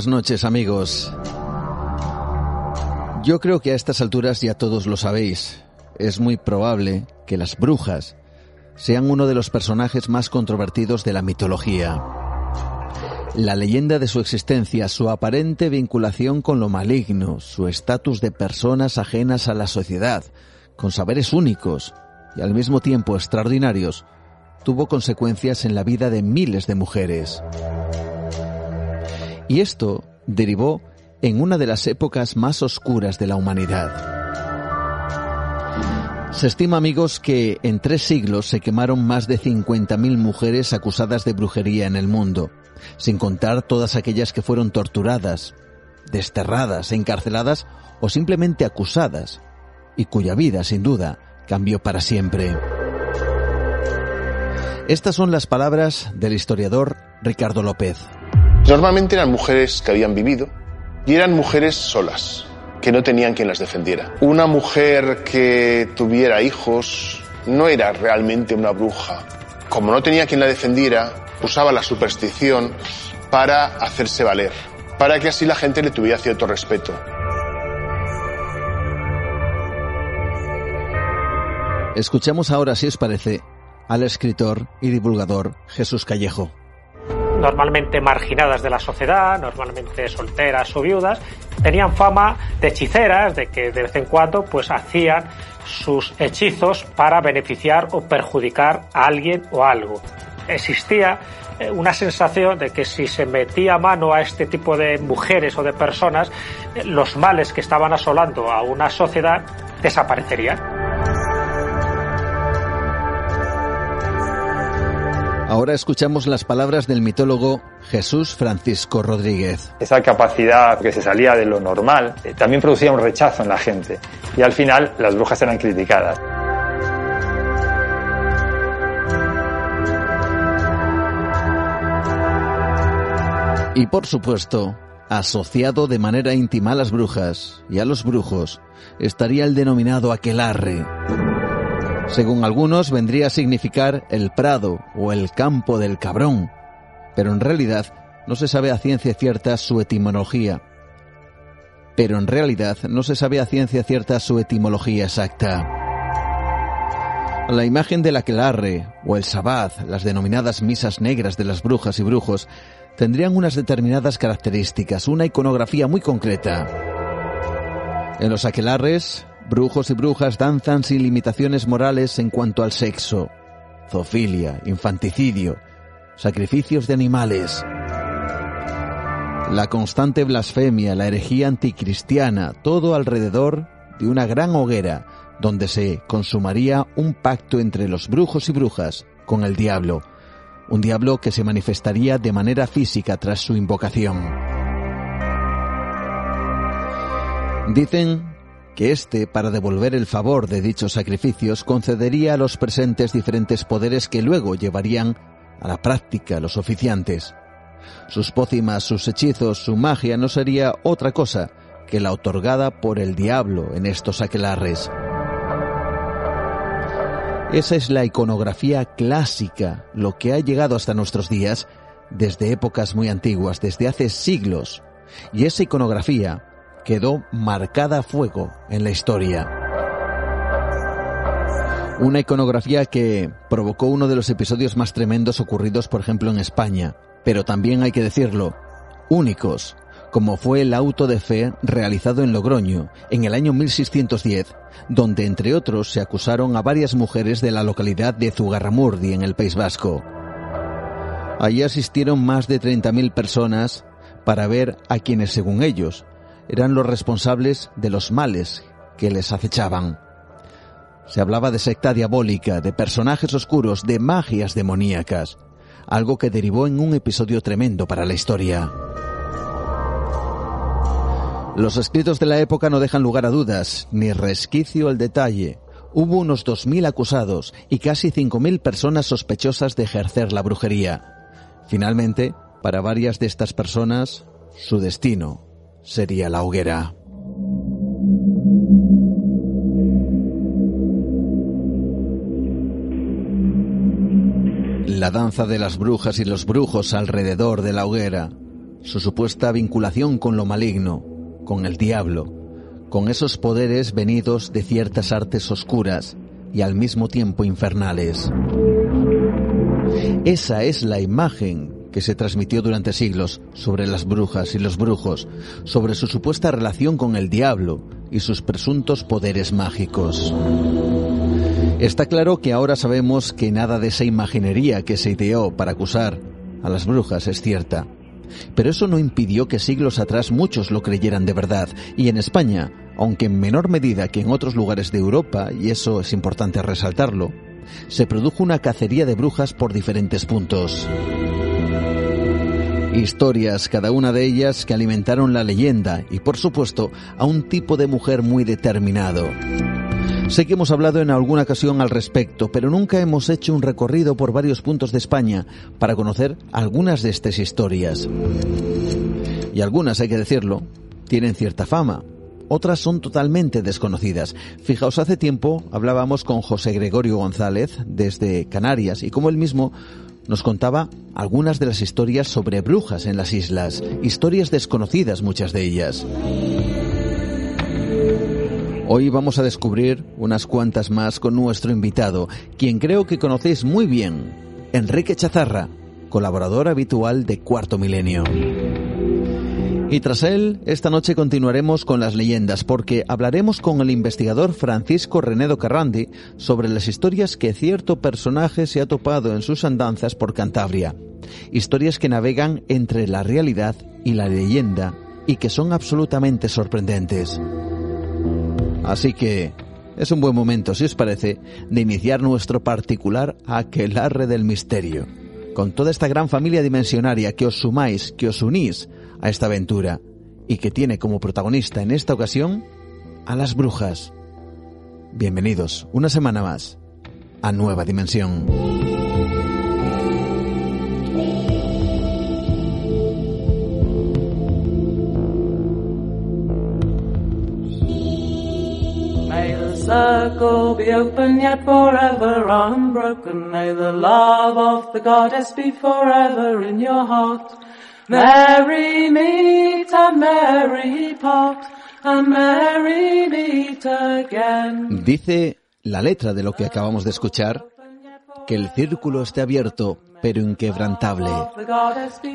Buenas noches amigos. Yo creo que a estas alturas ya todos lo sabéis. Es muy probable que las brujas sean uno de los personajes más controvertidos de la mitología. La leyenda de su existencia, su aparente vinculación con lo maligno, su estatus de personas ajenas a la sociedad, con saberes únicos y al mismo tiempo extraordinarios, tuvo consecuencias en la vida de miles de mujeres. Y esto derivó en una de las épocas más oscuras de la humanidad. Se estima, amigos, que en tres siglos se quemaron más de 50.000 mujeres acusadas de brujería en el mundo, sin contar todas aquellas que fueron torturadas, desterradas, encarceladas o simplemente acusadas, y cuya vida, sin duda, cambió para siempre. Estas son las palabras del historiador Ricardo López. Normalmente eran mujeres que habían vivido y eran mujeres solas, que no tenían quien las defendiera. Una mujer que tuviera hijos no era realmente una bruja. Como no tenía quien la defendiera, usaba la superstición para hacerse valer, para que así la gente le tuviera cierto respeto. Escuchamos ahora, si os parece, al escritor y divulgador Jesús Callejo normalmente marginadas de la sociedad, normalmente solteras o viudas, tenían fama de hechiceras, de que de vez en cuando pues hacían sus hechizos para beneficiar o perjudicar a alguien o algo. Existía eh, una sensación de que si se metía mano a este tipo de mujeres o de personas, eh, los males que estaban asolando a una sociedad desaparecerían. Ahora escuchamos las palabras del mitólogo Jesús Francisco Rodríguez. Esa capacidad que se salía de lo normal eh, también producía un rechazo en la gente y al final las brujas eran criticadas. Y por supuesto, asociado de manera íntima a las brujas y a los brujos, estaría el denominado aquelarre según algunos, vendría a significar el prado o el campo del cabrón, pero en realidad no se sabe a ciencia cierta su etimología. Pero en realidad no se sabe a ciencia cierta su etimología exacta. La imagen del aquelarre o el sabbat, las denominadas misas negras de las brujas y brujos, tendrían unas determinadas características, una iconografía muy concreta. En los aquelarres, Brujos y brujas danzan sin limitaciones morales en cuanto al sexo, zoofilia, infanticidio, sacrificios de animales. La constante blasfemia, la herejía anticristiana, todo alrededor de una gran hoguera donde se consumaría un pacto entre los brujos y brujas con el diablo, un diablo que se manifestaría de manera física tras su invocación. Dicen que éste, para devolver el favor de dichos sacrificios, concedería a los presentes diferentes poderes que luego llevarían a la práctica los oficiantes. Sus pócimas, sus hechizos, su magia no sería otra cosa que la otorgada por el diablo en estos aquelarres. Esa es la iconografía clásica, lo que ha llegado hasta nuestros días desde épocas muy antiguas, desde hace siglos. Y esa iconografía quedó marcada a fuego en la historia. Una iconografía que provocó uno de los episodios más tremendos ocurridos, por ejemplo, en España, pero también hay que decirlo, únicos, como fue el auto de fe realizado en Logroño en el año 1610, donde entre otros se acusaron a varias mujeres de la localidad de Zugarramurdi en el País Vasco. Allí asistieron más de 30.000 personas para ver a quienes, según ellos, eran los responsables de los males que les acechaban. Se hablaba de secta diabólica, de personajes oscuros, de magias demoníacas, algo que derivó en un episodio tremendo para la historia. Los escritos de la época no dejan lugar a dudas, ni resquicio al detalle. Hubo unos 2.000 acusados y casi 5.000 personas sospechosas de ejercer la brujería. Finalmente, para varias de estas personas, su destino sería la hoguera. La danza de las brujas y los brujos alrededor de la hoguera, su supuesta vinculación con lo maligno, con el diablo, con esos poderes venidos de ciertas artes oscuras y al mismo tiempo infernales. Esa es la imagen que se transmitió durante siglos sobre las brujas y los brujos, sobre su supuesta relación con el diablo y sus presuntos poderes mágicos. Está claro que ahora sabemos que nada de esa imaginería que se ideó para acusar a las brujas es cierta. Pero eso no impidió que siglos atrás muchos lo creyeran de verdad, y en España, aunque en menor medida que en otros lugares de Europa, y eso es importante resaltarlo, se produjo una cacería de brujas por diferentes puntos. Historias, cada una de ellas que alimentaron la leyenda y por supuesto a un tipo de mujer muy determinado. Sé que hemos hablado en alguna ocasión al respecto, pero nunca hemos hecho un recorrido por varios puntos de España para conocer algunas de estas historias. Y algunas, hay que decirlo, tienen cierta fama. Otras son totalmente desconocidas. Fijaos, hace tiempo hablábamos con José Gregorio González desde Canarias y como él mismo nos contaba algunas de las historias sobre brujas en las islas, historias desconocidas muchas de ellas. Hoy vamos a descubrir unas cuantas más con nuestro invitado, quien creo que conocéis muy bien, Enrique Chazarra, colaborador habitual de Cuarto Milenio. Y tras él, esta noche continuaremos con las leyendas, porque hablaremos con el investigador Francisco Renedo Carrandi sobre las historias que cierto personaje se ha topado en sus andanzas por Cantabria. Historias que navegan entre la realidad y la leyenda y que son absolutamente sorprendentes. Así que es un buen momento, si os parece, de iniciar nuestro particular aquelarre del misterio. Con toda esta gran familia dimensionaria que os sumáis, que os unís a esta aventura y que tiene como protagonista en esta ocasión a las brujas. Bienvenidos una semana más a Nueva Dimensión. Circle be open yet forever unbroken. May the love of the goddess be forever in your heart. Merry meet and merry part, and merry meet again. Dice la letra de lo que acabamos de escuchar que el círculo esté abierto pero inquebrantable.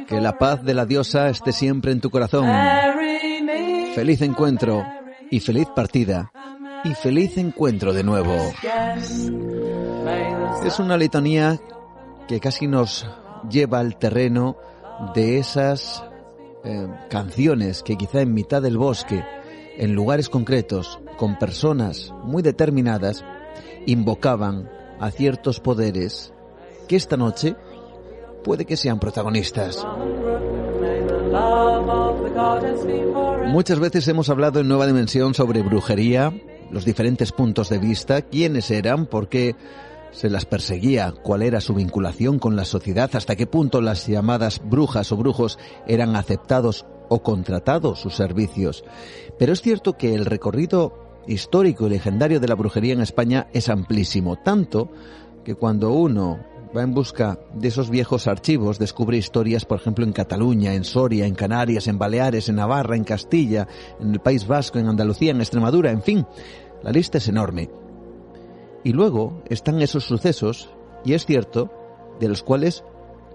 Que la paz de la diosa esté siempre en tu corazón. Feliz encuentro y feliz partida y feliz encuentro de nuevo. Es una letanía que casi nos lleva al terreno de esas eh, canciones que quizá en mitad del bosque, en lugares concretos, con personas muy determinadas, invocaban a ciertos poderes que esta noche puede que sean protagonistas. Muchas veces hemos hablado en Nueva Dimensión sobre brujería, los diferentes puntos de vista, quiénes eran, por qué se las perseguía, cuál era su vinculación con la sociedad, hasta qué punto las llamadas brujas o brujos eran aceptados o contratados sus servicios. Pero es cierto que el recorrido histórico y legendario de la brujería en España es amplísimo, tanto que cuando uno va en busca de esos viejos archivos, descubre historias, por ejemplo, en Cataluña, en Soria, en Canarias, en Baleares, en Navarra, en Castilla, en el País Vasco, en Andalucía, en Extremadura, en fin, la lista es enorme. Y luego están esos sucesos, y es cierto, de los cuales,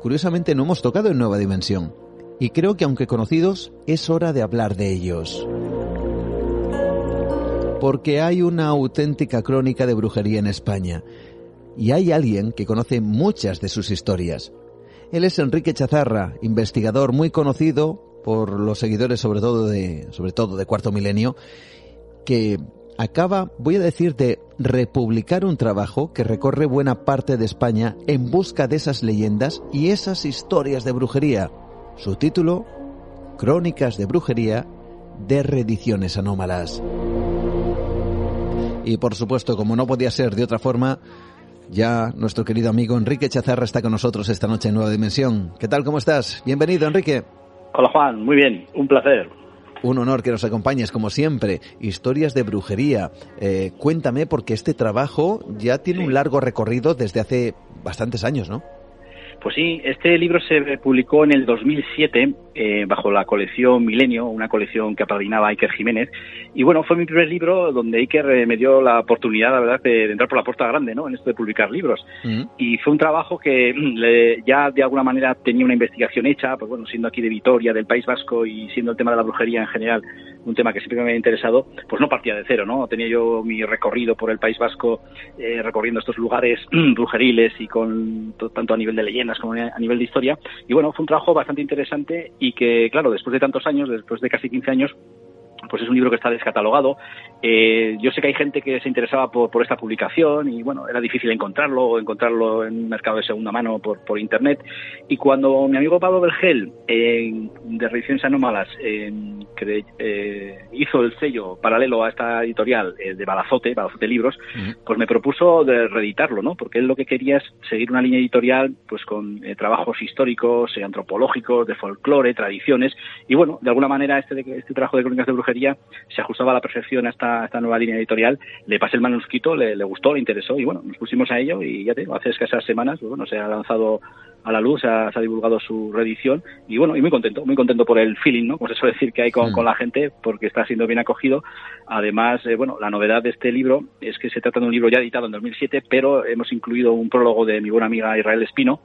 curiosamente, no hemos tocado en Nueva Dimensión. Y creo que aunque conocidos, es hora de hablar de ellos. Porque hay una auténtica crónica de brujería en España. Y hay alguien que conoce muchas de sus historias. Él es Enrique Chazarra, investigador muy conocido por los seguidores sobre todo de, sobre todo de Cuarto Milenio, que acaba, voy a decir, de republicar un trabajo que recorre buena parte de España en busca de esas leyendas y esas historias de brujería. Su título, Crónicas de Brujería de Reediciones Anómalas. Y por supuesto, como no podía ser de otra forma, ya nuestro querido amigo Enrique Chazarra está con nosotros esta noche en Nueva Dimensión. ¿Qué tal? ¿Cómo estás? Bienvenido, Enrique. Hola, Juan. Muy bien. Un placer. Un honor que nos acompañes, como siempre. Historias de brujería. Eh, cuéntame, porque este trabajo ya tiene un largo recorrido desde hace bastantes años, ¿no? Pues sí, este libro se publicó en el 2007 eh, bajo la colección Milenio, una colección que apadrinaba Iker Jiménez. Y bueno, fue mi primer libro donde Iker eh, me dio la oportunidad, la verdad, de, entrar por la puerta grande, ¿no? En esto de publicar libros. Y fue un trabajo que mm, ya de alguna manera tenía una investigación hecha, pues bueno, siendo aquí de Vitoria, del País Vasco y siendo el tema de la brujería en general un tema que siempre me había interesado, pues no partía de cero, ¿no? Tenía yo mi recorrido por el País Vasco, eh, recorriendo estos lugares brujeriles y con tanto a nivel de leyendas como a nivel de historia. Y bueno, fue un trabajo bastante interesante y que, claro, después de tantos años, después de casi 15 años, pues es un libro que está descatalogado. Eh, yo sé que hay gente que se interesaba por, por, esta publicación y bueno, era difícil encontrarlo o encontrarlo en un mercado de segunda mano por, por internet. Y cuando mi amigo Pablo Vergel, eh, de Reediciones Anómalas, eh, que, hizo el sello paralelo a esta editorial de Balazote, Balazote Libros, pues me propuso de reeditarlo, ¿no? Porque él lo que quería es seguir una línea editorial pues con trabajos históricos, antropológicos, de folclore, tradiciones. Y bueno, de alguna manera este, este trabajo de crónicas de brujería se ajustaba a la perfección a esta, esta nueva línea editorial. Le pasé el manuscrito, le, gustó, le interesó y bueno, nos pusimos a ello y ya te digo, hace escasas semanas, pues bueno, se ha lanzado a la luz, se ha, divulgado su reedición y bueno, y muy contento, muy contento por el feeling, ¿no? Como se suele decir que hay con, la gente, porque está siendo bien acogido. Además, eh, bueno, la novedad de este libro es que se trata de un libro ya editado en 2007, pero hemos incluido un prólogo de mi buena amiga Israel Espino,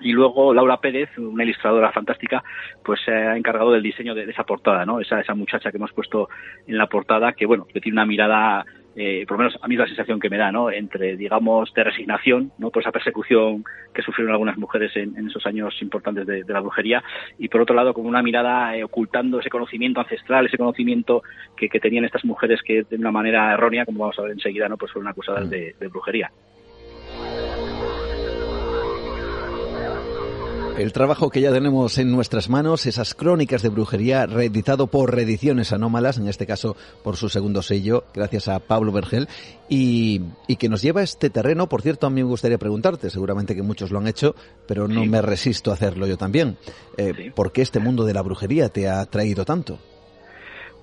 y luego Laura Pérez, una ilustradora fantástica, pues se ha encargado del diseño de, esa portada, ¿no? Esa, esa muchacha que hemos puesto en la portada, que bueno, que tiene una mirada eh, por lo menos a mí es la sensación que me da, ¿no? Entre, digamos, de resignación, ¿no? Por esa persecución que sufrieron algunas mujeres en, esos años importantes de, la brujería, y por otro lado, como una mirada eh, ocultando ese conocimiento ancestral, ese conocimiento que, tenían estas mujeres que de una manera errónea, como vamos a ver enseguida, ¿no? Pues fueron acusadas mm. de brujería. El trabajo que ya tenemos en nuestras manos, esas crónicas de brujería, reeditado por Reediciones Anómalas, en este caso por su segundo sello, gracias a Pablo Vergel, y, que nos lleva a este terreno. Por cierto, a mí me gustaría preguntarte, seguramente que muchos lo han hecho, pero no me resisto a hacerlo yo también. Eh, ¿Por qué este mundo de la brujería te ha traído tanto?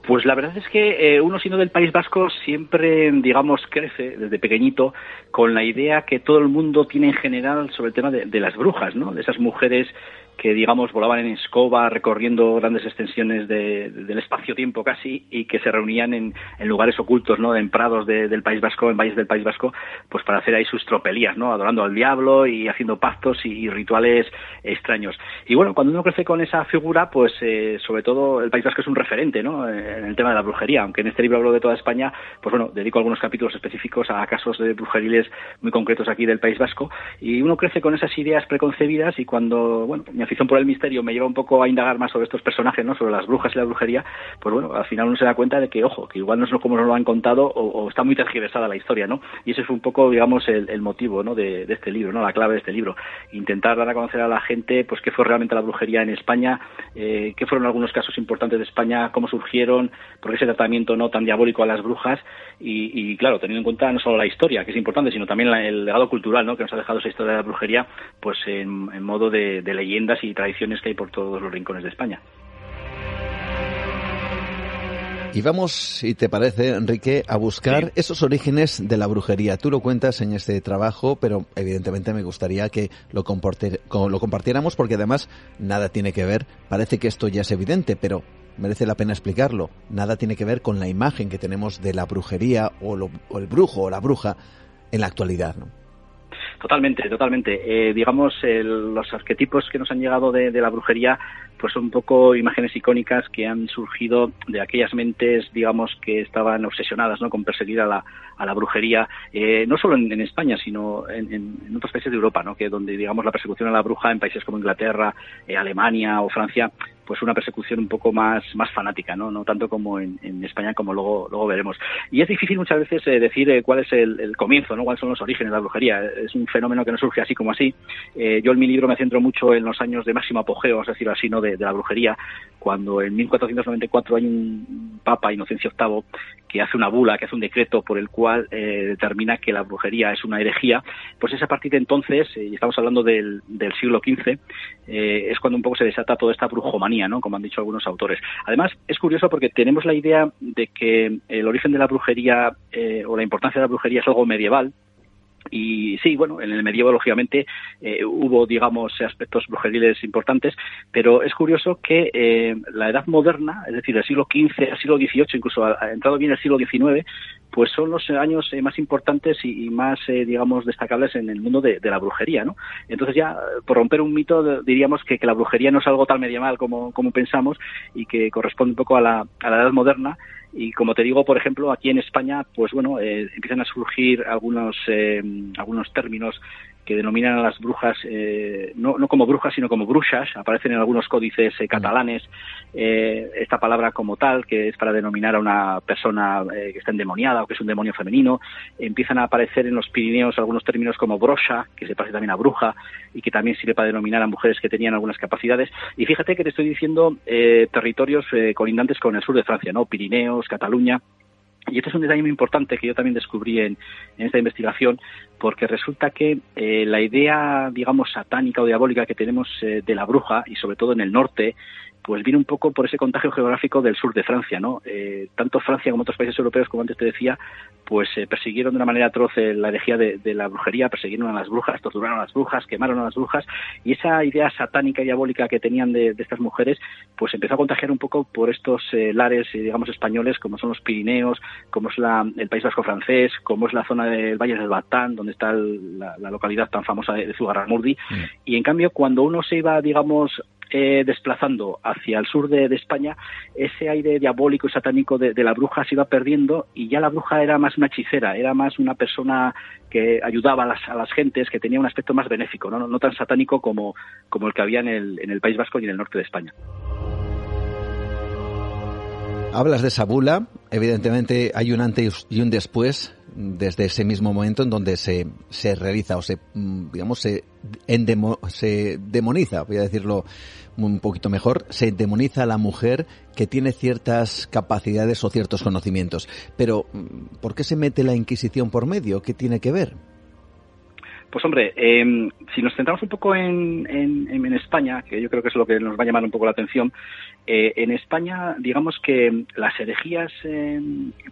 Pues la verdad es que eh, uno siendo del País Vasco siempre, digamos, crece desde pequeñito con la idea que todo el mundo tiene en general sobre el tema de, de las brujas, ¿no? De esas mujeres que digamos volaban en escoba recorriendo grandes extensiones del espacio-tiempo casi y que se reunían en, lugares ocultos, ¿no? En prados del País Vasco, en valles del País Vasco, pues para hacer ahí sus tropelías, ¿no? Adorando al diablo y haciendo pactos y, rituales extraños. Y bueno, cuando uno crece con esa figura, pues eh, sobre todo el País Vasco es un referente, ¿no? En el tema de la brujería, aunque en este libro hablo de toda España, pues bueno, dedico algunos capítulos específicos a casos de brujeriles muy concretos aquí del País Vasco y uno crece con esas ideas preconcebidas y cuando, bueno, afición por el misterio me lleva un poco a indagar más sobre estos personajes, ¿no? Sobre las brujas y la brujería, pues bueno, al final uno se da cuenta de que, ojo, que igual no es como nos lo han contado o, está muy tergiversada la historia, ¿no? Y ese fue un poco, digamos, el, motivo, ¿no? De, este libro, ¿no? La clave de este libro. Intentar dar a conocer a la gente, pues, qué fue realmente la brujería en España, eh, qué fueron algunos casos importantes de España, cómo surgieron, por qué ese tratamiento no tan diabólico a las brujas y, claro, teniendo en cuenta no solo la historia, que es importante, sino también el legado cultural, ¿no? Que nos ha dejado esa historia de la brujería, pues, en, modo de, de y tradiciones que hay por todos los rincones de España. Y vamos, si te parece, Enrique, a buscar esos orígenes de la brujería. Tú lo cuentas en este trabajo, pero evidentemente me gustaría que lo, lo compartiéramos porque además nada tiene que ver, parece que esto ya es evidente, pero merece la pena explicarlo. Nada tiene que ver con la imagen que tenemos de la brujería o, o el brujo o la bruja en la actualidad. ¿no? Totalmente, totalmente. Eh, digamos, los arquetipos que nos han llegado de, la brujería pues son un poco imágenes icónicas que han surgido de aquellas mentes, digamos, que estaban obsesionadas ¿no? con perseguir a la, a la brujería, eh, no solo en, España, sino en, en, otros países de Europa, ¿no? que donde, digamos, la persecución a la bruja en países como Inglaterra, eh, Alemania o Francia, pues una persecución un poco más, más fanática, ¿no? No tanto como en, en España, como luego, luego veremos. Y es difícil muchas veces eh, decir cuál es el, comienzo, ¿no? Cuáles son los orígenes de la brujería. Es un fenómeno que no surge así como así. Yo en mi libro me centro mucho en los años de máximo apogeo, es decir, así, ¿no? De, de la brujería, cuando en 1494 hay un papa, Inocencio VIII, que hace una bula, que hace un decreto por el cual eh, determina que la brujería es una herejía, pues es a partir de entonces, eh, y estamos hablando del, del siglo XV, eh, es cuando un poco se desata toda esta brujomanía, ¿no? Como han dicho algunos autores. Además, es curioso porque tenemos la idea de que el origen de la brujería o la importancia de la brujería es algo medieval, y sí, bueno, en el medievo, lógicamente, eh, hubo, digamos, aspectos brujeriles importantes, pero es curioso que eh, la edad moderna, es decir, el siglo XV, el siglo XVIII, incluso ha, entrado bien el siglo XIX, pues son los años eh, más importantes y, y más, eh, digamos, destacables en el mundo de, de, la brujería, ¿no? Entonces ya, por romper un mito, diríamos que, que, la brujería no es algo tan medieval como, como pensamos y que corresponde un poco a la, a la edad moderna y como te digo, por ejemplo, aquí en España, pues bueno, eh, empiezan a surgir algunos, eh, algunos términos que denominan a las brujas eh, no, no, como brujas, sino como brujas. Aparecen en algunos códices eh, catalanes eh, esta palabra como tal, que es para denominar a una persona eh, que está endemoniada o que es un demonio femenino. Empiezan a aparecer en los Pirineos algunos términos como brocha, que se parece también a bruja, y que también sirve para denominar a mujeres que tenían algunas capacidades. Y fíjate que te estoy diciendo eh, territorios eh, colindantes con el sur de Francia, ¿no? Pirineos, Cataluña. Y este es un detalle muy importante que yo también descubrí en, en esta investigación, porque resulta que eh, la idea, digamos, satánica o diabólica que tenemos eh, de la bruja, y sobre todo en el norte, pues viene un poco por ese contagio geográfico del sur de Francia, ¿no? Eh, tanto Francia como otros países europeos, como antes te decía, pues eh, persiguieron de una manera atroz la herejía de, de, la brujería, persiguieron a las brujas, torturaron a las brujas, quemaron a las brujas, y esa idea satánica y diabólica que tenían de, de estas mujeres, pues empezó a contagiar un poco por estos eh, lares, digamos, españoles, como son los Pirineos, como es la, el País Vasco francés, como es la zona del Valle del Batán, donde está el, la, la, localidad tan famosa de, de Zugarramurdi, mm. y en cambio, cuando uno se iba, digamos, eh, desplazando hacia el sur de, España, ese aire diabólico y satánico de, la bruja se iba perdiendo y ya la bruja era más una hechicera, era más una persona que ayudaba a las, a las gentes, que tenía un aspecto más benéfico, no, no tan satánico como, como el que había en el, en el País Vasco y en el norte de España. Hablas de esa bula, evidentemente hay un antes y un después desde ese mismo momento en donde se, se realiza o se, digamos, se, endemo, se demoniza, voy a decirlo un poquito mejor, se demoniza a la mujer que tiene ciertas capacidades o ciertos conocimientos. Pero, ¿por qué se mete la Inquisición por medio? ¿Qué tiene que ver? Pues hombre, eh, si nos centramos un poco en, en, en, España, que yo creo que es lo que nos va a llamar un poco la atención, eh, en España, digamos que las herejías eh,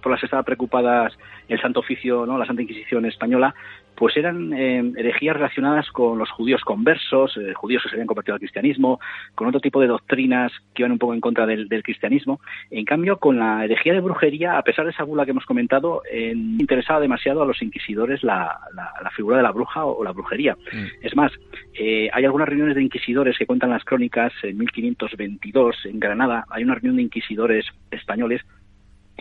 por las que estaba preocupadas el Santo Oficio, ¿no? la Santa Inquisición española, pues eran eh, herejías relacionadas con los judíos conversos, eh, judíos que se habían convertido al cristianismo, con otro tipo de doctrinas que iban un poco en contra del, del cristianismo. En cambio, con la herejía de brujería, a pesar de esa bula que hemos comentado, eh, interesaba demasiado a los inquisidores la, la, la figura de la bruja o, o la brujería. Mm. Es más, eh, hay algunas reuniones de inquisidores que cuentan las crónicas en 1522 en Granada. Hay una reunión de inquisidores españoles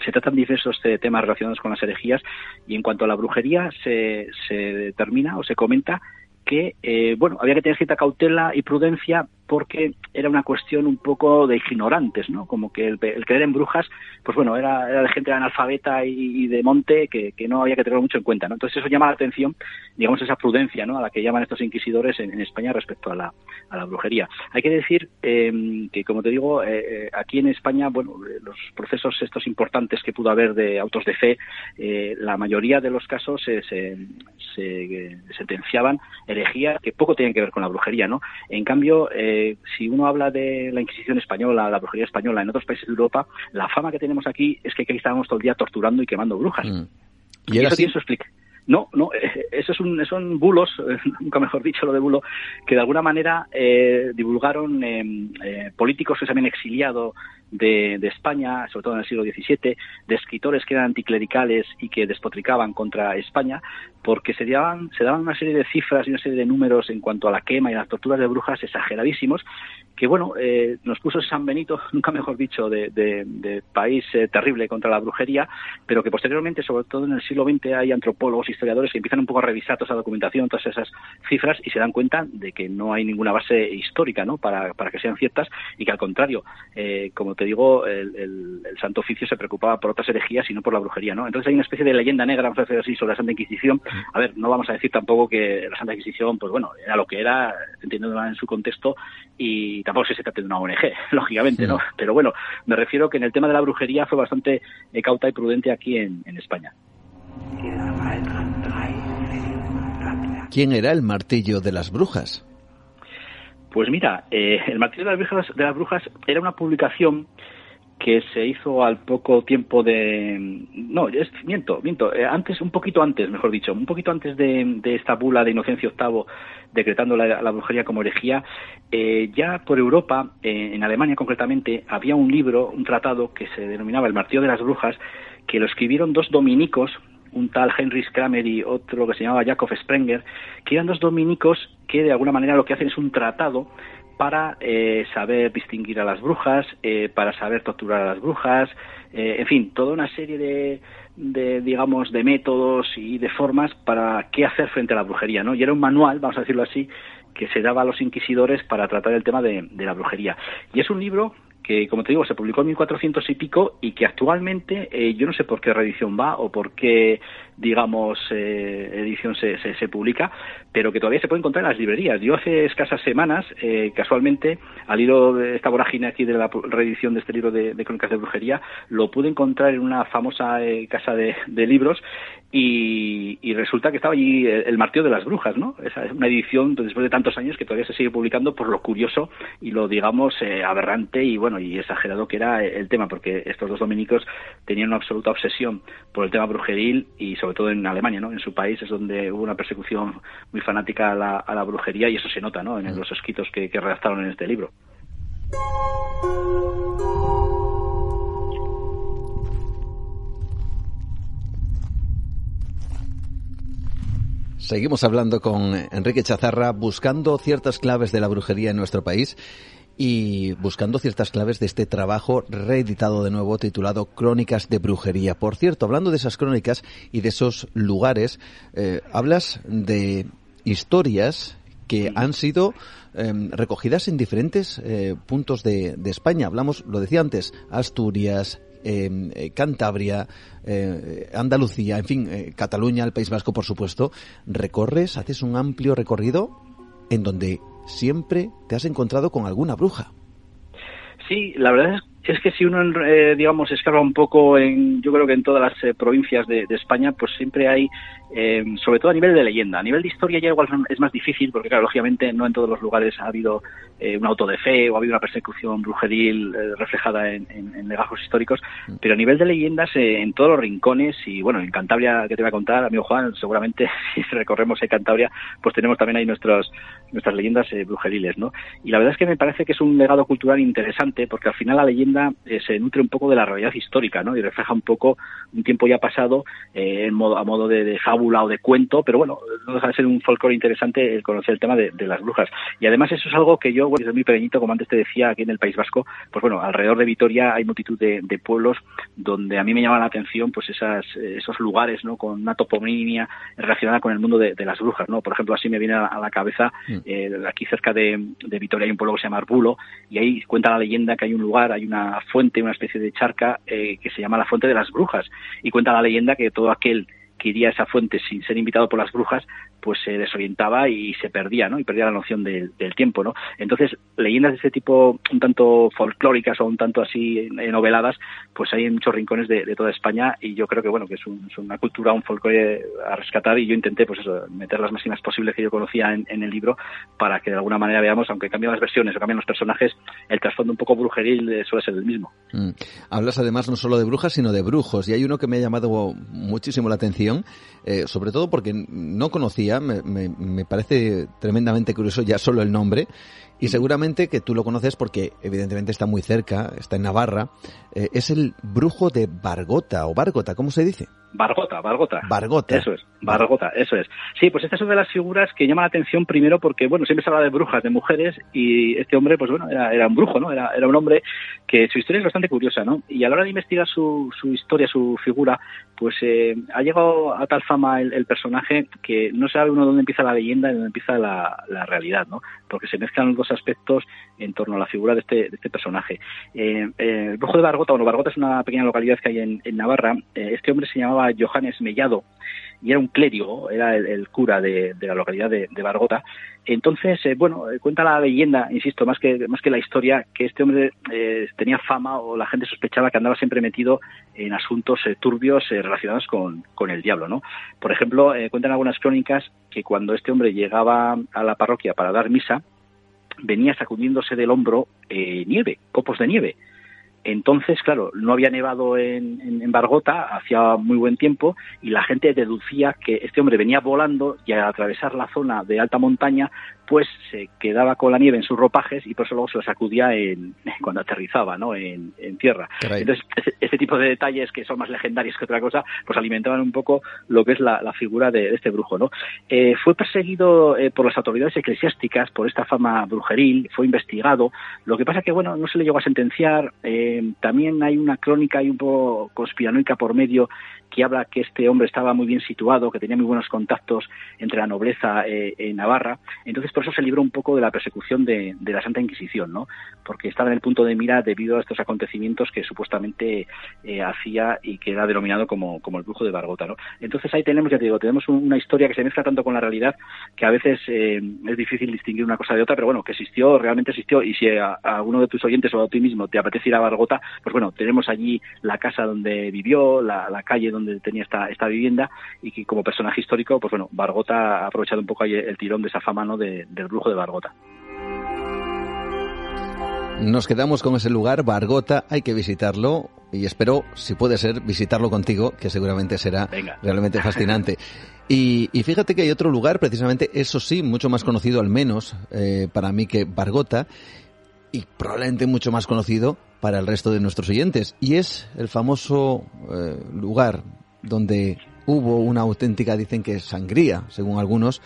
se tratan diversos temas relacionados con las herejías y en cuanto a la brujería se, se determina o se comenta que eh, bueno había que tener cierta cautela y prudencia porque era una cuestión un poco de ignorantes, ¿no? Como que el, creer en brujas, pues bueno, era, de gente analfabeta y, de monte que, no había que tenerlo mucho en cuenta, ¿no? Entonces eso llama la atención, digamos, esa prudencia, ¿no? A la que llaman estos inquisidores en, España respecto a la, brujería. Hay que decir eh, que, como te digo, eh, aquí en España, bueno, los procesos estos importantes que pudo haber de autos de fe, eh, la mayoría de los casos se, se, se sentenciaban herejías que poco tienen que ver con la brujería, ¿no? En cambio, eh, si uno habla de la Inquisición española, la brujería española en otros países de Europa, la fama que tenemos aquí es que aquí estábamos todo el día torturando y quemando brujas. Mm. Y, y eso tiene su explicación. No, no, eso es un, son bulos, nunca mejor dicho lo de bulo, que de alguna manera eh, divulgaron eh, eh, políticos que se habían exiliado de, España, sobre todo en el siglo XVII, de escritores que eran anticlericales y que despotricaban contra España, porque se daban, se daban una serie de cifras y una serie de números en cuanto a la quema y las torturas de brujas exageradísimos, que bueno, eh, nos puso San Benito, nunca mejor dicho, de, país eh, terrible contra la brujería, pero que posteriormente, sobre todo en el siglo XX, hay antropólogos, historiadores que empiezan un poco a revisar toda esa documentación, todas esas cifras y se dan cuenta de que no hay ninguna base histórica ¿no? para, para que sean ciertas y que al contrario, eh, como digo, el, el, Santo Oficio se preocupaba por otras herejías y no por la brujería. ¿no? Entonces hay una especie de leyenda negra, vamos a decir así, sobre la Santa Inquisición. A ver, no vamos a decir tampoco que la Santa Inquisición, pues bueno, era lo que era, entiendo en su contexto, y tampoco se trata de una ONG, lógicamente, ¿no? Pero bueno, me refiero que en el tema de la brujería fue bastante eh, cauta y prudente aquí en, en España. ¿Quién era el martillo de las brujas? Pues mira, eh, el martillo de las, brujas, de las brujas era una publicación que se hizo al poco tiempo de no es, miento miento eh, antes un poquito antes mejor dicho un poquito antes de, esta bula de Inocencio VIII decretando la, brujería como herejía eh, ya por Europa en Alemania concretamente había un libro un tratado que se denominaba el martillo de las brujas que lo escribieron dos dominicos un tal Heinrich Kramer y otro que se llamaba Jakob Sprenger, que eran dos dominicos que de alguna manera lo que hacen es un tratado para eh, saber distinguir a las brujas, eh, para saber torturar a las brujas, eh, en fin, toda una serie de, de, digamos, de métodos y de formas para qué hacer frente a la brujería, ¿no? Y era un manual, vamos a decirlo así, que se daba a los inquisidores para tratar el tema de la brujería. Y es un libro que, como te digo, se publicó en 1400 y pico y que actualmente eh, yo no sé por qué reedición va o por qué, digamos, eh, edición se, se, publica, pero que todavía se puede encontrar en las librerías. Yo hace escasas semanas, eh, casualmente, al hilo de esta vorágine aquí de la reedición de este libro de, Crónicas de Brujería, lo pude encontrar en una famosa casa de, libros y, resulta que estaba allí el, Martillo de las Brujas, ¿no? Esa es una edición después de tantos años que todavía se sigue publicando por lo curioso y lo, digamos, aberrante y, bueno, y exagerado que era el tema, porque estos dos dominicos tenían una absoluta obsesión por el tema brujeril y sobre todo en Alemania, ¿no? En su país es donde hubo una persecución muy fanática a la, brujería y eso se nota, ¿no? En los escritos que, que redactaron en este libro. Seguimos hablando con Enrique Chazarra, buscando ciertas claves de la brujería en nuestro país y buscando ciertas claves de este trabajo reeditado de nuevo titulado Crónicas de Brujería. Por cierto, hablando de esas crónicas y de esos lugares, eh, hablas de historias que han sido em, recogidas en diferentes eh, puntos de, España. Hablamos, lo decía antes, Asturias, eh, Cantabria, Andalucía, en fin, Cataluña, el País Vasco, por supuesto. Recorres, haces un amplio recorrido en donde siempre te has encontrado con alguna bruja. Sí, la verdad es es que si uno, eh, digamos, escarba un poco en, yo creo que en todas las eh, provincias de, España, pues siempre hay, eh, sobre todo a nivel de leyenda, a nivel de historia ya igual es más difícil, porque claro, lógicamente no en todos los lugares ha habido un auto de fe o ha habido una persecución brujeril reflejada en, legajos históricos, mm. pero a nivel de leyendas en todos los rincones y bueno, en Cantabria, que te voy a contar, amigo Juan, seguramente si recorremos en Cantabria, pues tenemos también ahí nuestros, nuestras leyendas brujeriles, ¿no? Y la verdad es que me parece que es un legado cultural interesante, porque al final la leyenda eh, se nutre un poco de la realidad histórica, ¿no? Y refleja un poco un tiempo ya pasado eh, en modo, a modo de, fábula o de cuento, pero bueno, no deja de ser un folclore interesante el conocer el tema de, las brujas. Y además eso es algo que yo, desde muy pequeñito, como antes te decía, aquí en el País Vasco, pues bueno, alrededor de Vitoria hay multitud de, pueblos donde a mí me llama la atención pues esas, esos lugares, ¿no? Con una toponimia relacionada con el mundo de, las brujas, ¿no? Por ejemplo, así me viene a, la cabeza, mm. eh, aquí cerca de, Vitoria hay un pueblo que se llama Arbulo, y ahí cuenta la leyenda que hay un lugar, hay una fuente, una especie de charca eh, que se llama la Fuente de las Brujas. Y cuenta la leyenda que todo aquel esa fuente sin ser invitado por las brujas, pues se desorientaba y se perdía, ¿no? Y perdía la noción del tiempo, ¿no? Entonces, leyendas de ese tipo, un tanto folclóricas o un tanto así noveladas, pues hay en muchos rincones de, toda España y yo creo que, bueno, que es, una cultura, un folclore a rescatar y yo intenté, pues eso, meter las máximas posibles que yo conocía en, el libro para que de alguna manera veamos, aunque cambien las versiones o cambien los personajes, el trasfondo un poco brujeril eh, suele ser el mismo. Mm. Hablas además no solo de brujas, sino de brujos y hay uno que me ha llamado muchísimo la atención, eh, sobre todo porque no conocía me, me, parece tremendamente curioso ya solo el nombre, Y seguramente que tú lo conoces porque evidentemente está muy cerca, está en Navarra. Eh, es el brujo de Bargota o Bargota, ¿cómo se dice? Bargota, Bargota. Bargota. Eso es, Bargota, eso es. Sí, pues esta es una de las figuras que llama la atención primero porque, bueno, siempre se habla de brujas, de mujeres, y este hombre, pues bueno, era, era un brujo, ¿no? Era, era un hombre que su historia es bastante curiosa, ¿no? Y a la hora de investigar su, su historia, su figura, pues eh, ha llegado a tal fama el, el, personaje que no sabe uno dónde empieza la leyenda y dónde empieza la, la, realidad, ¿no? Porque se mezclan los dos aspectos en torno a la figura de este, de este personaje. Eh, eh, el brujo de Bargota, bueno, Bargota es una pequeña localidad que hay en, en Navarra. Eh, este hombre se llamaba Johannes Mellado y era un clérigo, era el, cura de, la localidad de, Bargota. Entonces, eh, bueno, cuenta la leyenda, insisto, más que, más que la historia, que este hombre eh, tenía fama o la gente sospechaba que andaba siempre metido en asuntos eh, turbios relacionados con, con, el diablo, ¿no? Por ejemplo, cuentan algunas crónicas que cuando este hombre llegaba a la parroquia para dar misa, venía sacudiéndose del hombro nieve, copos de nieve. Entonces, claro, no había nevado en, en, en, Bargota hacía muy buen tiempo y la gente deducía que este hombre venía volando y al atravesar la zona de alta montaña, pues se quedaba con la nieve en sus ropajes y por eso luego se la sacudía en, cuando aterrizaba ¿no? en, en tierra. Caray. Entonces, este, este, tipo de detalles que son más legendarios que otra cosa, pues alimentaban un poco lo que es la, la figura de, de, este brujo. ¿no? Eh, fue perseguido eh, por las autoridades eclesiásticas por esta fama brujeril, fue investigado. Lo que pasa que, bueno, no se le llegó a sentenciar. Eh, también hay una crónica y un poco conspiranoica por medio que habla que este hombre estaba muy bien situado, que tenía muy buenos contactos entre la nobleza eh, en Navarra. Entonces, por eso se libró un poco de la persecución de, de, la Santa Inquisición, ¿no? Porque estaba en el punto de mira debido a estos acontecimientos que supuestamente eh, hacía y que era denominado como, como el brujo de Bargota, ¿no? Entonces ahí tenemos, ya te digo, tenemos una historia que se mezcla tanto con la realidad que a veces eh, es difícil distinguir una cosa de otra, pero bueno, que existió, realmente existió, y si a, a uno de tus oyentes o a ti mismo te apetece ir a Bargota, pues bueno, tenemos allí la casa donde vivió, la, la calle donde donde tenía esta, esta vivienda y que como personaje histórico, pues bueno, Bargota ha aprovechado un poco ahí el tirón de esa fama ¿no? de, del brujo de Bargota. Nos quedamos con ese lugar, Bargota, hay que visitarlo y espero, si puede ser, visitarlo contigo, que seguramente será Venga. realmente fascinante. Y, y, fíjate que hay otro lugar, precisamente, eso sí, mucho más conocido al menos eh, para mí que Bargota, y probablemente mucho más conocido para el resto de nuestros oyentes, y es el famoso eh, lugar donde hubo una auténtica, dicen que sangría, según algunos,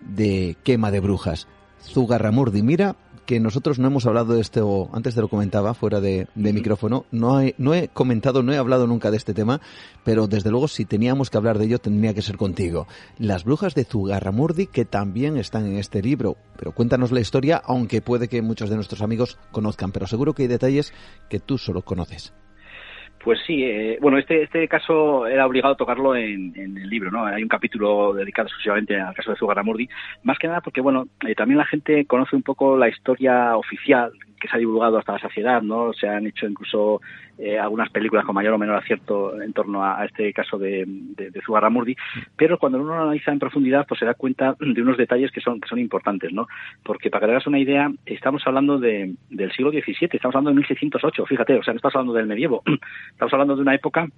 de quema de brujas. Zugarramurdi, mira que nosotros no hemos hablado de esto, antes te lo comentaba fuera de, de micrófono, no he, no he comentado, no he hablado nunca de este tema, pero desde luego si teníamos que hablar de ello tendría que ser contigo. Las brujas de Zugarramurdi que también están en este libro, pero cuéntanos la historia, aunque puede que muchos de nuestros amigos conozcan, pero seguro que hay detalles que tú solo conoces. Pues sí, eh, bueno, este, este caso era obligado a tocarlo en, en, el libro, ¿no? Hay un capítulo dedicado exclusivamente al caso de Zugarramurdi, más que nada porque, bueno, eh, también la gente conoce un poco la historia oficial que se ha divulgado hasta la saciedad, ¿no? Se han hecho incluso eh, algunas películas con mayor o menor acierto en torno a, este caso de, de, de Zugarramurdi, pero cuando uno lo analiza en profundidad, pues se da cuenta de unos detalles que son, que son importantes, ¿no? Porque para que te hagas una idea, estamos hablando de, del siglo XVII, estamos hablando de 1608, fíjate, o sea, no estamos hablando del medievo, estamos hablando de una época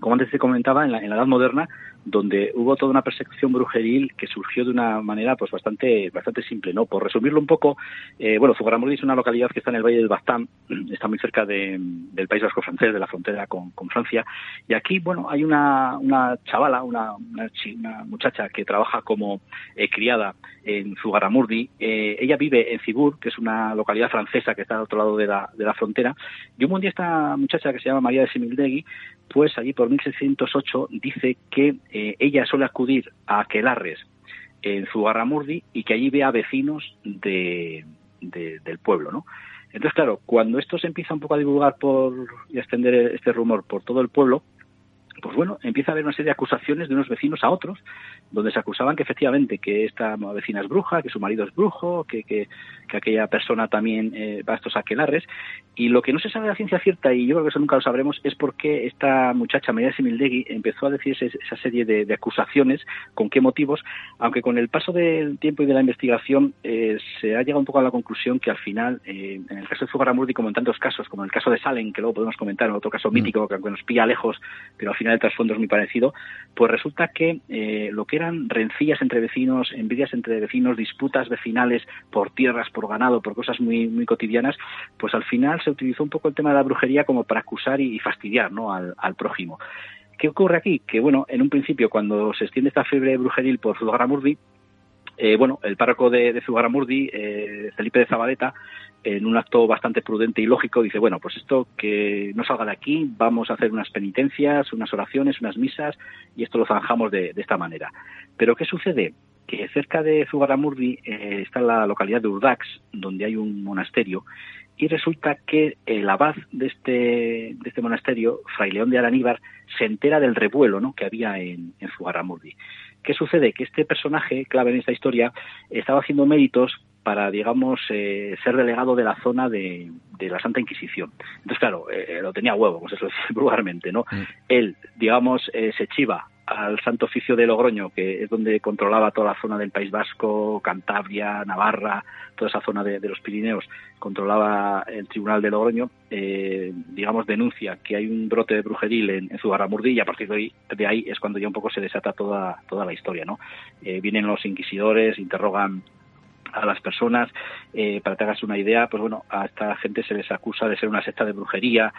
como antes te comentaba, en la, Edad Moderna, donde hubo toda una persecución brujeril que surgió de una manera pues bastante bastante simple, ¿no? Por resumirlo un poco, eh, bueno, Zugarramurdi es una localidad que está en el Valle del Baztán, está muy cerca de, del País Vasco francés, de la frontera con, Francia, y aquí, bueno, hay una, una chavala, una, una, una muchacha que trabaja como eh, criada en Zugarramurdi, eh, ella vive en Cibur, que es una localidad francesa que está al otro lado de la, de la frontera, y un día esta muchacha que se llama María de Simildegui, pues allí por 1608 dice que eh, ella suele acudir a Aquelarres en Zugarramurdi y que allí ve a vecinos de, de, del pueblo, ¿no? Entonces, claro, cuando esto se empieza un poco a divulgar por y a extender este rumor por todo el pueblo, pues bueno, empieza a haber una serie de acusaciones de unos vecinos a otros, donde se acusaban que efectivamente que esta vecina es bruja, que su marido es brujo, que, que, que aquella persona también eh, va a estos aquelarres. Y lo que no se sabe de la ciencia cierta, y yo creo que eso nunca lo sabremos, es por qué esta muchacha, María Simildegui, empezó a decir esa serie de, de, acusaciones, con qué motivos, aunque con el paso del tiempo y de la investigación eh, se ha llegado un poco a la conclusión que al final, eh, en el caso de Zugarramurdi, como en tantos casos, como en el caso de Salen, que luego podemos comentar, en otro caso mítico, que aunque nos pilla lejos, pero al final final el trasfondo es muy parecido, pues resulta que eh, lo que eran rencillas entre vecinos, envidias entre vecinos, disputas vecinales por tierras, por ganado, por cosas muy, muy cotidianas, pues al final se utilizó un poco el tema de la brujería como para acusar y, fastidiar ¿no? al, prójimo. ¿Qué ocurre aquí? Que, bueno, en un principio, cuando se extiende esta fiebre brujeril por Zugaramurdi, eh, bueno, el párroco de, de Zugaramurdi, eh, Felipe de Zabadeta, en un acto bastante prudente y lógico, dice, bueno, pues esto que no salga de aquí, vamos a hacer unas penitencias, unas oraciones, unas misas, y esto lo zanjamos de, esta manera. Pero ¿qué sucede? Que cerca de Zugaramurdi eh, está la localidad de Urdax, donde hay un monasterio, y resulta que el abad de este, de este monasterio, Fray León de Araníbar, se entera del revuelo ¿no? que había en, en Zugaramurdi. ¿Qué sucede? Que este personaje clave en esta historia estaba haciendo méritos para, digamos, eh, ser delegado de la zona de, la Santa Inquisición. Entonces, claro, eh, lo tenía huevo, pues eso es vulgarmente, ¿no? Mm. Él, digamos, eh, se chiva al Santo Oficio de Logroño, que es donde controlaba toda la zona del País Vasco, Cantabria, Navarra, toda esa zona de, los Pirineos, controlaba el Tribunal de Logroño, digamos, denuncia que hay un brote de brujeril en, en Zugarramurdi y a partir de ahí, de ahí es cuando ya un poco se desata toda, toda la historia, ¿no? vienen los inquisidores, interrogan a las personas, eh, para que hagas una idea, pues bueno, a esta gente se les acusa de ser una secta de brujería,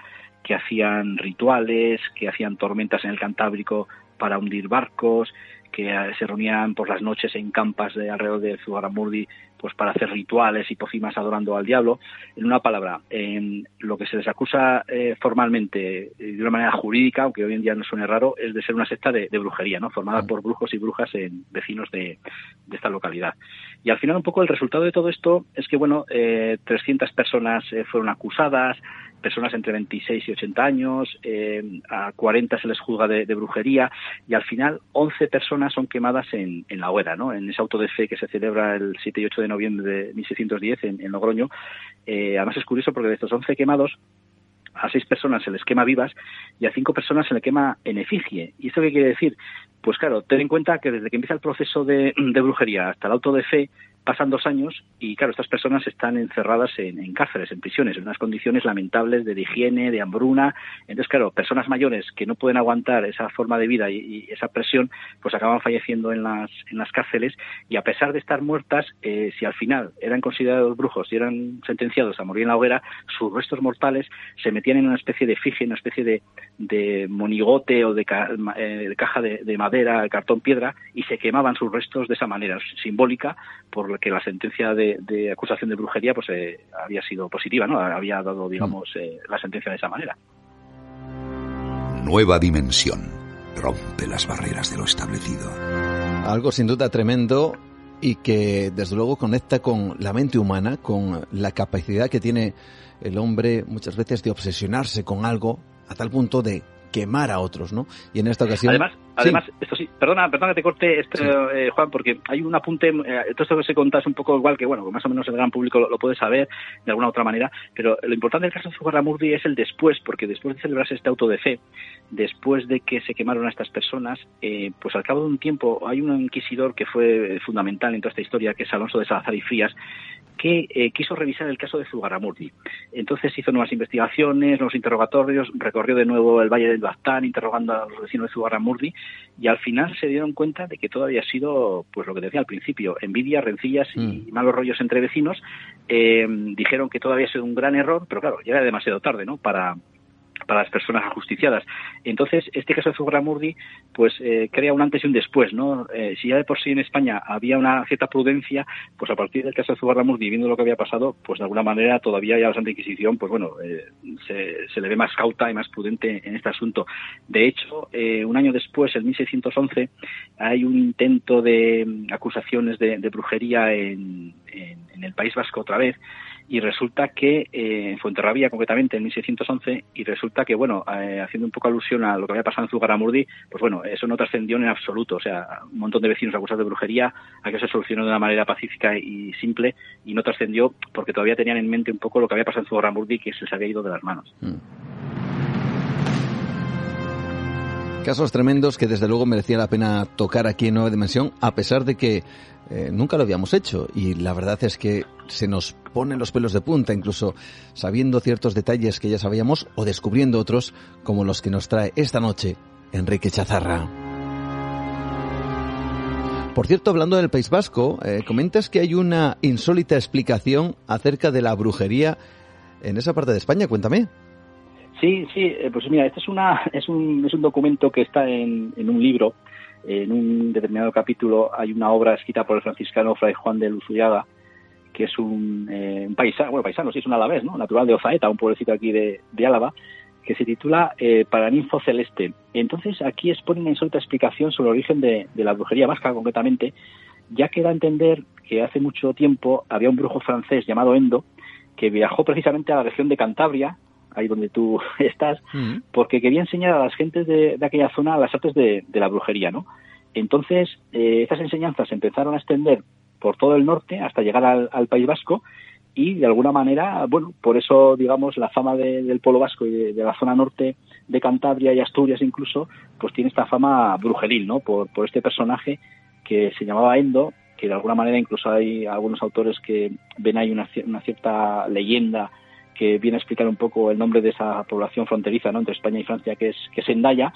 que hacían rituales, que hacían tormentas en el Cantábrico para hundir barcos, que eh, se reunían por las noches en campas de alrededor de Zugaramurdi pues para hacer rituales y pocimas adorando al diablo. En una palabra, en lo que se les acusa eh, formalmente de una manera jurídica, aunque hoy en día no suene raro, es de ser una secta de, brujería, ¿no? formada por brujos y brujas en vecinos de, esta localidad. Y al final un poco el resultado de todo esto es que, bueno, eh, 300 personas eh, fueron acusadas, personas entre 26 y 80 años, eh, a 40 se les juzga de, brujería y al final 11 personas son quemadas en, la hoguera, ¿no? en ese auto de fe que se celebra el 7 y 8 de noviembre de 1610 en, Logroño. Eh, además es curioso porque de estos 11 quemados, a seis personas se les quema vivas y a cinco personas se le quema en efigie. ¿Y esto qué quiere decir? Pues claro, ten en cuenta que desde que empieza el proceso de, de brujería hasta el auto de fe, pasan dos años y, claro, estas personas están encerradas en, cárceles, en prisiones, en unas condiciones lamentables de, higiene, de hambruna. Entonces, claro, personas mayores que no pueden aguantar esa forma de vida y, esa presión, pues acaban falleciendo en las, en las cárceles y a pesar de estar muertas, eh, si al final eran considerados brujos y eran sentenciados a morir en la hoguera, sus restos mortales se metían en una especie de fije, una especie de, de monigote o de, eh, caja de, de madera, cartón piedra, y se quemaban sus restos de esa manera simbólica por que la sentencia de, acusación de brujería pues eh, había sido positiva, ¿no? Había dado, digamos, eh, la sentencia de esa manera. Nueva dimensión. Rompe las barreras de lo establecido. Algo sin duda tremendo y que desde luego conecta con la mente humana, con la capacidad que tiene el hombre muchas veces de obsesionarse con algo a tal punto de quemar a otros, ¿no? Y en esta ocasión... Además, además esto sí, perdona, perdona que te corte esto, eh, Juan, porque hay un apunte, eh, todo esto que se conta es un poco igual que, bueno, más o menos el gran público lo, puede saber de alguna otra manera, pero lo importante del caso de Zugarramurdi es el después, porque después de celebrarse este auto de fe, después de que se quemaron a estas personas, eh, pues al cabo de un tiempo hay un inquisidor que fue fundamental en toda esta historia, que es Alonso de Salazar y Frías, que eh, quiso revisar el caso de Zugarramurdi. Entonces hizo nuevas investigaciones, nuevos interrogatorios, recorrió de nuevo el Valle del Baztán interrogando a los vecinos de Zugarramurdi y al final se dieron cuenta de que todo había sido, pues lo que decía al principio, envidia, rencillas y mm. malos rollos entre vecinos. Eh, dijeron que todo había sido un gran error, pero claro, ya era demasiado tarde, ¿no? Para, para las personas ajusticiadas. Entonces, este caso de Zugarramurdi, pues eh, crea un antes y un después, ¿no? Eh, si ya de por sí en España había una cierta prudencia, pues a partir del caso de Zugarramurdi, viendo lo que había pasado, pues de alguna manera todavía ya la Santa Inquisición, pues bueno, eh, se, le ve más cauta y más prudente en este asunto. De hecho, un año después, en 1611, hay un intento de mm, acusaciones de, brujería en el País Vasco otra vez, y resulta que eh, en Fuenterrabía concretamente en 1611 y resulta que bueno eh, haciendo un poco alusión a lo que había pasado en Zugaramurdi pues bueno eso no trascendió en absoluto o sea un montón de vecinos acusados de brujería a que se solucionó de una manera pacífica y simple y no trascendió porque todavía tenían en mente un poco lo que había pasado en Zugaramurdi que se les había ido de las manos mm. Casos tremendos que desde luego merecía la pena tocar aquí en Nueva Dimensión, a pesar de que eh, nunca lo habíamos hecho. Y la verdad es que se nos ponen los pelos de punta, incluso sabiendo ciertos detalles que ya sabíamos o descubriendo otros, como los que nos trae esta noche Enrique Chazarra. Por cierto, hablando del País Vasco, eh, comentas que hay una insólita explicación acerca de la brujería en esa parte de España. Cuéntame. Sí, sí, eh, pues mira, este es, una, es, un, es un documento que está en, en un libro. En un determinado capítulo hay una obra escrita por el franciscano Fray Juan de Luzuyaga, que es un, eh, paisano, bueno, paisano, sí, es un alavés, ¿no? Natural de Ozaeta, un pueblecito aquí de, de Álava, que se titula eh, Paraninfo Celeste. Entonces aquí expone una insólita explicación sobre el origen de, de la brujería vasca, concretamente, ya que da a entender que hace mucho tiempo había un brujo francés llamado Endo, que viajó precisamente a la región de Cantabria, ahí donde tú estás, porque quería enseñar a las gentes de, de aquella zona las artes de, de la brujería, ¿no? Entonces, eh, estas enseñanzas se empezaron a extender por todo el norte hasta llegar al, al País Vasco y de alguna manera, bueno, por eso, digamos, la fama de- del pueblo vasco y de, de la zona norte de Cantabria y Asturias incluso, pues tiene esta fama brujeril, ¿no? Por, por este personaje que se llamaba Endo, que de alguna manera incluso hay algunos autores que ven ahí una, una cierta leyenda que viene a explicar un poco el nombre de esa población fronteriza ¿no? entre España y Francia, que es, que es Endaya,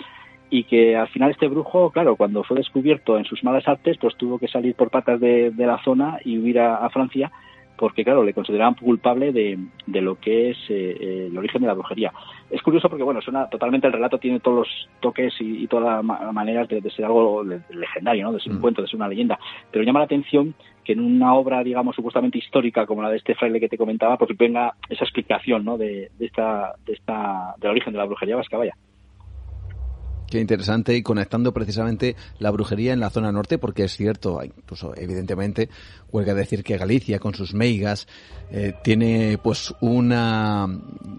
y que al final este brujo, claro, cuando fue descubierto en sus malas artes, pues tuvo que salir por patas de, de la zona y huir a, a Francia, porque claro, le consideraban culpable de, de lo que es eh, eh, el origen de la brujería. Es curioso porque, bueno, suena totalmente el relato, tiene todos los toques y, y todas las ma- maneras de, de ser algo le- legendario, ¿no? De ser un Mm. cuento, de ser una leyenda. Pero llama la atención que en una obra, digamos, supuestamente histórica como la de este fraile que te comentaba, pues venga esa explicación, ¿no? De, de esta, de esta, del origen de la brujería vasca, vaya. Qué interesante y conectando precisamente la brujería en la zona norte, porque es cierto, incluso evidentemente, huelga decir que Galicia con sus meigas eh, tiene pues una,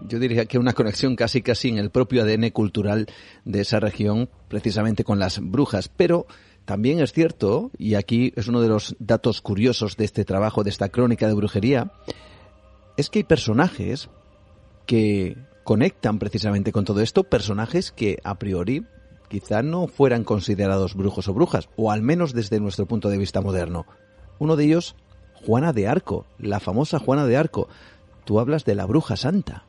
yo diría que una conexión casi casi en el propio ADN cultural de esa región, precisamente con las brujas, pero también es cierto, y aquí es uno de los datos curiosos de este trabajo, de esta crónica de brujería, es que hay personajes que conectan precisamente con todo esto, personajes que a priori quizá no fueran considerados brujos o brujas, o al menos desde nuestro punto de vista moderno. Uno de ellos, Juana de Arco, la famosa Juana de Arco. Tú hablas de la bruja santa.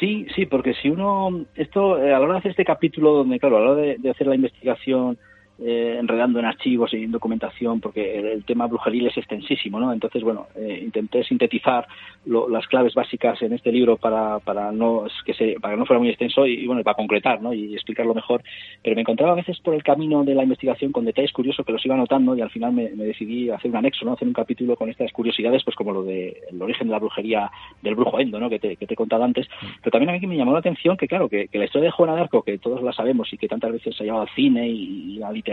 Sí, sí, porque si uno, esto, eh, a la hora de hacer este capítulo, donde, claro, a la hora de, de hacer la investigación, eh, enredando en archivos y en documentación, porque el, el tema brujeril es extensísimo, ¿no? Entonces, bueno, eh, intenté sintetizar lo- las claves básicas en este libro para, para no que se, para que no fuera muy extenso y, y, bueno, para concretar, ¿no? Y explicarlo mejor. Pero me encontraba a veces por el camino de la investigación con detalles curiosos que los iba notando y al final me, me decidí hacer un anexo, ¿no? Hacer un capítulo con estas curiosidades, pues como lo de el origen de la brujería del brujo Endo, ¿no? Que te, que te he contado antes. Pero también a mí me llamó la atención que, claro, que, que la historia de Juana de Arco, que todos la sabemos y que tantas veces se ha llevado al cine y, y la literatura,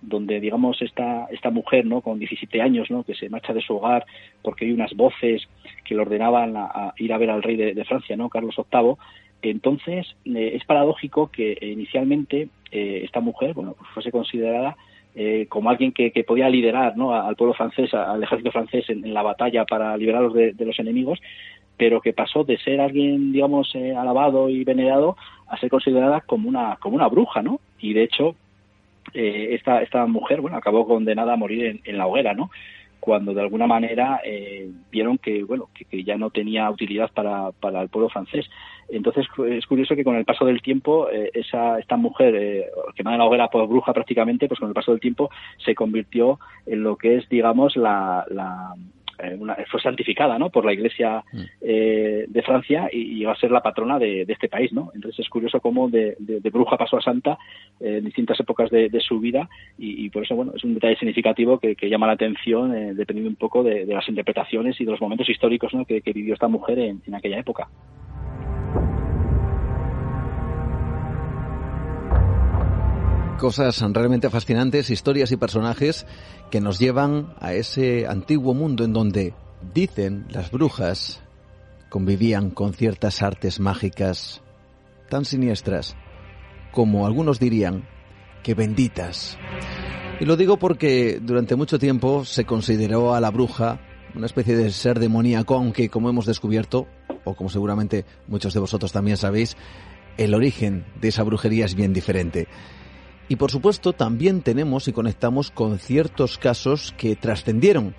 donde, digamos, esta, esta mujer, ¿no? Con 17 años, ¿no? Que se marcha de su hogar porque hay unas voces que le ordenaban a, a ir a ver al rey de, Francia, ¿no? Carlos VIII. Entonces, eh, es paradójico que eh, inicialmente eh, esta mujer, bueno, pues fuese considerada eh, como alguien que, que podía liderar ¿no? al pueblo francés, al ejército francés en, la batalla para liberarlos de, de los enemigos, pero que pasó de ser alguien, digamos, alabado y venerado a ser considerada como una, como una bruja, ¿no? Y de hecho, eh, esta, esta mujer, bueno, acabó condenada a morir en, la hoguera, ¿no? Cuando de alguna manera eh, vieron que, bueno, que, que ya no tenía utilidad para, para el pueblo francés. Entonces es curioso que con el paso del tiempo eh, esa esta mujer eh, quemada en la hoguera por bruja prácticamente, pues con el paso del tiempo se convirtió en lo que es, digamos, la, la una, fue santificada ¿no? por la Iglesia eh, de Francia y, va a ser la patrona de, de, este país. ¿no? Entonces es curioso cómo de, de, de bruja pasó a santa eh, en distintas épocas de, su vida y, y, por eso bueno es un detalle significativo que, que llama la atención eh, dependiendo un poco de, de, las interpretaciones y de los momentos históricos ¿no? que, que vivió esta mujer en, en aquella época. Cosas realmente fascinantes, historias y personajes que nos llevan a ese antiguo mundo en donde, dicen las brujas, convivían con ciertas artes mágicas tan siniestras como algunos dirían que benditas. Y lo digo porque durante mucho tiempo se consideró a la bruja una especie de ser demoníaco, aunque como hemos descubierto, o como seguramente muchos de vosotros también sabéis, el origen de esa brujería es bien diferente. Y por supuesto también tenemos y conectamos con ciertos casos que trascendieron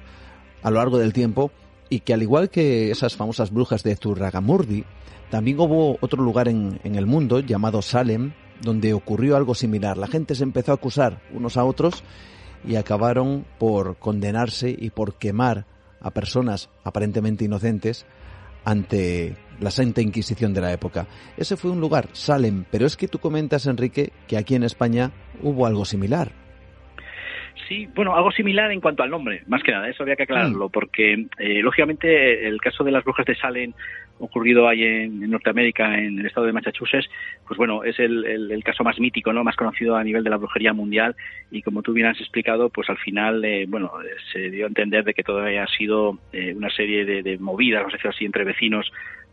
a lo largo del tiempo y que al igual que esas famosas brujas de Zurragamurdi, también hubo otro lugar en, en, el mundo llamado Salem, donde ocurrió algo similar. La gente se empezó a acusar unos a otros y acabaron por condenarse y por quemar a personas aparentemente inocentes ante la Santa Inquisición de la época. Ese fue un lugar, Salem, pero es que tú comentas, Enrique, que aquí en España hubo algo similar. Sí, bueno, algo similar en cuanto al nombre, más que nada, eso había que aclararlo, mm. porque eh, lógicamente el caso de las brujas de Salem ocurrido ahí en, Norteamérica, en el estado de Massachusetts, pues bueno, es el, caso más mítico, ¿no? Más conocido a nivel de la brujería mundial y como tú bien has explicado, pues al final, eh, bueno, se dio a entender de que todavía ha sido eh, una serie de, de movidas, vamos a decir así, entre vecinos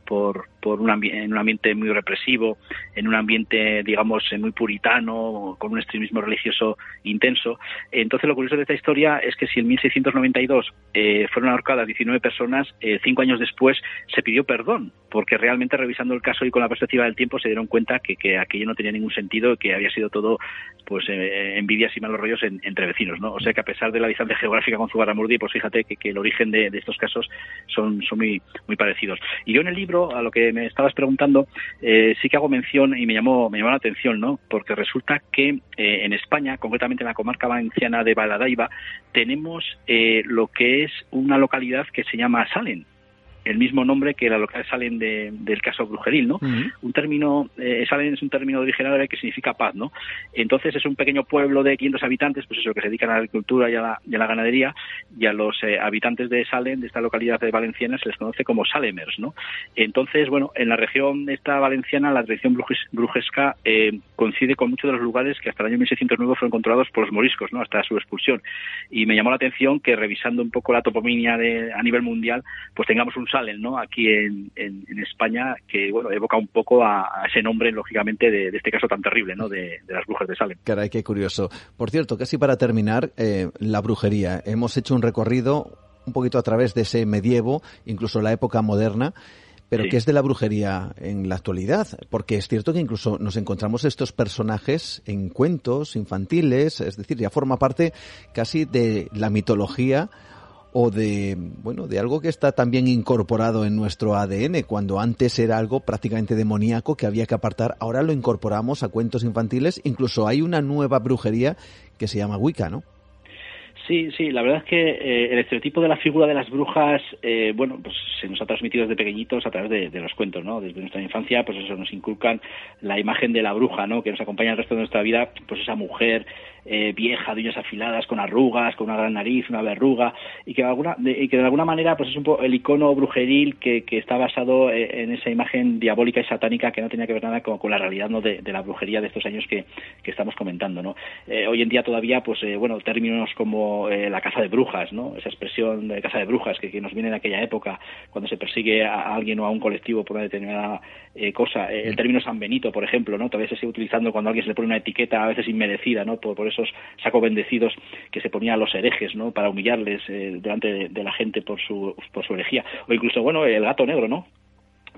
por, por un en un ambiente muy represivo, en un ambiente, digamos, muy puritano, con un extremismo religioso intenso. Entonces, lo curioso de esta historia es que si en 1692 eh, fueron ahorcadas 19 personas, eh, cinco años después se pidió perdón, porque realmente revisando el caso y con la perspectiva del tiempo se dieron cuenta que, que aquello no tenía ningún sentido, que había sido todo pues eh, envidias y malos rollos entre vecinos, ¿no? O sea que a pesar de la distancia geográfica con Zugarramurdi, pues fíjate que, que el origen de, de, estos casos son, son muy, muy parecidos. Y yo en el libro a lo que me estabas preguntando, eh, sí que hago mención y me llamó, me llamó la atención, ¿no? Porque resulta que eh, en España, concretamente en la comarca valenciana de Baladaiba, tenemos eh, lo que es una localidad que se llama Salen el mismo nombre que la localidad salen del caso brujeril, ¿no? Un término, eh, Salen es un término de origen árabe que significa paz, ¿no? Entonces es un pequeño pueblo de 500 habitantes, pues eso, que se dedican a la agricultura y a la, ganadería, y a los eh, habitantes de Salen, de esta localidad de valenciana, se les conoce como salemers, ¿no? Entonces, bueno, en la región esta valenciana, la tradición brujesca eh, coincide con muchos de los lugares que hasta el año 1609 fueron controlados por los moriscos, ¿no? Hasta su expulsión. Y me llamó la atención que revisando un poco la topominia de, a nivel mundial, pues tengamos un ¿no? Aquí en, España, que bueno, evoca un poco a, ese nombre, lógicamente, de, este caso tan terrible, ¿no? De, las brujas de Salem. Caray, qué curioso. Por cierto, casi para terminar, eh, la brujería. Hemos hecho un recorrido un poquito a través de ese medievo, incluso la época moderna. Pero ¿qué es de la brujería en la actualidad? Porque es cierto que incluso nos encontramos estos personajes en cuentos infantiles, es decir, ya forma parte casi de la mitología o de, bueno, de algo que está también incorporado en nuestro ADN, cuando antes era algo prácticamente demoníaco que había que apartar, ahora lo incorporamos a cuentos infantiles, incluso hay una nueva brujería que se llama Wicca, ¿no? Sí, sí, la verdad es que eh, el estereotipo de la figura de las brujas, eh, bueno, pues se nos ha transmitido desde pequeñitos a través de, los cuentos, ¿no? Desde nuestra infancia, pues eso nos inculcan la imagen de la bruja, ¿no? Que nos acompaña el resto de nuestra vida, pues esa mujer eh, vieja, de uñas afiladas, con arrugas, con una gran nariz, una verruga, y que de alguna, y que de alguna manera pues es un poco el icono brujeril que, está basado eh, en esa imagen diabólica y satánica que no tenía que ver nada con, la realidad ¿no? de, la brujería de estos años que, que estamos comentando. ¿no? Eh, hoy en día todavía, pues eh, bueno, términos como eh, la caza de brujas, ¿no? esa expresión de caza de brujas que, nos viene de aquella época, cuando se persigue a alguien o a un colectivo por una determinada cosa. El término San Benito, por ejemplo, ¿no? Todavía se sigue utilizando cuando a alguien se le pone una etiqueta a veces inmerecida, ¿no? Por, esos sacos bendecidos que se ponían a los herejes, ¿no? Para humillarles eh, delante de, la gente por su, por su herejía. O incluso, bueno, el gato negro, ¿no?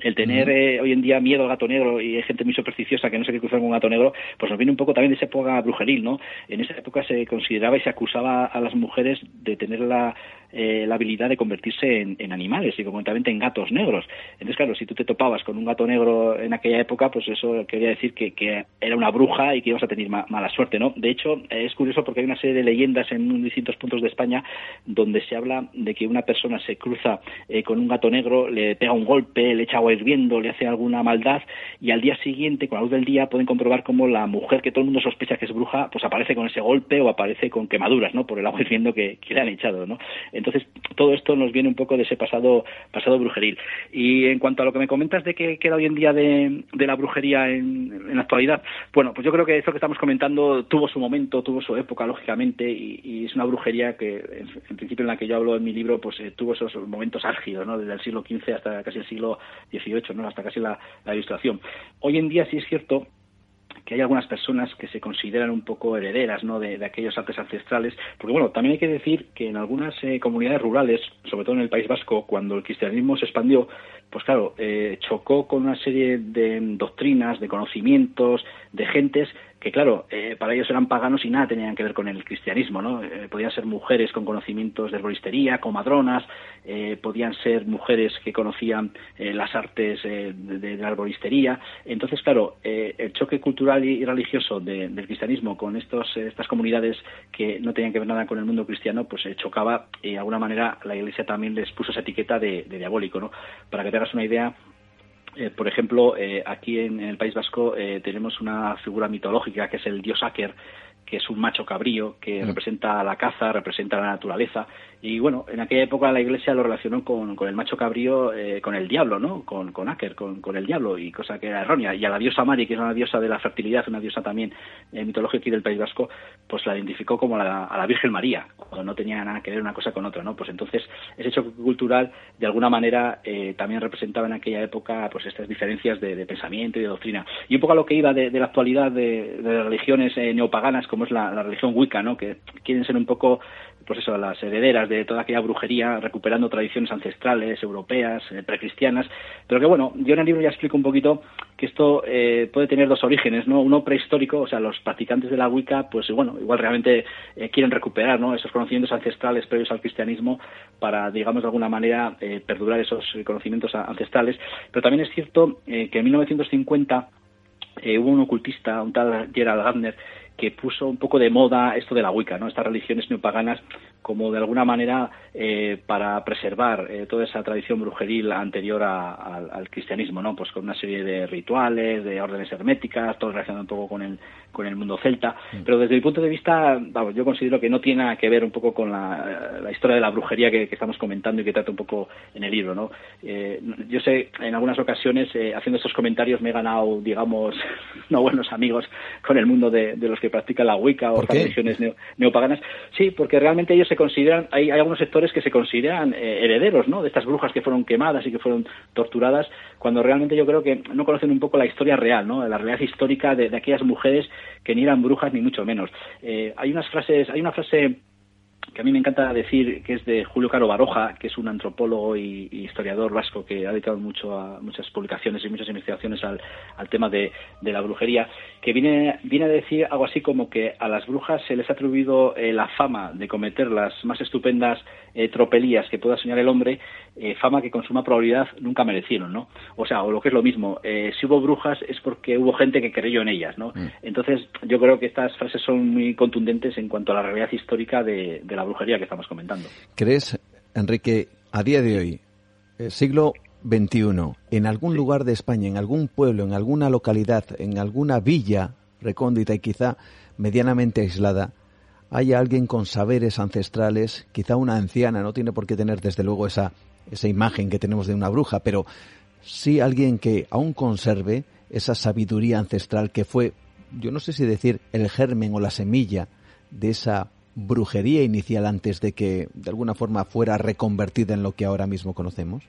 el tener hoy en día miedo al gato negro y hay gente muy supersticiosa que no se quiere cruzar con un gato negro, pues nos viene un poco también de esa época brujeril, ¿no? En esa época se consideraba y se acusaba a las mujeres de tener la, eh, la habilidad de convertirse en, animales y concretamente en gatos negros. Entonces, claro, si tú te topabas con un gato negro en aquella época, pues eso quería decir que, era una bruja y que ibas a tener mala suerte, ¿no? De hecho, es curioso porque hay una serie de leyendas en distintos puntos de España donde se habla de que una persona se cruza eh, con un gato negro, le pega un golpe, le echa agua hirviendo, le hace alguna maldad y al día siguiente, con la luz del día, pueden comprobar cómo la mujer que todo el mundo sospecha que es bruja, pues aparece con ese golpe o aparece con quemaduras, ¿no? Por el agua hirviendo que, que le han echado, ¿no? Entonces, todo esto nos viene un poco de ese pasado, pasado brujeril. Y en cuanto a lo que me comentas de que queda hoy en día de, la brujería en, la actualidad, bueno, pues yo creo que esto que estamos comentando tuvo su momento, tuvo su época, lógicamente, y, es una brujería que, en, principio, en la que yo hablo en mi libro, pues eh, tuvo esos momentos álgidos, ¿no? Desde el siglo XV hasta casi el siglo XVIII, ¿no? Hasta casi la, la Ilustración. Hoy en día sí es cierto que hay algunas personas que se consideran un poco herederas ¿no? de, aquellos artes ancestrales, porque bueno, también hay que decir que en algunas eh, comunidades rurales, sobre todo en el País Vasco, cuando el cristianismo se expandió, pues claro, eh, chocó con una serie de doctrinas, de conocimientos, de gentes que claro, eh, para ellos eran paganos y nada tenían que ver con el cristianismo, ¿no? Eh, podían ser mujeres con conocimientos de herboristería, comadronas, eh, podían ser mujeres que conocían eh, las artes de, la arboristería. Entonces, claro, el choque cultural y, religioso de, del cristianismo con estos, estas comunidades que no tenían que ver nada con el mundo cristiano, pues chocaba y de alguna manera la Iglesia también les puso esa etiqueta de, de diabólico, ¿no? Para que te hagas una idea, eh, por ejemplo, eh, aquí en, en, el País Vasco eh, tenemos una figura mitológica que es el dios Aker, que es un macho cabrío que mm. representa la caza, representa la naturaleza. Y bueno, en aquella época la iglesia lo relacionó con, con el macho cabrío, eh, con el diablo, ¿no? Con, con Aker, con, con, el diablo, y cosa que era errónea. Y a la diosa Mari, que es una diosa de la fertilidad, una diosa también eh, mitológica aquí del País Vasco, pues la identificó como a la Virgen María, cuando no tenía nada que ver una cosa con otra, ¿no? Pues entonces ese choque cultural, de alguna manera, eh, también representaba en aquella época pues estas diferencias de, pensamiento y de doctrina. Y un poco a lo que iba de, la actualidad de, de religiones eh, neopaganas, como es la religión Wicca, ¿no? Que quieren ser un poco pues eso, las herederas de toda aquella brujería, recuperando tradiciones ancestrales, europeas, eh, precristianas, pero que bueno, yo en el libro ya explico un poquito que esto eh, puede tener dos orígenes, ¿no? Uno prehistórico, o sea, los practicantes de la Wicca, pues bueno, igual realmente eh, quieren recuperar. Esos conocimientos ancestrales previos al cristianismo para, digamos, de alguna manera eh, perdurar esos conocimientos ancestrales, pero también es cierto que en 1950 hubo un ocultista, un tal Gerald Gardner, que puso un poco de moda esto de la Wicca, ¿no? Estas religiones neopaganas como de alguna manera eh, para preservar eh, toda esa tradición brujeril anterior a, a, al cristianismo, ¿no? Pues con una serie de rituales, de órdenes herméticas, todo relacionado un poco con el, con el mundo celta. Mm. Pero desde mi punto de vista, vamos, yo considero que no tiene nada que ver un poco con la, la historia de la brujería que, que, estamos comentando y que trata un poco en el libro, ¿no? Eh, yo sé, en algunas ocasiones, eh, haciendo estos comentarios, me he ganado, digamos, no buenos amigos con el mundo de, de los que practican la Wicca o religiones neo, neopaganas. Sí, porque realmente ellos se consideran, hay, hay algunos sectores que se consideran eh, herederos, ¿no? De estas brujas que fueron quemadas y que fueron torturadas, cuando realmente yo creo que no conocen un poco la historia real, ¿no? La realidad histórica de, aquellas mujeres que ni eran brujas ni mucho menos. Eh, hay unas frases, hay una frase que a mí me encanta decir que es de Julio Caro Baroja, que es un antropólogo y, historiador vasco que ha dedicado mucho a muchas publicaciones y muchas investigaciones al, tema de, de, la brujería, que viene, viene a decir algo así como que a las brujas se les ha atribuido eh, la fama de cometer las más estupendas eh, tropelías que pueda soñar el hombre, eh, fama que con suma probabilidad nunca merecieron, ¿no? O sea, o lo que es lo mismo, eh, si hubo brujas es porque hubo gente que creyó en ellas, ¿no? Mm. Entonces, yo creo que estas frases son muy contundentes en cuanto a la realidad histórica de, de la brujería que estamos comentando. ¿Crees, Enrique, a día de hoy, eh, siglo XXI, en algún sí. lugar de España, en algún pueblo, en alguna localidad, en alguna villa recóndita y quizá medianamente aislada, haya alguien con saberes ancestrales, quizá una anciana, no tiene por qué tener desde luego esa, esa imagen que tenemos de una bruja, pero sí alguien que aún conserve esa sabiduría ancestral que fue, yo no sé si decir el germen o la semilla de esa brujería inicial antes de que de alguna forma fuera reconvertida en lo que ahora mismo conocemos?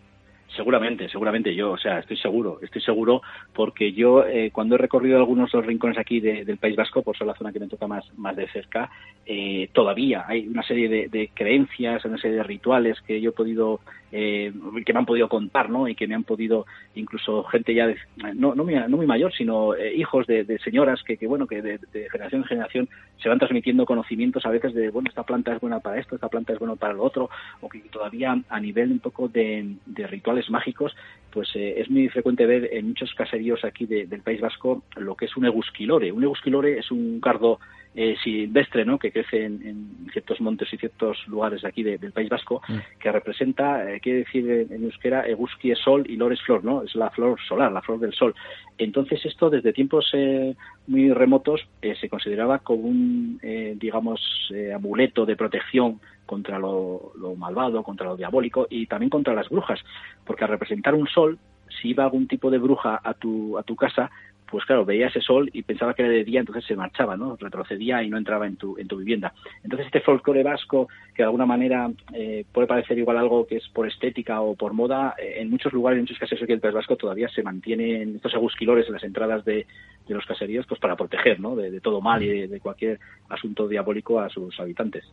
Seguramente, seguramente yo, o sea, estoy seguro, estoy seguro porque yo eh, cuando he recorrido algunos de los rincones aquí de, del País Vasco, por ser la zona que me toca más, más de cerca, eh, todavía hay una serie de, de, creencias, una serie de rituales que yo he podido, eh, que me han podido contar, ¿no? Y que me han podido, incluso gente ya, de, no, no, muy, no muy mayor, sino eh, hijos de, de, señoras que, que bueno, que de, generación en generación se van transmitiendo conocimientos a veces de, bueno, esta planta es buena para esto, esta planta es buena para lo otro, o que todavía a nivel un poco de, rituales mágicos, pues eh, es muy frecuente ver en muchos caseríos aquí de, del País Vasco lo que es un egusquilore. Un egusquilore es un cardo eh, silvestre, ¿no? Que crece en, en, ciertos montes y ciertos lugares de aquí de, del País Vasco, mm. que representa, eh, quiere decir en, euskera, egusqui es sol y lor es flor, ¿no? Es la flor solar, la flor del sol. Entonces esto desde tiempos eh, muy remotos eh, se consideraba como un, eh, digamos, eh, amuleto de protección contra lo, lo malvado, contra lo diabólico y también contra las brujas, porque al representar un sol, si iba algún tipo de bruja a tu, a tu casa, pues claro, veía ese sol y pensaba que era de día, entonces se marchaba, ¿no? Retrocedía y no entraba en tu, en tu vivienda. Entonces este folclore vasco, que de alguna manera eh, puede parecer igual algo que es por estética o por moda, eh, en muchos lugares, en muchos caseríos aquí del País Vasco todavía se mantienen estos agusquilores en las entradas de, de los caseríos, pues para proteger, ¿no? De, todo mal y de cualquier asunto diabólico a sus habitantes.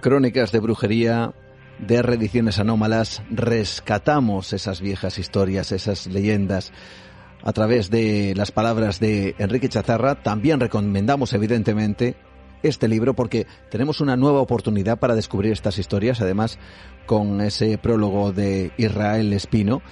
Crónicas de brujería, de reediciones anómalas, rescatamos esas viejas historias, esas leyendas a través de las palabras de Enrique Chazarra. También recomendamos, evidentemente, este libro porque tenemos una nueva oportunidad para descubrir estas historias, además con ese prólogo de Israel Espino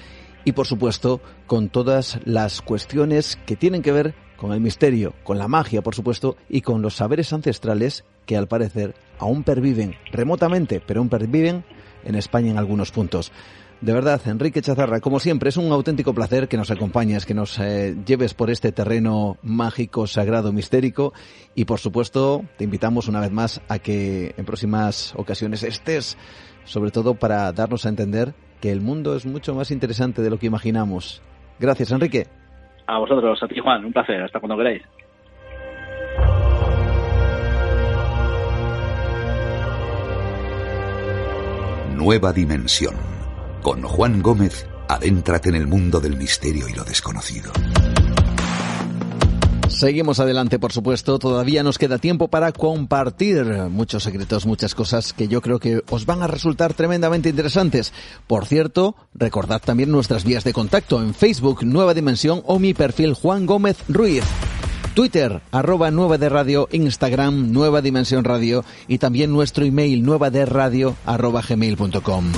y, por supuesto, con todas las cuestiones que tienen que ver con el misterio, con la magia, por supuesto, y con los saberes ancestrales que al parecer aún perviven remotamente, pero aún perviven en España en algunos puntos. De verdad, Enrique Chazarra, como siempre, es un auténtico placer que nos acompañes, que nos eh, lleves por este terreno mágico, sagrado, mistérico y, por supuesto, te invitamos una vez más a que en próximas ocasiones estés, sobre todo para darnos a entender que el mundo es mucho más interesante de lo que imaginamos. Gracias, Enrique. A vosotros, a ti, Juan, un placer. Hasta cuando queráis. Nueva Dimensión. Con Juan Gómez, adéntrate en el mundo del misterio y lo desconocido. Seguimos adelante, por supuesto. Todavía nos queda tiempo para compartir muchos secretos, muchas cosas que yo creo que os van a resultar tremendamente interesantes. Por cierto, recordad también nuestras vías de contacto en Facebook Nueva Dimensión o mi perfil Juan Gómez Ruiz. Twitter, arroba Nueva de Radio, Instagram, Nueva Dimensión Radio y también nuestro email nueva de radio arroba gmail.com.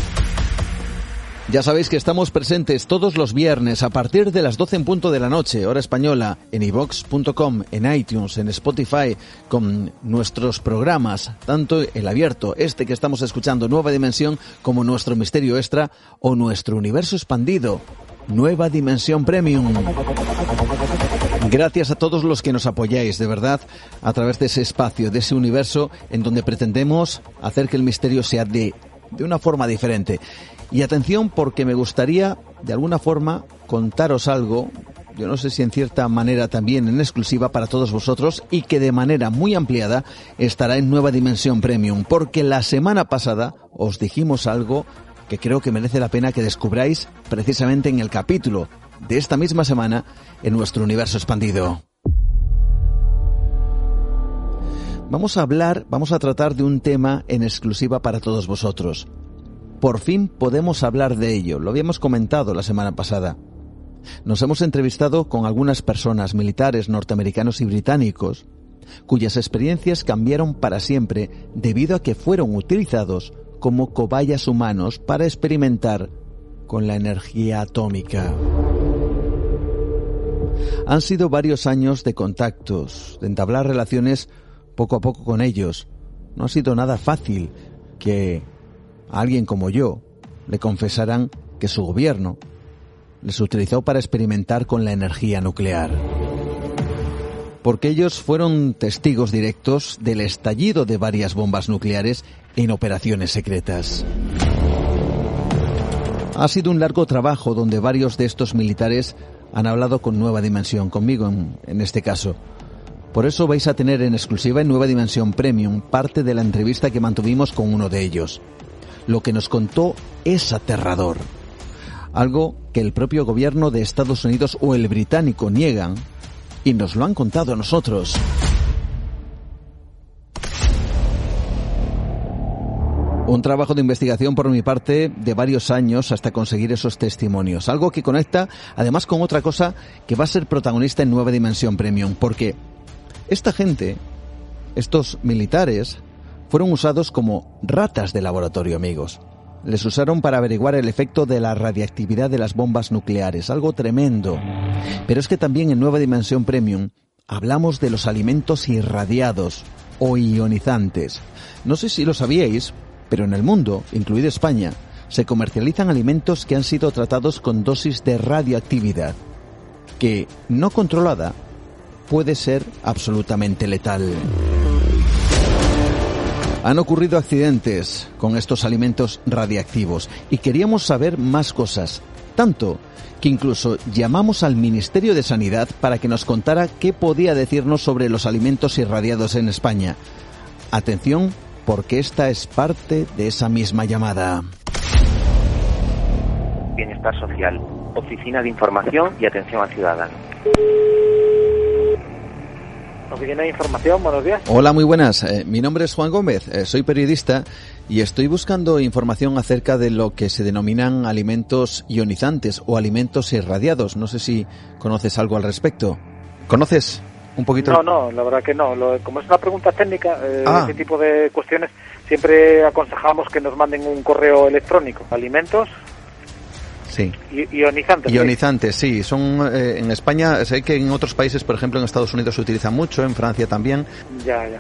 Ya sabéis que estamos presentes todos los viernes a partir de las 12 en punto de la noche, hora española, en ivox.com, en iTunes, en Spotify, con nuestros programas, tanto el abierto, este que estamos escuchando, Nueva Dimensión, como nuestro Misterio Extra o nuestro Universo Expandido, Nueva Dimensión Premium. Gracias a todos los que nos apoyáis, de verdad, a través de ese espacio, de ese universo en donde pretendemos hacer que el misterio sea de, de una forma diferente. Y atención porque me gustaría, de alguna forma, contaros algo, yo no sé si en cierta manera también en exclusiva para todos vosotros y que de manera muy ampliada estará en Nueva Dimensión Premium, porque la semana pasada os dijimos algo que creo que merece la pena que descubráis precisamente en el capítulo de esta misma semana en nuestro universo expandido. Vamos a hablar, vamos a tratar de un tema en exclusiva para todos vosotros. Por fin podemos hablar de ello, lo habíamos comentado la semana pasada. Nos hemos entrevistado con algunas personas, militares norteamericanos y británicos, cuyas experiencias cambiaron para siempre debido a que fueron utilizados como cobayas humanos para experimentar con la energía atómica. Han sido varios años de contactos, de entablar relaciones poco a poco con ellos. No ha sido nada fácil que a alguien como yo le confesaran que su gobierno les utilizó para experimentar con la energía nuclear. Porque ellos fueron testigos directos del estallido de varias bombas nucleares en operaciones secretas. Ha sido un largo trabajo donde varios de estos militares han hablado con Nueva Dimensión, conmigo en, este caso. Por eso vais a tener en exclusiva en Nueva Dimensión Premium parte de la entrevista que mantuvimos con uno de ellos. Lo que nos contó es aterrador. Algo que el propio gobierno de Estados Unidos o el británico niegan y nos lo han contado a nosotros. Un trabajo de investigación por mi parte de varios años hasta conseguir esos testimonios. Algo que conecta además con otra cosa que va a ser protagonista en Nueva Dimensión Premium. Porque esta gente, estos militares, fueron usados como ratas de laboratorio, amigos. Les usaron para averiguar el efecto de la radiactividad de las bombas nucleares, algo tremendo. Pero es que también en Nueva Dimensión Premium hablamos de los alimentos irradiados o ionizantes. No sé si lo sabíais, pero en el mundo, incluido España, se comercializan alimentos que han sido tratados con dosis de radioactividad, que, no controlada, puede ser absolutamente letal. Han ocurrido accidentes con estos alimentos radiactivos y queríamos saber más cosas, tanto que incluso llamamos al Ministerio de Sanidad para que nos contara qué podía decirnos sobre los alimentos irradiados en España. Atención, porque esta es parte de esa misma llamada. Bienestar Social, Oficina de Información y Atención al Ciudadano. Oficina de Información, buenos días. Hola, muy buenas. Eh, mi nombre es Juan Gómez, eh, soy periodista y estoy buscando información acerca de lo que se denominan alimentos ionizantes o alimentos irradiados. No sé si conoces algo al respecto. ¿Conoces un poquito? No, no, la verdad que no. Lo- como es una pregunta técnica, eh, Ah. ese tipo de cuestiones, siempre aconsejamos que nos manden un correo electrónico. Alimentos Sí. ionizantes. ¿sí? Ionizantes, sí. Son eh, en España, sé que en otros países, por ejemplo en Estados Unidos se utiliza mucho, en Francia también. Ya, ya.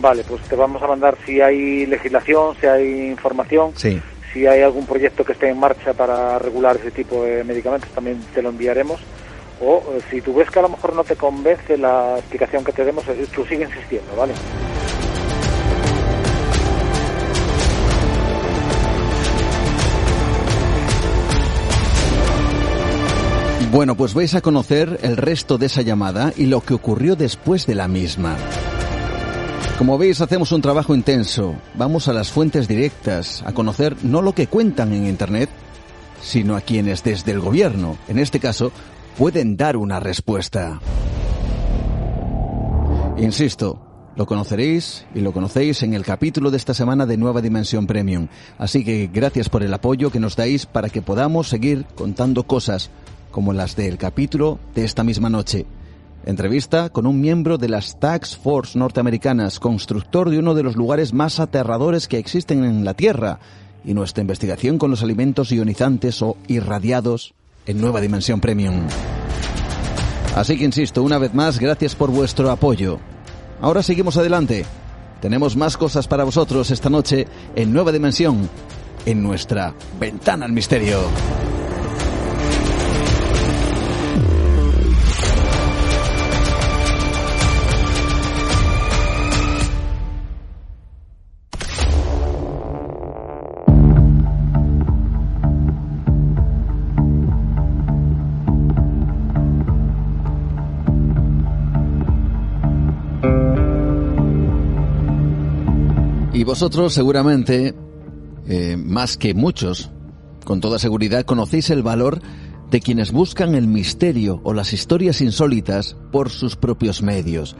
Vale, pues te vamos a mandar si hay legislación, si hay información, Sí. si hay algún proyecto que esté en marcha para regular ese tipo de medicamentos, también te lo enviaremos. O eh, si tú ves que a lo mejor no te convence la explicación que te demos, eh, tú sigue insistiendo, ¿vale? Bueno, pues vais a conocer el resto de esa llamada y lo que ocurrió después de la misma. Como veis, hacemos un trabajo intenso. Vamos a las fuentes directas, a conocer no lo que cuentan en Internet, sino a quienes desde el gobierno, en este caso, pueden dar una respuesta. Insisto, lo conoceréis y lo conocéis en el capítulo de esta semana de Nueva Dimensión Premium. Así que gracias por el apoyo que nos dais para que podamos seguir contando cosas como las del capítulo de esta misma noche. Entrevista con un miembro de las Tax Force norteamericanas, constructor de uno de los lugares más aterradores que existen en la Tierra, y nuestra investigación con los alimentos ionizantes o irradiados en Nueva Dimensión Premium. Así que insisto, una vez más, gracias por vuestro apoyo. Ahora seguimos adelante. Tenemos más cosas para vosotros esta noche en Nueva Dimensión, en nuestra ventana al misterio. Vosotros seguramente, eh, más que muchos, con toda seguridad conocéis el valor de quienes buscan el misterio o las historias insólitas por sus propios medios,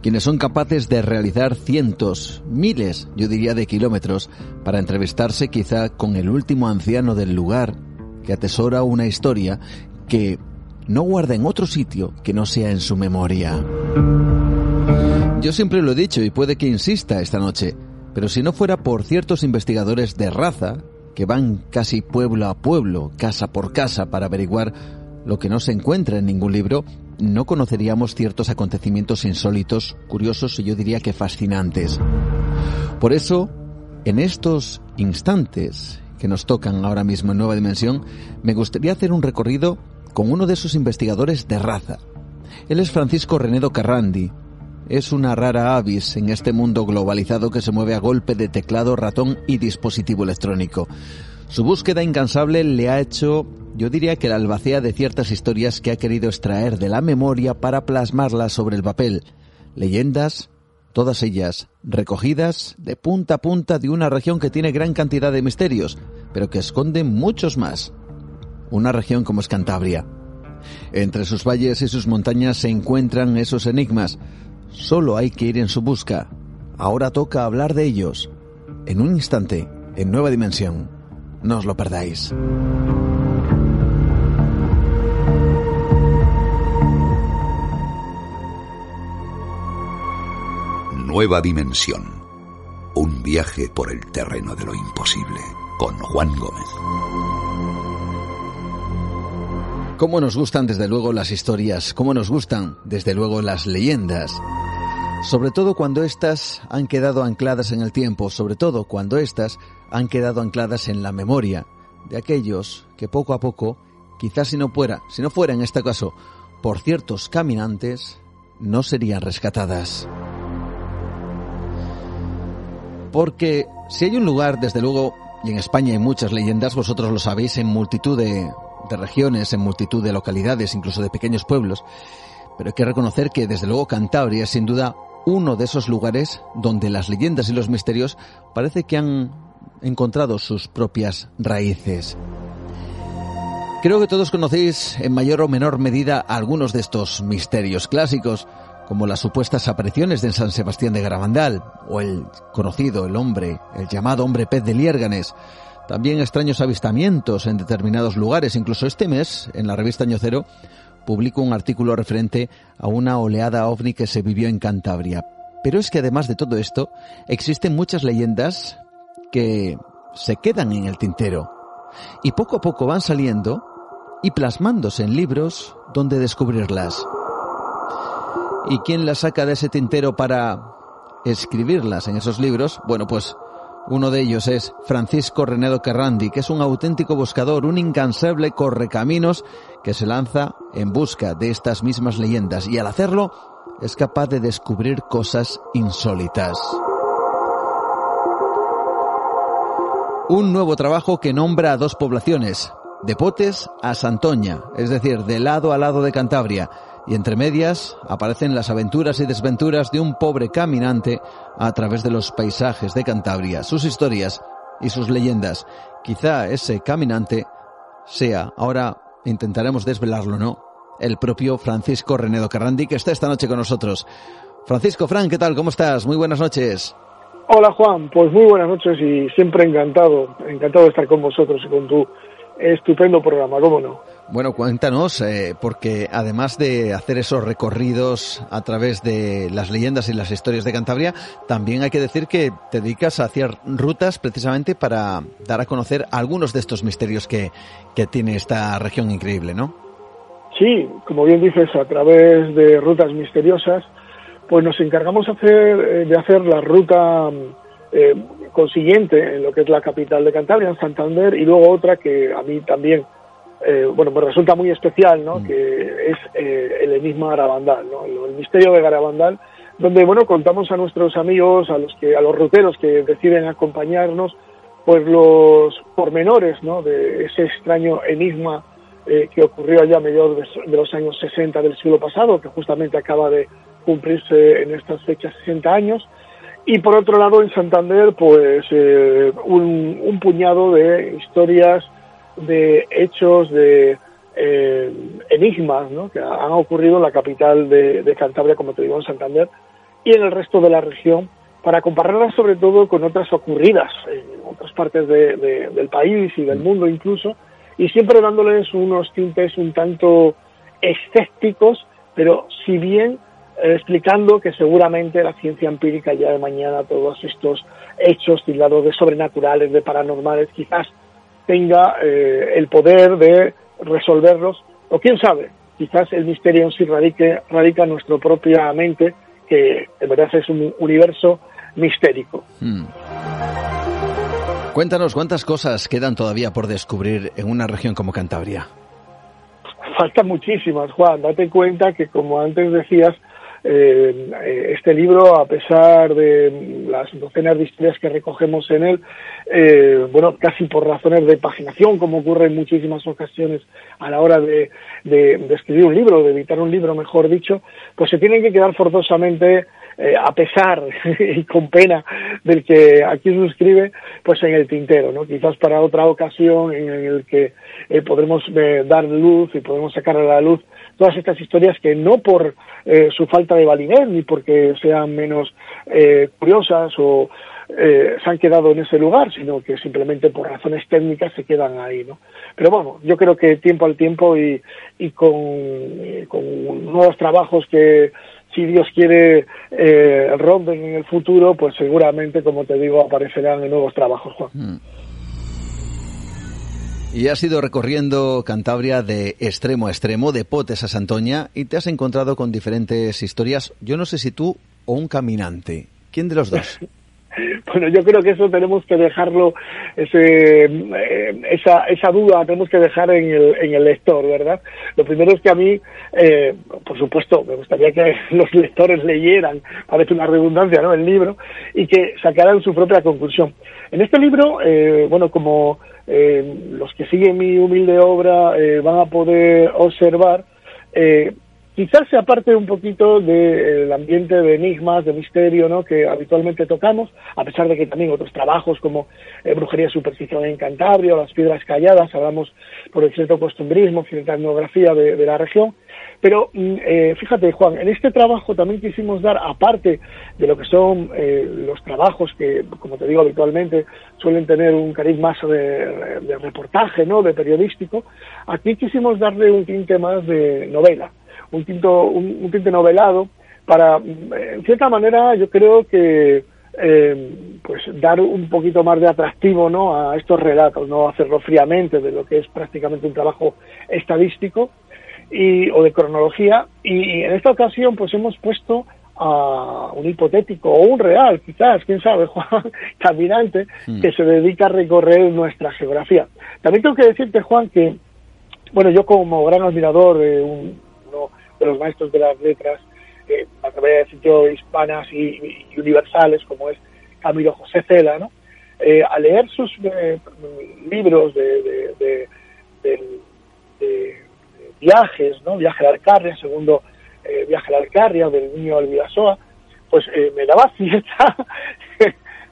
quienes son capaces de realizar cientos, miles, yo diría, de kilómetros para entrevistarse quizá con el último anciano del lugar que atesora una historia que no guarda en otro sitio que no sea en su memoria. Yo siempre lo he dicho y puede que insista esta noche, pero si no fuera por ciertos investigadores de raza que van casi pueblo a pueblo, casa por casa para averiguar lo que no se encuentra en ningún libro, no conoceríamos ciertos acontecimientos insólitos, curiosos y yo diría que fascinantes. Por eso, en estos instantes que nos tocan ahora mismo en Nueva Dimensión, me gustaría hacer un recorrido con uno de esos investigadores de raza. Él es Francisco Renedo Carrandi. Es una rara avis en este mundo globalizado que se mueve a golpe de teclado, ratón y dispositivo electrónico. Su búsqueda incansable le ha hecho, yo diría que la albacea de ciertas historias que ha querido extraer de la memoria para plasmarlas sobre el papel. Leyendas, todas ellas recogidas de punta a punta de una región que tiene gran cantidad de misterios, pero que esconde muchos más. Una región como es Cantabria. Entre sus valles y sus montañas se encuentran esos enigmas. Solo hay que ir en su busca. Ahora toca hablar de ellos. En un instante, en Nueva Dimensión. No os lo perdáis. Nueva Dimensión. Un viaje por el terreno de lo imposible. Con Juan Gómez. Cómo nos gustan desde luego las historias, cómo nos gustan desde luego las leyendas. Sobre todo cuando éstas han quedado ancladas en el tiempo, sobre todo cuando éstas han quedado ancladas en la memoria de aquellos que poco a poco, quizás si no fuera, si no fuera en este caso, por ciertos caminantes, no serían rescatadas. Porque si hay un lugar, desde luego, y en España hay muchas leyendas, vosotros lo sabéis, en multitud de, de regiones, en multitud de localidades, incluso de pequeños pueblos, pero hay que reconocer que desde luego Cantabria es sin duda uno de esos lugares donde las leyendas y los misterios parece que han encontrado sus propias raíces. Creo que todos conocéis en mayor o menor medida algunos de estos misterios clásicos, como las supuestas apariciones de San Sebastián de Garabandal, o el conocido, el hombre, el llamado hombre pez de Liérganes, también extraños avistamientos en determinados lugares. Incluso este mes, en la revista Año Cero, publico un artículo referente a una oleada ovni que se vivió en Cantabria. Pero es que además de todo esto, existen muchas leyendas que se quedan en el tintero y poco a poco van saliendo y plasmándose en libros donde descubrirlas. ¿Y quién las saca de ese tintero para escribirlas en esos libros? Bueno, pues uno de ellos es Francisco Renedo Carrandi, que es un auténtico buscador, un incansable correcaminos que se lanza en busca de estas mismas leyendas y al hacerlo es capaz de descubrir cosas insólitas. Un nuevo trabajo que nombra a dos poblaciones, de Potes a Santoña, es decir, de lado a lado de Cantabria, y entre medias aparecen las aventuras y desventuras de un pobre caminante a través de los paisajes de Cantabria, sus historias y sus leyendas. Quizá ese caminante sea, ahora intentaremos desvelarlo, ¿no? El propio Francisco Renedo Carrandi, que está esta noche con nosotros. Francisco, Fran, ¿qué tal? ¿Cómo estás? Muy buenas noches. Hola Juan, pues muy buenas noches y siempre encantado, encantado de estar con vosotros y con tu estupendo programa, ¿cómo no? Bueno, cuéntanos, eh, porque además de hacer esos recorridos a través de las leyendas y las historias de Cantabria, también hay que decir que te dedicas a hacer rutas precisamente para dar a conocer algunos de estos misterios que, que tiene esta región increíble, ¿no? Sí, como bien dices, a través de rutas misteriosas, pues nos encargamos hacer, eh, de hacer la ruta eh, consiguiente en lo que es la capital de Cantabria, en Santander, y luego otra que a mí también eh, bueno, me resulta muy especial, ¿no? Mm. Que es eh, el enigma Garabandal, ¿no? El, misterio de Garabandal, donde, bueno, contamos a nuestros amigos, a los que, a los ruteros que deciden acompañarnos, pues los pormenores, ¿no? De ese extraño enigma eh, que ocurrió allá a mediados de, los años 60 del siglo pasado, que justamente acaba de cumplirse en estas fechas 60 años. Y por otro lado, en Santander, pues un, un puñado de historias de hechos, de eh, enigmas ¿no? que han ocurrido en la capital de, Cantabria, como te digo, en Santander, y en el resto de la región, para compararlas sobre todo con otras ocurridas en otras partes del país y del mundo incluso, y siempre dándoles unos tintes un tanto escépticos, pero si bien eh, explicando que seguramente la ciencia empírica ya de mañana todos estos hechos tildados de sobrenaturales, de paranormales, quizás tenga eh, el poder de resolverlos, o quién sabe, quizás el misterio en sí radique, radica en nuestra propia mente, que de verdad es un universo mistérico. Hmm. Cuéntanos cuántas cosas quedan todavía por descubrir en una región como Cantabria. Faltan muchísimas, Juan. Date cuenta que, como antes decías, eh, este libro, a pesar de las docenas de historias que recogemos en él, eh, bueno, casi por razones de paginación, como ocurre en muchísimas ocasiones a la hora de, escribir un libro, de editar un libro, mejor dicho, pues se tienen que quedar forzosamente eh, a pesar y con pena del que aquí suscribe, pues en el tintero, ¿no? Quizás para otra ocasión en el que podremos dar luz y podemos sacar a la luz todas estas historias que no por eh, su falta de validez ni porque sean menos eh, curiosas o eh, se han quedado en ese lugar, sino que simplemente por razones técnicas se quedan ahí, ¿no? Pero bueno, yo creo que tiempo al tiempo y, y con, nuevos trabajos que si Dios quiere eh, rompen en el futuro, pues seguramente, como te digo, aparecerán en nuevos trabajos, Juan. Mm. Y has ido recorriendo Cantabria de extremo a extremo, de Potes a Santoña, y te has encontrado con diferentes historias. Yo no sé si tú o un caminante. ¿Quién de los dos? Bueno, yo creo que eso tenemos que dejarlo, ese, eh, esa, esa duda tenemos que dejar en el, en el lector, ¿verdad? Lo primero es que a mí, eh, por supuesto, me gustaría que los lectores leyeran, parece una redundancia, ¿no?, el libro, y que sacaran su propia conclusión. En este libro, eh, bueno, como los que siguen mi humilde obra van a poder observar, quizás se aparte un poquito del ambiente de enigmas, de misterio, ¿no? que habitualmente tocamos, a pesar de que también otros trabajos como eh, Brujería Superstición en Cantabria o Las Piedras Calladas, hablamos por el cierto costumbrismo, cierta etnografía de la región, pero mm, eh, fíjate, Juan, en este trabajo también quisimos dar, aparte de lo que son eh, los trabajos que, como te digo, habitualmente suelen tener un cariz más de, de reportaje, ¿no? de periodístico, aquí quisimos darle un tinte más de novela, un, tinto, un, tinte novelado para, mm, en cierta manera, yo creo que eh, pues dar un poquito más de atractivo ¿no? a estos relatos, no hacerlo fríamente de lo que es prácticamente un trabajo estadístico, y, o de cronología y, en esta ocasión pues hemos puesto a un hipotético o un real, quizás, quién sabe, Juan, caminante, hmm. que se dedica a recorrer nuestra geografía. También tengo que decirte, Juan, que, bueno, yo como gran admirador de uno de los maestros de las letras, eh, a través de sitios hispanas y, universales, como es Camilo José Cela, ¿no? Eh, a leer sus eh, libros de, de, de viajes, ¿no? Viaje a Alcarria, segundo eh, viaje a Alcarria del niño Alvidasoa, pues eh, me daba cierta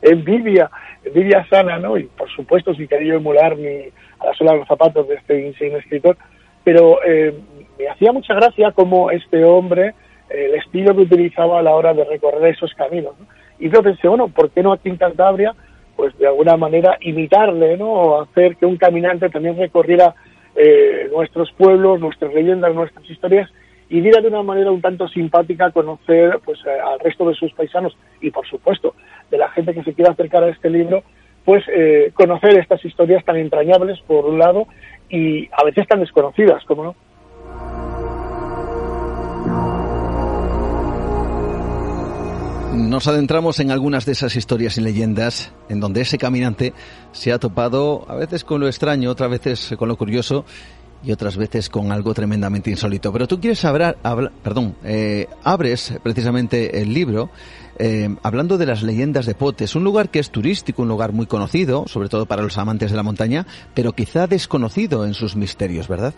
envidia, envidia sana, ¿no? Y por supuesto si quería emular mi, a la sola de los zapatos de este insigne escritor, pero eh, me hacía mucha gracia como este hombre, el estilo que utilizaba a la hora de recorrer esos caminos, ¿no? Y yo pensé, bueno, ¿por qué no aquí en Cantabria? Pues de alguna manera imitarle, ¿no? O hacer que un caminante también recorriera eh, nuestros pueblos, nuestras leyendas, nuestras historias y diera de una manera un tanto simpática conocer pues eh, al resto de sus paisanos y por supuesto de la gente que se quiera acercar a este libro pues eh, conocer estas historias tan entrañables por un lado y a veces tan desconocidas como no Nos adentramos en algunas de esas historias y leyendas en donde ese caminante se ha topado a veces con lo extraño, otras veces con lo curioso y otras veces con algo tremendamente insólito. Pero tú quieres hablar, perdón, eh, abres precisamente el libro eh, hablando de las leyendas de Potes, un lugar que es turístico, un lugar muy conocido, sobre todo para los amantes de la montaña, pero quizá desconocido en sus misterios, ¿verdad?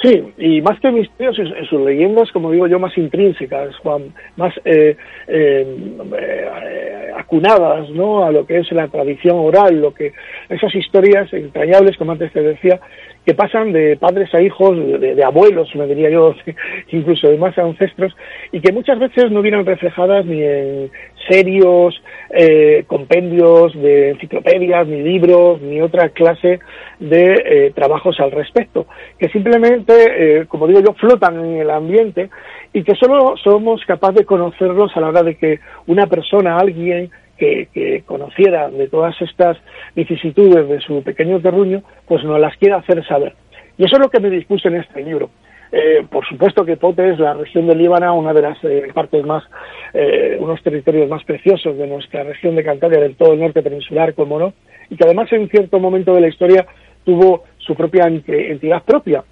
Sí, y más que misterios, en sus leyendas, como digo yo, más intrínsecas, Juan, más eh, eh, eh, acunadas ¿no? a lo que es la tradición oral, lo que esas historias entrañables, como antes te decía, que pasan de padres a hijos, de, abuelos, me diría yo, incluso de más ancestros, y que muchas veces no vienen reflejadas ni en serios eh, compendios de enciclopedias, ni libros, ni otra clase de eh, trabajos al respecto, que simplemente, eh, como digo yo, flotan en el ambiente y que solo somos capaces de conocerlos a la hora de que una persona, alguien, que, conociera de todas estas vicisitudes de su pequeño terruño, pues nos las quiera hacer saber. Y eso es lo que me dispuse en este libro. Eh, por supuesto que Pote es la región del Líbano, una de las eh, partes más, eh, unos territorios más preciosos de nuestra región de Cantabria, del todo el norte peninsular, como no, y que además en cierto momento de la historia tuvo su propia entidad propia.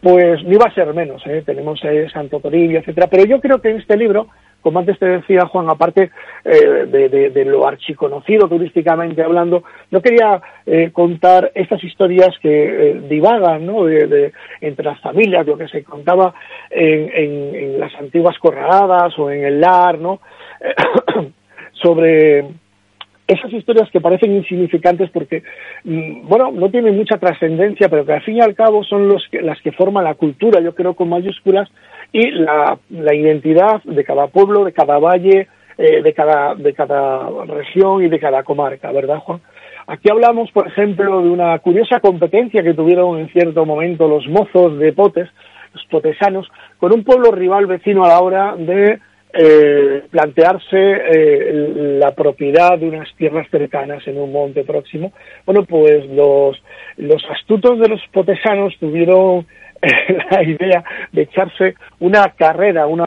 Pues no iba a ser menos, tenemos Santo Toribio, etcétera. Pero yo creo que en este libro como antes te decía Juan, aparte eh, de, lo archiconocido turísticamente hablando, no quería eh, contar estas historias que eh, divagan ¿no? de, entre las familias, lo que se contaba en, las antiguas corraladas o en el lar, ¿no? sobre esas historias que parecen insignificantes porque, mm, bueno, no tienen mucha trascendencia, pero que al fin y al cabo son los las que forman la cultura, yo creo con mayúsculas, y la, la identidad de cada pueblo, de cada valle, eh, de, cada, de cada región y de cada comarca, ¿verdad, Juan? Aquí hablamos, por ejemplo, de una curiosa competencia que tuvieron en cierto momento los mozos de Potes, los potesanos, con un pueblo rival vecino a la hora de eh, plantearse eh, la propiedad de unas tierras cercanas en un monte próximo. Bueno, pues los, los astutos de los potesanos tuvieron la idea de echarse una carrera, una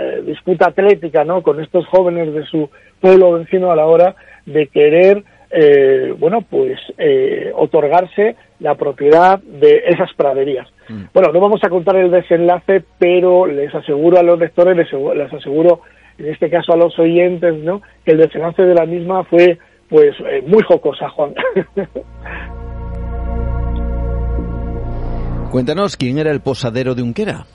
eh, disputa atlética, ¿no? Con estos jóvenes de su pueblo vecino a la hora de querer, eh, bueno, pues eh, otorgarse la propiedad de esas praderías. Mm. Bueno, no vamos a contar el desenlace, pero les aseguro a los lectores, les, les aseguro, en este caso a los oyentes, ¿no? Que el desenlace de la misma fue, pues, muy jocosa, Juan. Cuéntanos, ¿quién era el posadero de Unquera?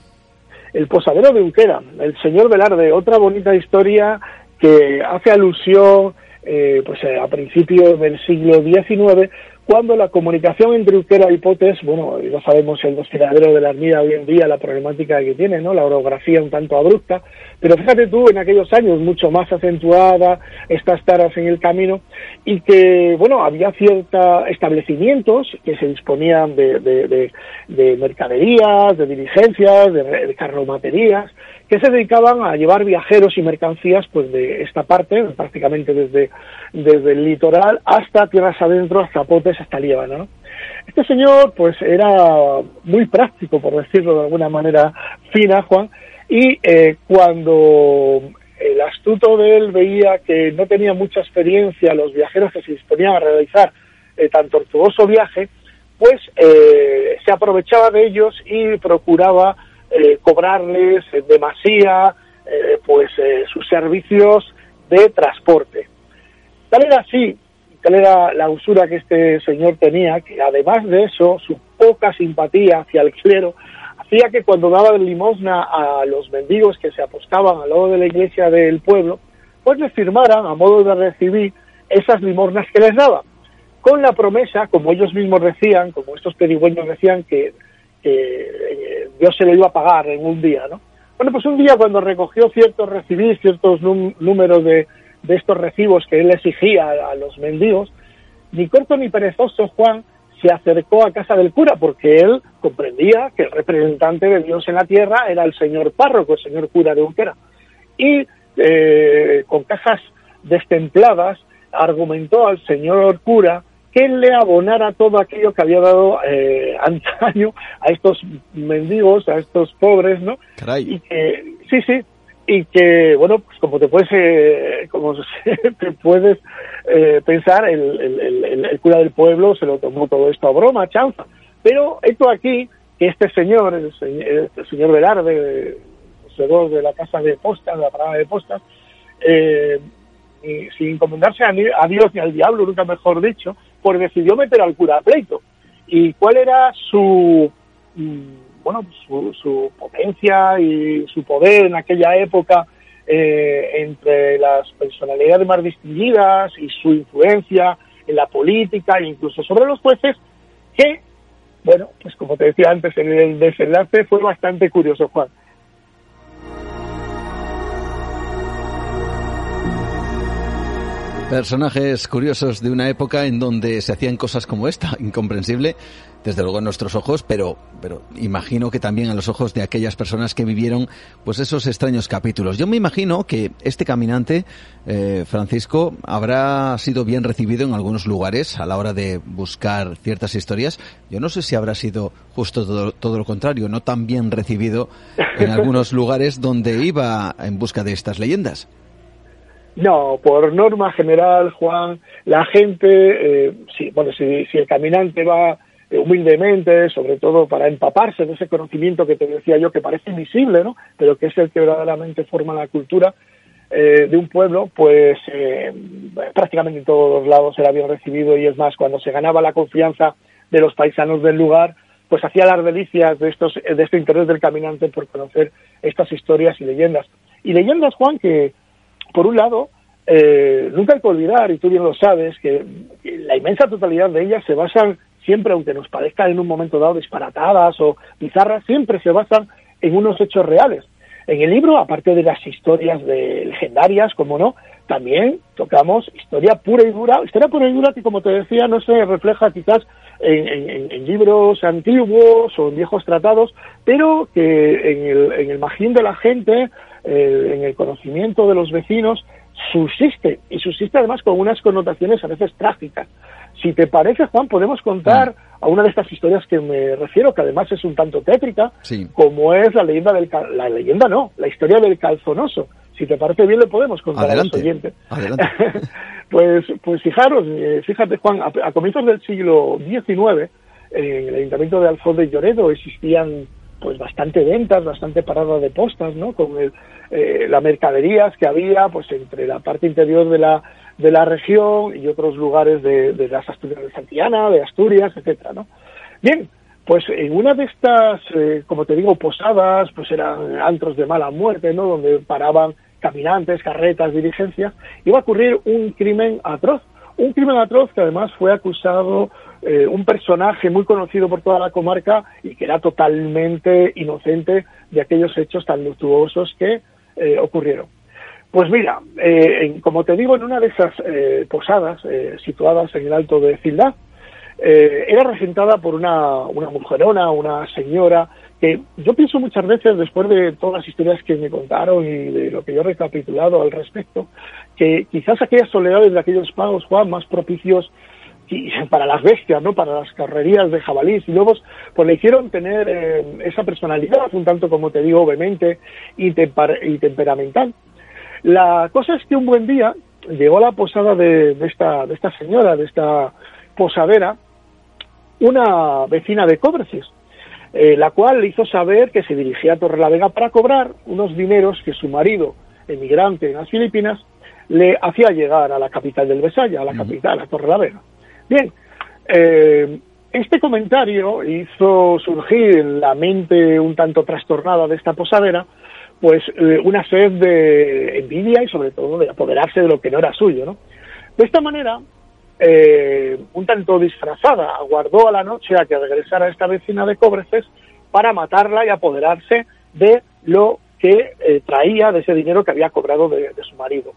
el posadero de Unquera, el señor Velarde, otra bonita historia que hace alusión eh, pues eh, a principios del siglo XIX, cuando la comunicación entre Euskera y Potes, bueno, ya sabemos el desfiladero de la Armida hoy en día, la problemática que tiene, ¿no? La orografía un tanto abrupta, pero fíjate tú, en aquellos años mucho más acentuada, estas taras en el camino, y que, bueno, había ciertos establecimientos que se disponían de, de, de, mercaderías, de diligencias, de, de carromaterías, que se dedicaban a llevar viajeros y mercancías pues de esta parte, prácticamente desde, desde el litoral hasta tierras adentro, hasta Potes, hasta Líbano. ¿no? Este señor pues era muy práctico, por decirlo de alguna manera fina, Juan, y eh, cuando el astuto de él veía que no tenía mucha experiencia los viajeros que se disponían a realizar eh, tan tortuoso viaje, pues eh, se aprovechaba de ellos y procuraba eh, cobrarles demasía eh, pues eh, sus servicios de transporte. Tal era así, tal era la usura que este señor tenía, que además de eso, su poca simpatía hacia el clero hacía que cuando daba limosna a los mendigos que se apostaban al lado de la iglesia del pueblo, pues les firmaran a modo de recibir esas limosnas que les daba, con la promesa, como ellos mismos decían, como estos pedigüeños decían, que que eh, Dios se lo iba a pagar en un día, ¿no? Bueno, pues un día cuando recogió ciertos recibir, ciertos números de, de, estos recibos que él exigía a, los mendigos, ni corto ni perezoso Juan se acercó a casa del cura porque él comprendía que el representante de Dios en la tierra era el señor párroco, el señor cura de Unquera. Y eh, con cajas destempladas argumentó al señor cura que le abonara todo aquello que había dado eh, antaño a estos mendigos, a estos pobres, ¿no? Y que, sí, sí, y que, bueno, pues como te puedes, eh, como te puedes eh, pensar, el, el, el, cura del pueblo se lo tomó todo esto a broma, chanza. Pero esto aquí, que este señor, el, señor Velarde, poseedor de la casa de postas, de la parada de postas, eh, sin encomendarse a, a, Dios ni al diablo, nunca mejor dicho, pues decidió meter al cura a pleito. ¿Y cuál era su, mm, bueno, su, potencia y su poder en aquella época eh, entre las personalidades más distinguidas y su influencia en la política e incluso sobre los jueces, que, bueno, pues como te decía antes, en el desenlace fue bastante curioso, Juan. Personajes curiosos de una época en donde se hacían cosas como esta, incomprensible, desde luego en nuestros ojos, pero, pero imagino que también a los ojos de aquellas personas que vivieron pues esos extraños capítulos. Yo me imagino que este caminante, eh, Francisco, habrá sido bien recibido en algunos lugares a la hora de buscar ciertas historias. Yo no sé si habrá sido justo todo, todo lo contrario, no tan bien recibido en algunos lugares donde iba en busca de estas leyendas. No, por norma general, Juan, la gente, eh, bueno, si, si el caminante va eh, humildemente, sobre todo para empaparse de ese conocimiento que te decía yo, que parece invisible, ¿no? Pero que es el que verdaderamente forma la cultura eh, de un pueblo, pues eh, prácticamente en todos los lados era bien recibido y es más, cuando se ganaba la confianza de los paisanos del lugar, pues hacía las delicias de, estos, de este interés del caminante por conocer estas historias y leyendas. Y leyendas, Juan, que por un lado, eh, nunca hay que olvidar, y tú bien lo sabes, que la inmensa totalidad de ellas se basan siempre, aunque nos parezcan en un momento dado disparatadas o bizarras, siempre se basan en unos hechos reales. En el libro, aparte de las historias de legendarias, como no, también tocamos historia pura y dura, historia pura y dura que, como te decía, no se refleja quizás en, en, libros antiguos o en viejos tratados, pero que en el, en el magín de la gente eh, en el conocimiento de los vecinos, subsiste, y subsiste además con unas connotaciones a veces trágicas. Si te parece, Juan, podemos contar a una de estas historias que me refiero, que además es un tanto tétrica, como es la leyenda del... La leyenda no, la historia del calzonoso. Si te parece bien, le podemos contar a los oyentes. Adelante. pues, pues fijaros, eh, fíjate, Juan, a, comienzos del siglo XIX, en el Ayuntamiento de Alfoz de Lloredo existían pues bastante ventas, bastante parada de postas, ¿no? Con el, eh, las mercaderías que había, pues entre la parte interior de la, de la región y otros lugares de, de las Asturias de Santiana, de Asturias, etcétera, ¿no? Bien, Pues en una de estas, eh, como te digo, posadas, pues eran antros de mala muerte, ¿no? Donde paraban caminantes, carretas, diligencias, iba a ocurrir un crimen atroz. Un crimen atroz que además fue acusado eh, un personaje muy conocido por toda la comarca y que era totalmente inocente de aquellos hechos tan luctuosos que eh, ocurrieron. Pues mira, eh, como te digo, en una de esas posadas situadas en el Alto de Cildá, era regentada por una, una mujerona, una señora, que yo pienso muchas veces, después de todas las historias que me contaron y de lo que yo he recapitulado al respecto, que quizás aquellas soledades de aquellos pagos, Juan, más propicios y para las bestias, ¿no? Para las carrerías de jabalíes y lobos, pues le hicieron tener eh, esa personalidad, un tanto, como te digo, obviamente, y, y, temperamental. La cosa es que un buen día llegó a la posada de, esta, de esta señora, de esta posadera, una vecina de Cobreces, eh, la cual le hizo saber que se dirigía a Torrelavega para cobrar unos dineros que su marido, emigrante en las Filipinas, le hacía llegar a la capital del Besaya, a la capital, a Torrelavega. Bien, eh, este comentario hizo surgir en la mente un tanto trastornada de esta posadera, pues eh, una sed de envidia y sobre todo de apoderarse de lo que no era suyo, ¿no? De esta manera, eh, un tanto disfrazada, aguardó a la noche a que regresara esta vecina de Cobreces para matarla y apoderarse de lo que traía, de ese dinero que había cobrado de su marido.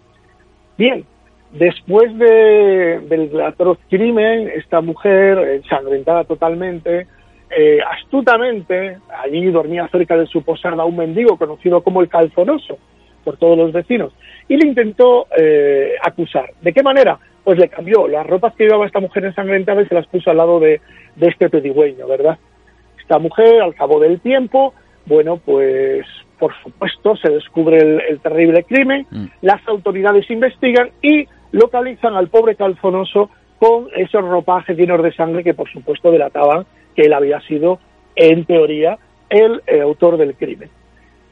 Bien, Después de, del atroz crimen, esta mujer, ensangrentada totalmente, eh, astutamente, allí dormía cerca de su posada un mendigo conocido como el calzonoso por todos los vecinos, y le intentó eh, acusar. ¿De qué manera? Pues le cambió las ropas que llevaba esta mujer ensangrentada y se las puso al lado de, de este pedigüeño, ¿verdad? Esta mujer, al cabo del tiempo, bueno, pues por supuesto se descubre el, terrible crimen, mm. las autoridades investigan y localizan al pobre Calzonoso con esos ropajes llenos de sangre que por supuesto delataban que él había sido, en teoría, el eh, autor del crimen.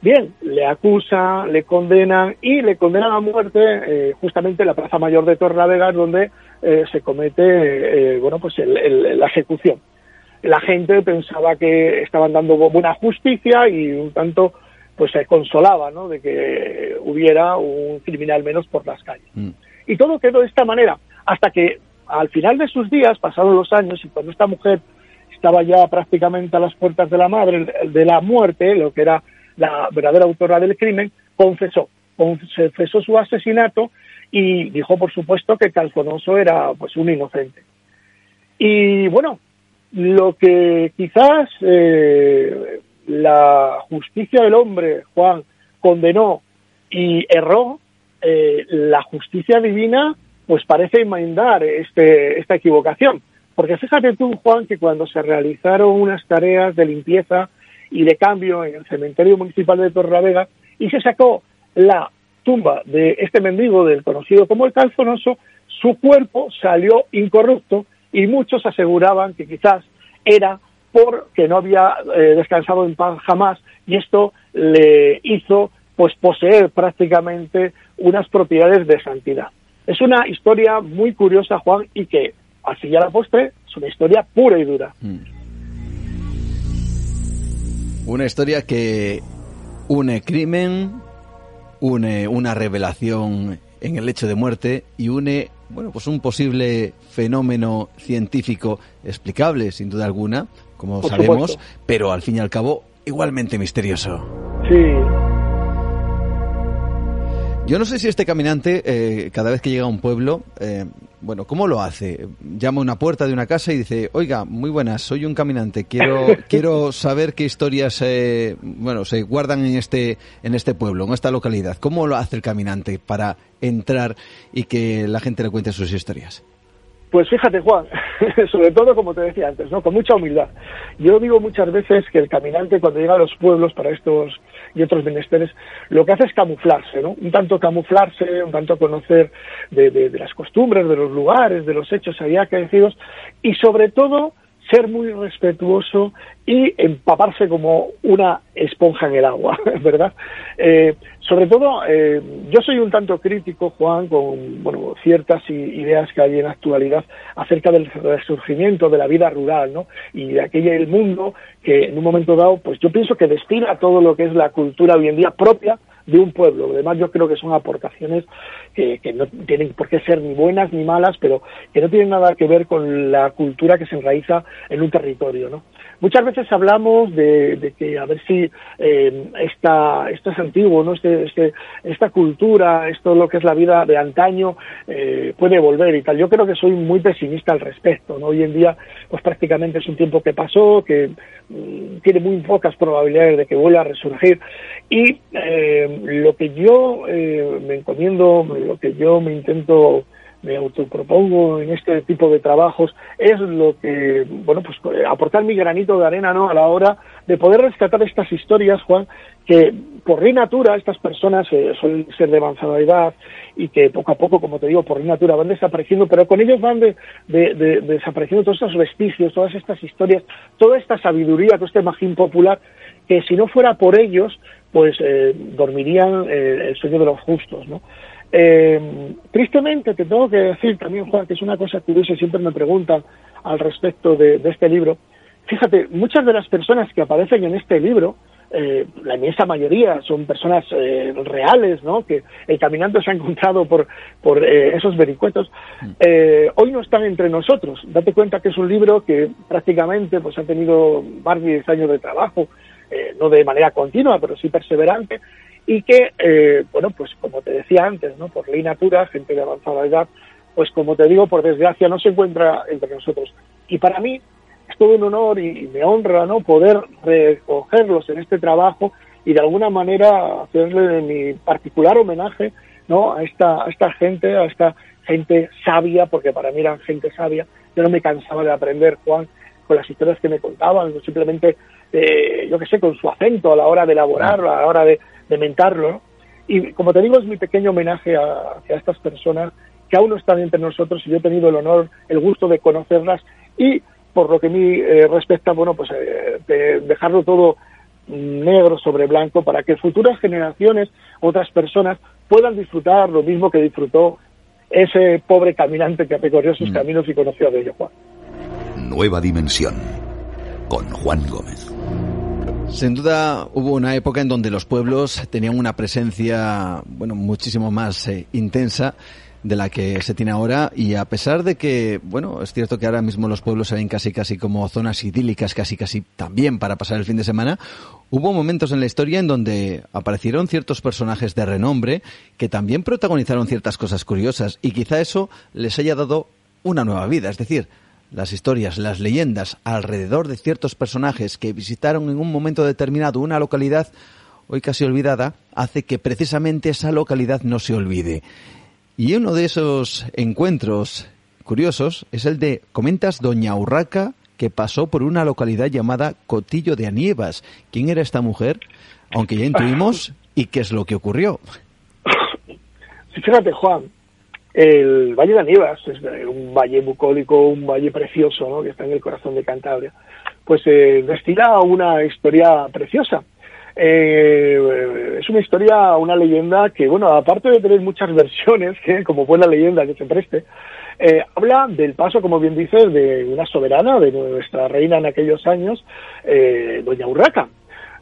Bien, le acusan, le condenan y le condenan a muerte eh, justamente en la Plaza Mayor de Torrelavega, donde eh, se comete bueno, pues la ejecución. La gente pensaba que estaban dando buena justicia y un tanto pues se consolaba ¿no? de que hubiera un criminal menos por las calles. Mm. Y todo quedó de esta manera, hasta que al final de sus días, pasados los años, y cuando esta mujer estaba ya prácticamente a las puertas de la madre, de la muerte, lo que era la verdadera autora del crimen, confesó, confesó su asesinato y dijo, por supuesto, que Calfonoso era pues un inocente. Y bueno, lo que quizás eh, la justicia del hombre, Juan, condenó y erró, eh, la justicia divina pues parece enmendar este, esta equivocación. Porque fíjate tú, Juan, que cuando se realizaron unas tareas de limpieza y de cambio en el cementerio municipal de Torravega y se sacó la tumba de este mendigo del conocido como el calzonoso, su cuerpo salió incorrupto y muchos aseguraban que quizás era porque no había eh, descansado en paz jamás y esto le hizo pues poseer prácticamente unas propiedades de santidad. Es una historia muy curiosa, Juan, y que, así ya la postre, es una historia pura y dura. Mm. Una historia que une crimen, une una revelación en el hecho de muerte y une, bueno, pues un posible fenómeno científico explicable, sin duda alguna, como sabemos, pero al fin y al cabo igualmente misterioso. Sí, yo no sé si este caminante, eh, cada vez que llega a un pueblo, eh, bueno, ¿cómo lo hace? Llama a una puerta de una casa y dice, oiga, muy buenas, soy un caminante, quiero, quiero saber qué historias, eh, bueno, se guardan en este, en este pueblo, en esta localidad. ¿Cómo lo hace el caminante para entrar y que la gente le cuente sus historias? Pues fíjate, Juan, sobre todo como te decía antes, ¿no? Con mucha humildad. Yo digo muchas veces que el caminante cuando llega a los pueblos para estos y otros menesteres, lo que hace es camuflarse, ¿no? Un tanto camuflarse, un tanto conocer de, las costumbres, de los lugares, de los hechos allá acaecidos y sobre todo ser muy respetuoso y empaparse como una esponja en el agua, ¿verdad? Eh, sobre todo, eh, yo soy un tanto crítico, Juan, con bueno, ciertas ideas que hay en la actualidad acerca del resurgimiento de la vida rural, ¿no? Y de aquel el mundo que en un momento dado, pues yo pienso que destila todo lo que es la cultura hoy en día propia de un pueblo. Además, yo creo que son aportaciones que, no tienen por qué ser ni buenas ni malas, pero que no tienen nada que ver con la cultura que se enraiza en un territorio, ¿no? Muchas veces hablamos de, que a ver si eh, esta, esto es antiguo, ¿no? Este, este, esta cultura, esto lo que es la vida de antaño, eh, puede volver y tal. Yo creo que soy muy pesimista al respecto, ¿no? Hoy en día, pues prácticamente es un tiempo que pasó, que mm, tiene muy pocas probabilidades de que vuelva a resurgir y eh, lo que yo me encomiendo, lo que yo me intento me autopropongo en este tipo de trabajos es lo que, bueno, pues aportar mi granito de arena, ¿no? A la hora de poder rescatar estas historias, Juan, que por ley natura estas personas eh, suelen ser de avanzada edad y que poco a poco, como te digo, por ley natura van desapareciendo, pero con ellos van de, desapareciendo todos estos vestigios, todas estas historias, toda esta sabiduría, todo este magín popular, que si no fuera por ellos, pues eh, dormirían eh, el sueño de los justos, ¿no? Eh, tristemente te tengo que decir también, Juan, que es una cosa curiosa y siempre me preguntan al respecto de, este libro. Fíjate, muchas de las personas que aparecen en este libro, eh, la inmensa mayoría son personas eh, reales, ¿no? Que el caminante se ha encontrado por, eh, esos vericuetos. Hoy no están entre nosotros. Date cuenta que es un libro que prácticamente pues ha tenido más de 10 años de trabajo, no de manera continua, pero sí perseverante, y que, eh, bueno, pues como te decía antes, ¿no? Por ley natura, gente de avanzada edad, pues como te digo, por desgracia no se encuentra entre nosotros. Y para mí es todo un honor y, me honra, ¿no? Poder recogerlos en este trabajo y de alguna manera hacerle mi particular homenaje, ¿no? A esta, a esta gente, a esta gente sabia, porque para mí eran gente sabia. Yo no me cansaba de aprender, Juan, con las historias que me contaban, simplemente, eh, yo qué sé, con su acento a la hora de elaborar, a la hora de, de mentarlo. Y como te digo, es mi pequeño homenaje a, estas personas que aún no están entre nosotros y yo he tenido el honor, el gusto de conocerlas y por lo que a mí eh, respecta, bueno, pues eh, de dejarlo todo negro sobre blanco para que futuras generaciones, otras personas, puedan disfrutar lo mismo que disfrutó ese pobre caminante que recorrió sus mm. caminos y conoció a ello, Juan. Nueva dimensión con Juan Gómez. Sin duda hubo una época en donde los pueblos tenían una presencia, bueno, muchísimo más eh, intensa de la que se tiene ahora. Y a pesar de que, bueno, es cierto que ahora mismo los pueblos se ven casi casi como zonas idílicas, casi casi también para pasar el fin de semana, hubo momentos en la historia en donde aparecieron ciertos personajes de renombre que también protagonizaron ciertas cosas curiosas y quizá eso les haya dado una nueva vida, es decir, las historias, las leyendas alrededor de ciertos personajes que visitaron en un momento determinado una localidad hoy casi olvidada, hace que precisamente esa localidad no se olvide. Y uno de esos encuentros curiosos es el de, comentas, Doña Urraca, que pasó por una localidad llamada Cotillo de Anievas. ¿Quién era esta mujer? Aunque ya intuimos, ¿y qué es lo que ocurrió? Fíjate, Juan, el Valle de Aníbas es un valle bucólico, un valle precioso, ¿no? que está en el corazón de Cantabria, pues eh, destila una historia preciosa. Eh, es una historia, una leyenda que, bueno, aparte de tener muchas versiones, que como buena leyenda que se preste, eh, habla del paso, como bien dices, de una soberana, de nuestra reina en aquellos años, eh, Doña Urraca.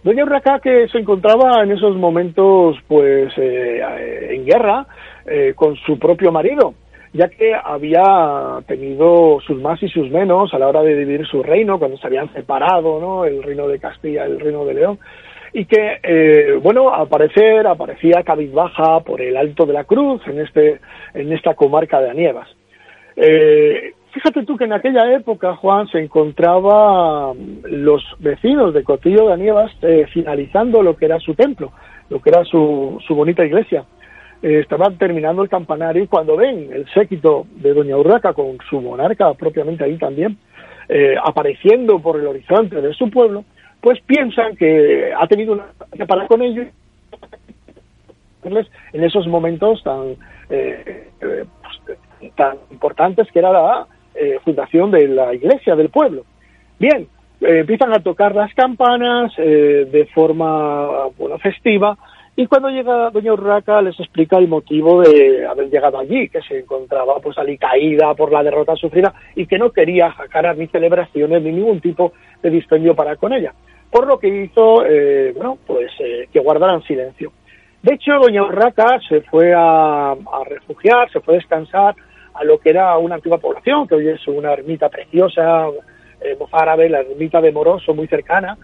Doña Urraca que se encontraba en esos momentos, pues, eh, en guerra, eh, con su propio marido, ya que había tenido sus más y sus menos a la hora de dividir su reino, cuando se habían separado, ¿no? El reino de Castilla y el reino de León, y que, eh, bueno, al parecer aparecía cabizbaja por el Alto de la Cruz, en, este, en esta comarca de Anievas. Eh, fíjate tú que en aquella época, Juan, se encontraba los vecinos de Cotillo de Anievas finalizando lo que era su templo, lo que era su, su bonita iglesia. Eh, estaban terminando el campanario y cuando ven el séquito de Doña Urraca con su monarca propiamente ahí también, eh, apareciendo por el horizonte de su pueblo, pues piensan que ha tenido una que parar con ellos en esos momentos tan, eh, pues, tan importantes que era la fundación de la iglesia del pueblo. Bien, eh, empiezan a tocar las campanas eh, de forma festiva y cuando llega doña Urraca les explica el motivo de haber llegado allí, que se encontraba pues caída por la derrota sufrida y que no quería jacar ni celebraciones ni ningún tipo de dispendio para con ella. Por lo que hizo, eh, bueno, pues eh, que guardaran silencio. De hecho, doña Urraca se fue a, a, refugiar, se fue a descansar a lo que era una antigua población, que hoy es una ermita preciosa, eh, mozárabe, la ermita de Moroso, muy cercana,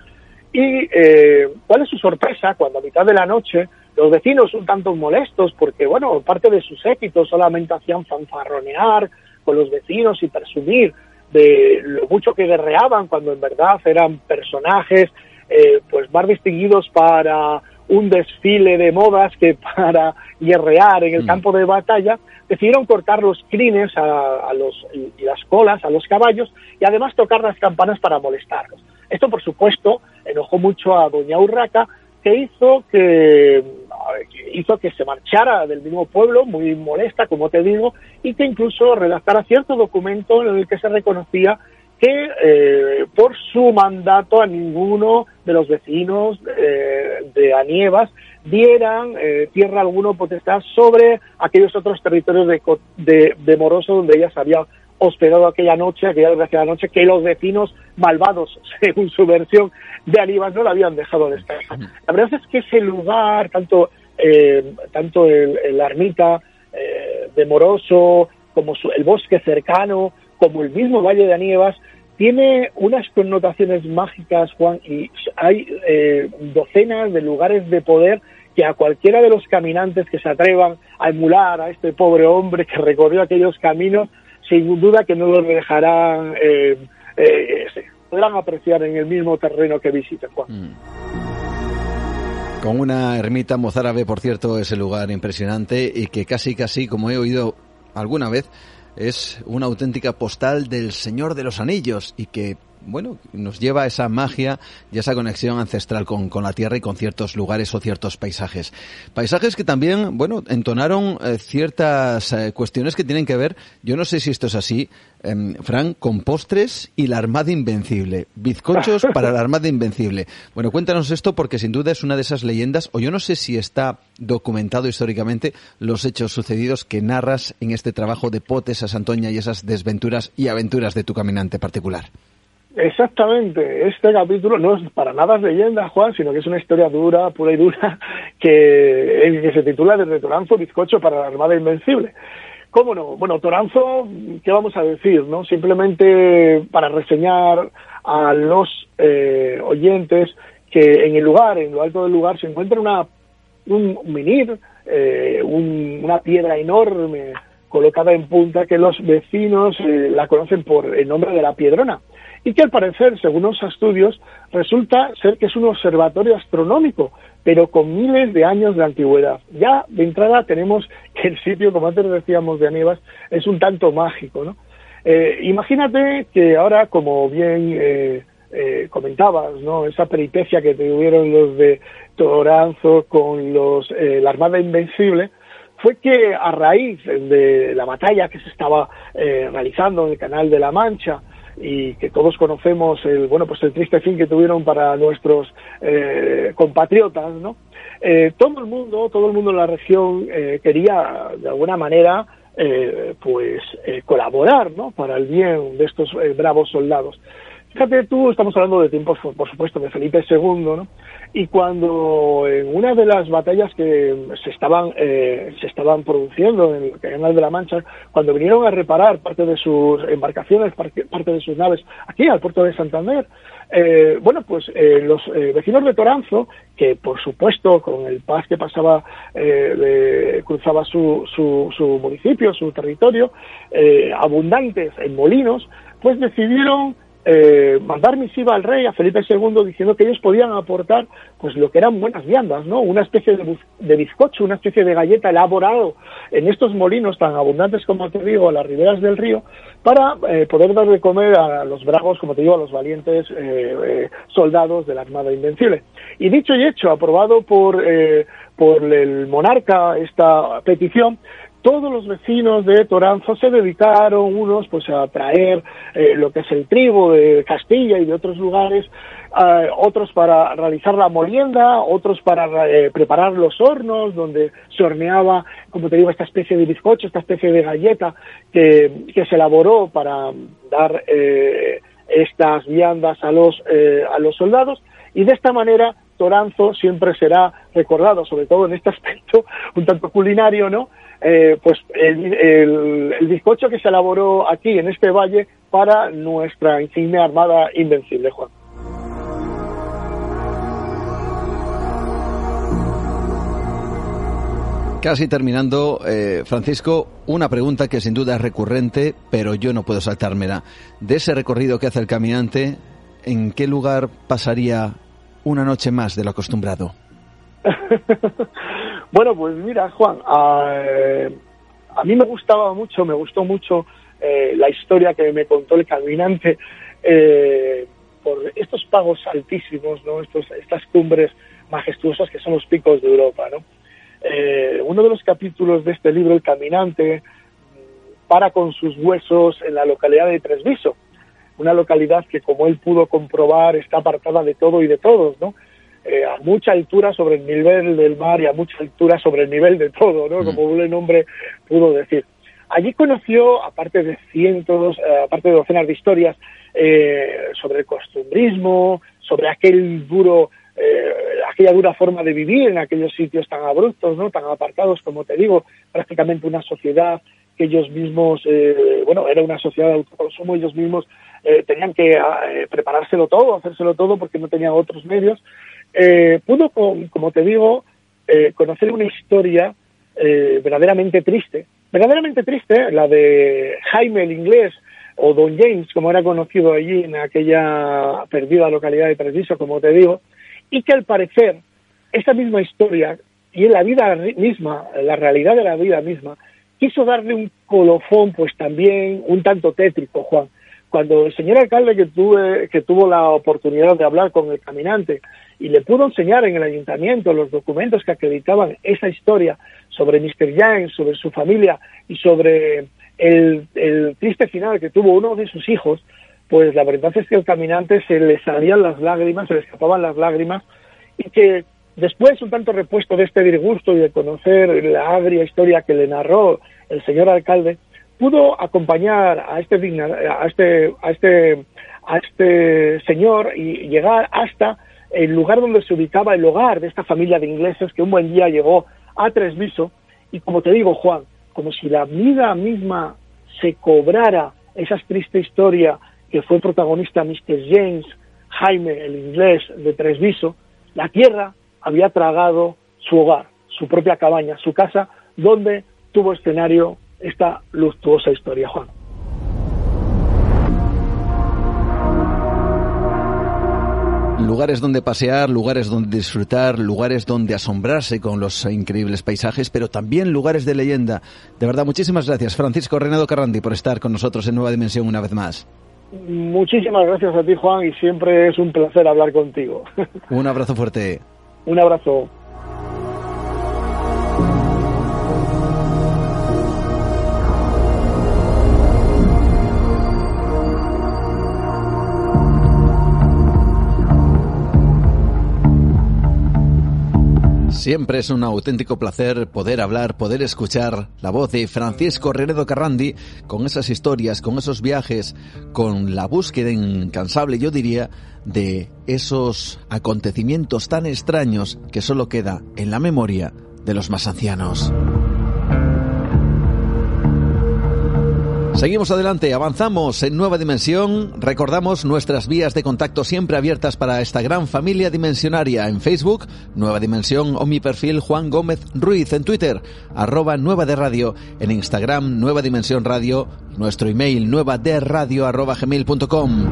y eh, cuál es su sorpresa cuando a mitad de la noche los vecinos un tanto molestos porque, bueno, parte de sus éxitos solamente hacían fanfarronear con los vecinos y presumir de lo mucho que guerreaban cuando en verdad eran personajes eh, pues más distinguidos para un desfile de modas que para guerrear en el mm. campo de batalla, decidieron cortar los crines a, los, y las colas a los caballos y además tocar las campanas para molestarlos. Esto, por supuesto, enojó mucho a doña Urraca, que hizo que, hizo que se marchara del mismo pueblo, muy molesta, como te digo, y que incluso redactara cierto documento en el que se reconocía que eh, por su mandato a ninguno de los vecinos eh, de Anievas dieran eh, tierra alguna potestad sobre aquellos otros territorios de, de, de Moroso donde ella se había hospedado aquella noche, aquella desgraciada noche, que los vecinos malvados, según su versión de Aníbal, no lo habían dejado descansar. La verdad es que ese lugar, tanto, eh, tanto el, la ermita eh, de Moroso, como el bosque cercano, como el mismo Valle de Anievas, tiene unas connotaciones mágicas, Juan, y hay eh, docenas de lugares de poder que a cualquiera de los caminantes que se atrevan a emular a este pobre hombre que recorrió aquellos caminos, sin duda que no lo dejarán, eh, eh, podrán apreciar en el mismo terreno que visiten, Juan. Mm. Con una ermita mozárabe, por cierto, ese lugar impresionante y que casi, casi, como he oído alguna vez, es una auténtica postal del Señor de los Anillos y que bueno, nos lleva a esa magia y esa conexión ancestral con, la tierra y con ciertos lugares o ciertos paisajes. Paisajes que también, bueno, entonaron eh, ciertas eh, cuestiones que tienen que ver, yo no sé si esto es así, eh, Fran, con postres y la Armada Invencible. Bizcochos para la Armada Invencible. Bueno, cuéntanos esto porque sin duda es una de esas leyendas, o yo no sé si está documentado históricamente los hechos sucedidos que narras en este trabajo de Potes a Santoña y esas desventuras y aventuras de tu caminante particular. Exactamente, este capítulo no es para nada leyenda, Juan, sino que es una historia dura, pura y dura, que, que se titula Desde Toranzo, bizcocho para la Armada Invencible. ¿Cómo no? Bueno, Toranzo, ¿qué vamos a decir? no Simplemente para reseñar a los eh, oyentes que en el lugar, en lo alto del lugar, se encuentra una, un menir, eh, una piedra enorme colocada en punta que los vecinos eh, la conocen por el nombre de la Piedrona y que al parecer, según los estudios, resulta ser que es un observatorio astronómico, pero con miles de años de antigüedad. Ya de entrada tenemos que el sitio, como antes decíamos de Aníbal, es un tanto mágico. ¿no? Eh, imagínate que ahora, como bien eh, eh, comentabas, ¿no? esa peripecia que tuvieron los de Toranzo con los, la Armada Invencible, fue que a raíz de la batalla que se estaba realizando en el Canal de la Mancha, y que todos conocemos el bueno pues el triste fin que tuvieron para nuestros eh, compatriotas no eh, todo el mundo todo el mundo en la región eh, quería de alguna manera pues colaborar no para el bien de estos bravos soldados fíjate tú estamos hablando de tiempos por supuesto de Felipe II no y cuando en una de las batallas que se estaban eh, se estaban produciendo en el Canal de la Mancha, cuando vinieron a reparar parte de sus embarcaciones, parte de sus naves aquí al puerto de Santander, eh, bueno, pues eh, los vecinos de Toranzo, que por supuesto con el paz que pasaba cruzaba su, su, su, municipio, su territorio, abundantes en molinos, pues decidieron eh, mandar misiva al rey, a Felipe II, diciendo que ellos podían aportar pues lo que eran buenas viandas, ¿no? Una especie de, bizcocho, una especie de galleta elaborado en estos molinos tan abundantes como te digo, a las riberas del río, para eh, poder dar de comer a los bravos, como te digo, a los valientes eh, soldados de la Armada Invencible. Y dicho y hecho, aprobado por, por el monarca esta petición, todos los vecinos de Toranzo se dedicaron, unos pues a traer eh, lo que es el trigo de Castilla y de otros lugares, eh, otros para realizar la molienda, otros para eh, preparar los hornos donde se horneaba, como te digo, esta especie de bizcocho, esta especie de galleta que, que se elaboró para dar estas viandas a los, a los soldados. Y de esta manera Toranzo siempre será recordado, sobre todo en este aspecto un tanto culinario, ¿no? Eh, pues el, bizcocho que se elaboró aquí en este valle para nuestra insignia armada invencible, Juan. Casi terminando, eh, Francisco, una pregunta que sin duda es recurrente, pero yo no puedo saltármela. De ese recorrido que hace el caminante, ¿en qué lugar pasaría una noche más de lo acostumbrado? bueno, pues mira, Juan, a, mí me gustaba mucho, me gustó mucho eh, la historia que me contó el caminante eh, por estos pagos altísimos, ¿no? Estos, estas cumbres majestuosas que son los picos de Europa, ¿no? Eh, uno de los capítulos de este libro, El Caminante, para con sus huesos en la localidad de Tresviso, una localidad que, como él pudo comprobar, está apartada de todo y de todos, ¿no? Eh, a mucha altura sobre el nivel del mar y a mucha altura sobre el nivel de todo, ¿no? Mm. Como un nombre pudo decir. Allí conoció, aparte de cientos, eh, aparte de docenas de historias eh, sobre el costumbrismo, sobre aquel duro, aquella dura forma de vivir en aquellos sitios tan abruptos, ¿no? Tan apartados, como te digo, prácticamente una sociedad que ellos mismos, bueno, era una sociedad de autoconsumo, ellos mismos tenían que preparárselo todo, hacérselo todo porque no tenían otros medios eh, pudo, como te digo, eh, conocer una historia eh, verdaderamente triste, verdaderamente triste, la de Jaime el inglés, o Don James, como era conocido allí en aquella perdida localidad de Treviso, como te digo, y que al parecer esa misma historia y en la vida misma, la realidad de la vida misma, quiso darle un colofón, pues también un tanto tétrico, Juan. Cuando el señor alcalde que, tuve, que tuvo la oportunidad de hablar con el caminante y le pudo enseñar en el ayuntamiento los documentos que acreditaban esa historia sobre Mr. Yang, sobre su familia y sobre el, triste final que tuvo uno de sus hijos, pues la verdad es que al caminante se le salían las lágrimas, se le escapaban las lágrimas y que después, un tanto repuesto de este disgusto y de conocer la agria historia que le narró el señor alcalde, pudo acompañar a este, a este, a este, a este señor y llegar hasta el lugar donde se ubicaba el hogar de esta familia de ingleses que un buen día llegó a Tresviso y como te digo Juan, como si la vida misma se cobrara esa triste historia que fue protagonista Mr. James Jaime, el inglés de Tresviso, la tierra había tragado su hogar, su propia cabaña, su casa, donde tuvo escenario esta luctuosa historia, Juan. lugares donde pasear, lugares donde disfrutar, lugares donde asombrarse con los increíbles paisajes, pero también lugares de leyenda. De verdad, muchísimas gracias, Francisco Renato Carrandi, por estar con nosotros en Nueva Dimensión una vez más. Muchísimas gracias a ti, Juan, y siempre es un placer hablar contigo. Un abrazo fuerte. Un abrazo. Siempre es un auténtico placer poder hablar, poder escuchar la voz de Francisco Renedo Carrandi con esas historias, con esos viajes, con la búsqueda incansable, yo diría, de esos acontecimientos tan extraños que solo queda en la memoria de los más ancianos. Seguimos adelante, avanzamos en nueva dimensión. Recordamos nuestras vías de contacto siempre abiertas para esta gran familia dimensionaria en Facebook, Nueva Dimensión o mi perfil Juan Gómez Ruiz en Twitter, arroba Nueva de Radio, en Instagram Nueva Dimensión Radio, nuestro email nueva de radio arroba gmail.com.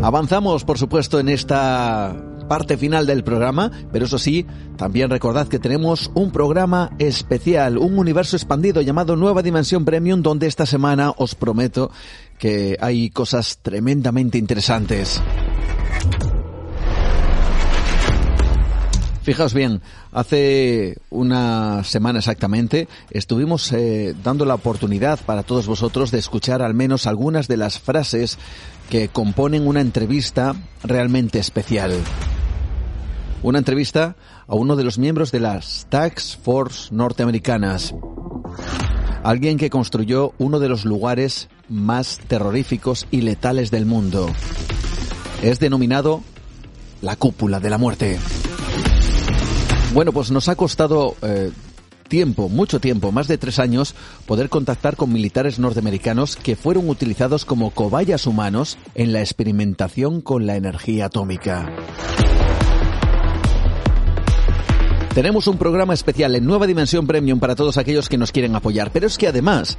Avanzamos, por supuesto, en esta parte final del programa, pero eso sí, también recordad que tenemos un programa especial, un universo expandido llamado Nueva Dimensión Premium, donde esta semana os prometo que hay cosas tremendamente interesantes. Fijaos bien, hace una semana exactamente estuvimos eh, dando la oportunidad para todos vosotros de escuchar al menos algunas de las frases que componen una entrevista realmente especial. Una entrevista a uno de los miembros de las Tax Force norteamericanas. Alguien que construyó uno de los lugares más terroríficos y letales del mundo. Es denominado la cúpula de la muerte. Bueno, pues nos ha costado eh, tiempo, mucho tiempo, más de tres años, poder contactar con militares norteamericanos que fueron utilizados como cobayas humanos en la experimentación con la energía atómica. Tenemos un programa especial en Nueva Dimensión Premium para todos aquellos que nos quieren apoyar, pero es que además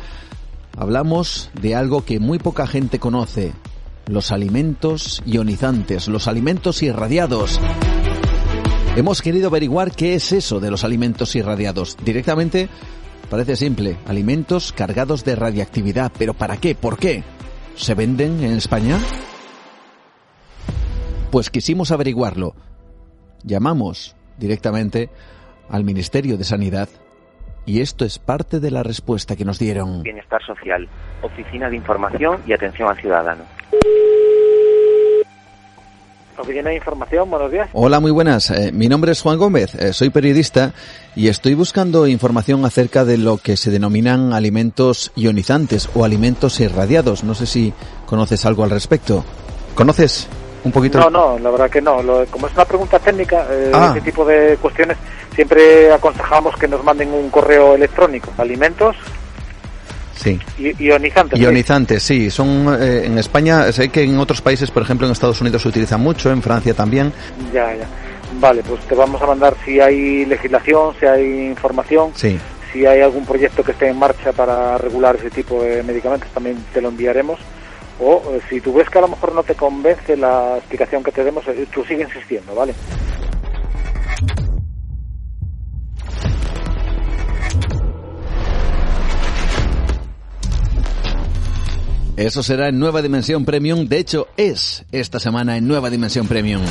hablamos de algo que muy poca gente conoce, los alimentos ionizantes, los alimentos irradiados. Hemos querido averiguar qué es eso de los alimentos irradiados. Directamente parece simple, alimentos cargados de radiactividad. ¿Pero para qué? ¿Por qué? ¿Se venden en España? Pues quisimos averiguarlo. Llamamos directamente al Ministerio de Sanidad y esto es parte de la respuesta que nos dieron. Bienestar Social, Oficina de Información y Atención al Ciudadano. Oficina de Información, buenos días. Hola, muy buenas. Eh, mi nombre es Juan Gómez, eh, soy periodista y estoy buscando información acerca de lo que se denominan alimentos ionizantes o alimentos irradiados. No sé si conoces algo al respecto. ¿Conoces un poquito? No, no, la verdad que no. Lo- como es una pregunta técnica, eh, Ah. ese tipo de cuestiones, siempre aconsejamos que nos manden un correo electrónico. Alimentos Sí. ionizantes. ¿sí? Ionizantes, sí. Son eh, en España, sé que en otros países, por ejemplo en Estados Unidos se utiliza mucho, en Francia también. Ya, ya. Vale, pues te vamos a mandar si hay legislación, si hay información, Sí. si hay algún proyecto que esté en marcha para regular ese tipo de medicamentos, también te lo enviaremos. O eh, si tú ves que a lo mejor no te convence la explicación que te demos, eh, tú sigue insistiendo, ¿vale? Eso será en Nueva Dimensión Premium. De hecho, es esta semana en Nueva Dimensión Premium.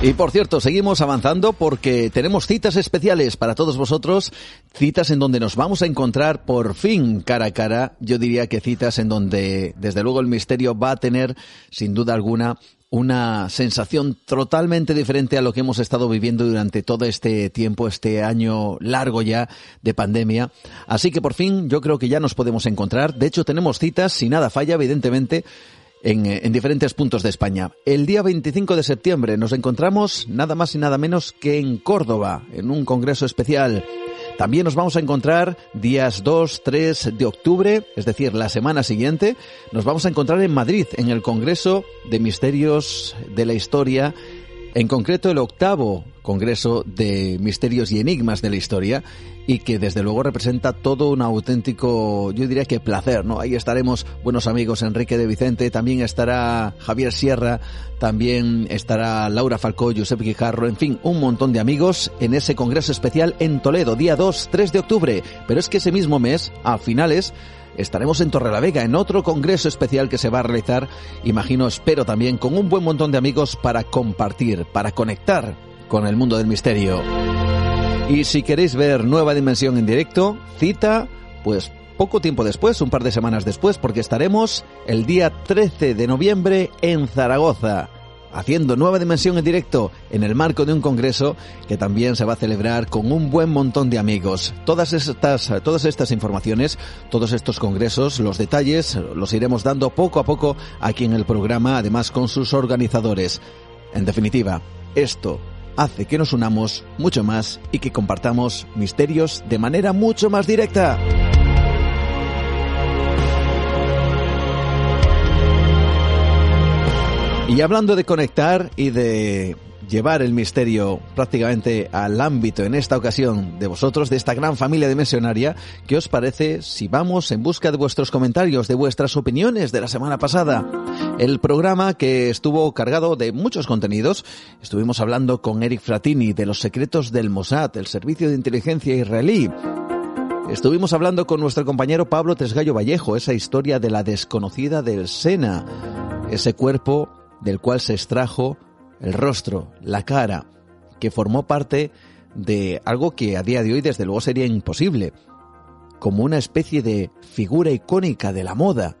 Y por cierto, seguimos avanzando porque tenemos citas especiales para todos vosotros, citas en donde nos vamos a encontrar por fin cara a cara, yo diría que citas en donde desde luego el misterio va a tener sin duda alguna una sensación totalmente diferente a lo que hemos estado viviendo durante todo este tiempo, este año largo ya de pandemia. Así que por fin yo creo que ya nos podemos encontrar. De hecho tenemos citas, si nada falla, evidentemente, en, en diferentes puntos de España. El día 25 de septiembre nos encontramos nada más y nada menos que en Córdoba, en un congreso especial. También nos vamos a encontrar días 2, 3 de octubre, es decir, la semana siguiente. Nos vamos a encontrar en Madrid, en el Congreso de Misterios de la Historia, en concreto el octavo Congreso de Misterios y Enigmas de la Historia y que desde luego representa todo un auténtico, yo diría que placer, ¿no? Ahí estaremos buenos amigos Enrique de Vicente, también estará Javier Sierra, también estará Laura Falcó, Josep Guijarro, en fin, un montón de amigos en ese Congreso especial en Toledo, día 2, 3 de octubre. Pero es que ese mismo mes, a finales, estaremos en Torrelavega en otro congreso especial que se va a realizar, imagino, espero también, con un buen montón de amigos para compartir, para conectar con el mundo del misterio. Y si queréis ver Nueva Dimensión en directo, cita, pues poco tiempo después, un par de semanas después, porque estaremos el día 13 de noviembre en Zaragoza haciendo nueva dimensión en directo en el marco de un congreso que también se va a celebrar con un buen montón de amigos. Todas estas, todas estas informaciones, todos estos congresos, los detalles los iremos dando poco a poco aquí en el programa, además con sus organizadores. En definitiva, esto hace que nos unamos mucho más y que compartamos misterios de manera mucho más directa. Y hablando de conectar y de llevar el misterio prácticamente al ámbito en esta ocasión de vosotros, de esta gran familia dimensionaria, ¿qué os parece si vamos en busca de vuestros comentarios, de vuestras opiniones de la semana pasada? El programa que estuvo cargado de muchos contenidos, estuvimos hablando con Eric Fratini de los secretos del Mossad, el servicio de inteligencia israelí. Estuvimos hablando con nuestro compañero Pablo Tresgallo Vallejo, esa historia de la desconocida del Sena, ese cuerpo del cual se extrajo el rostro, la cara, que formó parte de algo que a día de hoy desde luego sería imposible, como una especie de figura icónica de la moda,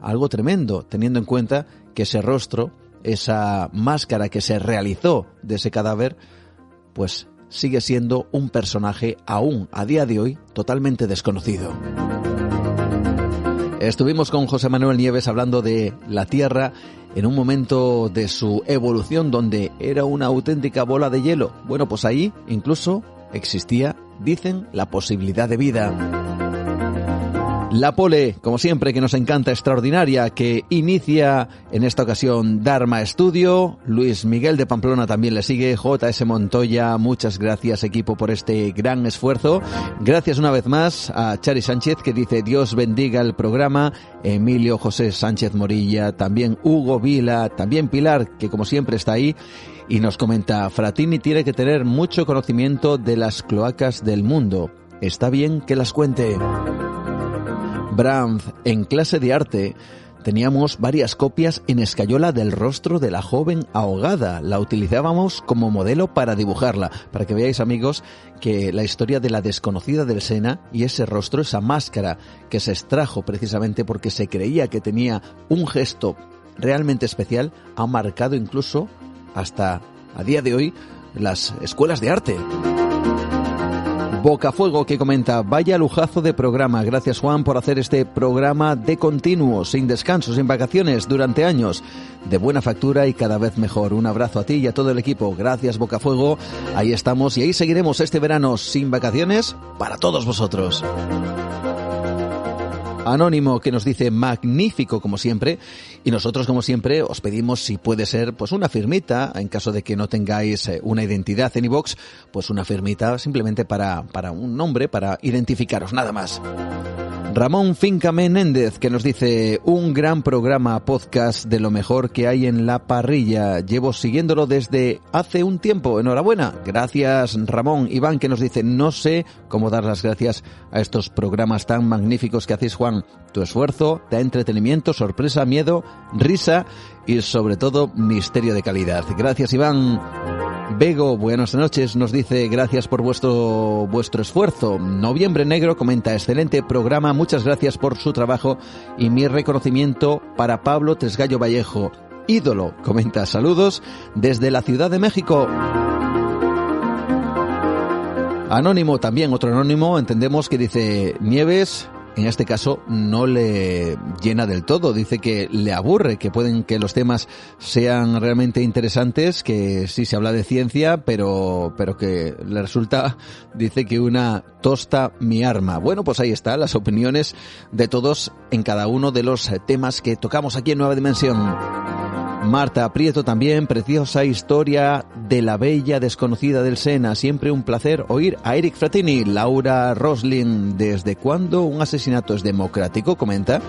algo tremendo, teniendo en cuenta que ese rostro, esa máscara que se realizó de ese cadáver, pues sigue siendo un personaje aún a día de hoy totalmente desconocido. Estuvimos con José Manuel Nieves hablando de la Tierra en un momento de su evolución donde era una auténtica bola de hielo. Bueno, pues ahí incluso existía, dicen, la posibilidad de vida. La pole, como siempre, que nos encanta, extraordinaria, que inicia en esta ocasión Dharma Estudio. Luis Miguel de Pamplona también le sigue. JS Montoya, muchas gracias equipo por este gran esfuerzo. Gracias una vez más a Chari Sánchez que dice Dios bendiga el programa. Emilio José Sánchez Morilla, también Hugo Vila, también Pilar, que como siempre está ahí. Y nos comenta, Fratini tiene que tener mucho conocimiento de las cloacas del mundo. Está bien que las cuente. Brandt, en clase de arte, teníamos varias copias en escayola del rostro de la joven ahogada. La utilizábamos como modelo para dibujarla. Para que veáis, amigos, que la historia de la desconocida del Sena y ese rostro, esa máscara que se extrajo precisamente porque se creía que tenía un gesto realmente especial, ha marcado incluso hasta a día de hoy las escuelas de arte. Bocafuego que comenta, vaya lujazo de programa. Gracias Juan por hacer este programa de continuo, sin descanso, sin vacaciones, durante años, de buena factura y cada vez mejor. Un abrazo a ti y a todo el equipo. Gracias Bocafuego. Ahí estamos y ahí seguiremos este verano sin vacaciones para todos vosotros. Anónimo que nos dice magnífico como siempre y nosotros como siempre os pedimos si puede ser pues una firmita en caso de que no tengáis eh, una identidad en iVox pues una firmita simplemente para, para un nombre para identificaros nada más. Ramón Finca Menéndez que nos dice un gran programa podcast de lo mejor que hay en la parrilla. Llevo siguiéndolo desde hace un tiempo. Enhorabuena. Gracias Ramón. Iván que nos dice no sé cómo dar las gracias a estos programas tan magníficos que hacéis Juan. Tu esfuerzo da entretenimiento, sorpresa, miedo, risa y sobre todo misterio de calidad. Gracias Iván. Bego, buenas noches, nos dice gracias por vuestro vuestro esfuerzo. Noviembre Negro comenta excelente programa, muchas gracias por su trabajo y mi reconocimiento para Pablo Tresgallo Vallejo. Ídolo, comenta saludos desde la Ciudad de México. Anónimo, también otro anónimo, entendemos que dice Nieves, en este caso no le llena del todo. Dice que le aburre, que pueden que los temas sean realmente interesantes, que sí se habla de ciencia, pero, pero que le resulta, dice que una tosta mi arma. Bueno, pues ahí está, las opiniones de todos en cada uno de los temas que tocamos aquí en Nueva Dimensión. Marta Prieto también, preciosa historia de la bella desconocida del Sena. Siempre un placer oír a Eric Fratini. Laura Roslin, ¿desde cuándo un asesinato es democrático? Comenta.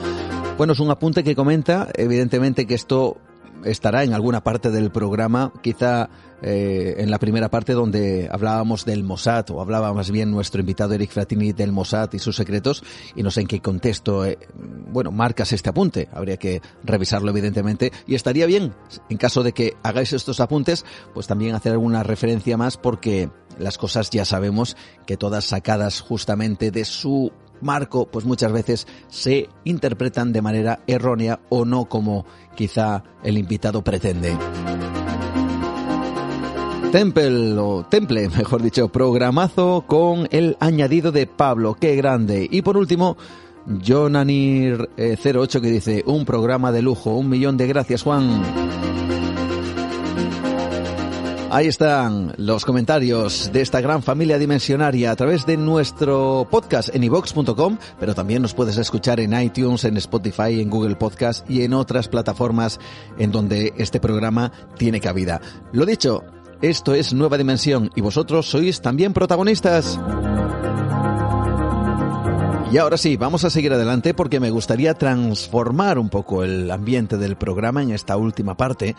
Bueno, es un apunte que comenta, evidentemente que esto estará en alguna parte del programa, quizá eh, en la primera parte donde hablábamos del Mossad, o hablaba más bien nuestro invitado Eric Fratini del Mossad y sus secretos, y no sé en qué contexto, eh, bueno, marcas este apunte, habría que revisarlo evidentemente, y estaría bien, en caso de que hagáis estos apuntes, pues también hacer alguna referencia más porque las cosas ya sabemos que todas sacadas justamente de su marco, pues muchas veces se interpretan de manera errónea o no como quizá el invitado pretende. Temple, o Temple, mejor dicho, programazo con el añadido de Pablo, qué grande. Y por último, Jonanir08 que dice, un programa de lujo, un millón de gracias Juan. Ahí están los comentarios de esta gran familia dimensionaria a través de nuestro podcast en ivox.com, pero también nos puedes escuchar en iTunes, en Spotify, en Google Podcast y en otras plataformas en donde este programa tiene cabida. Lo dicho, esto es Nueva Dimensión y vosotros sois también protagonistas. Y ahora sí, vamos a seguir adelante porque me gustaría transformar un poco el ambiente del programa en esta última parte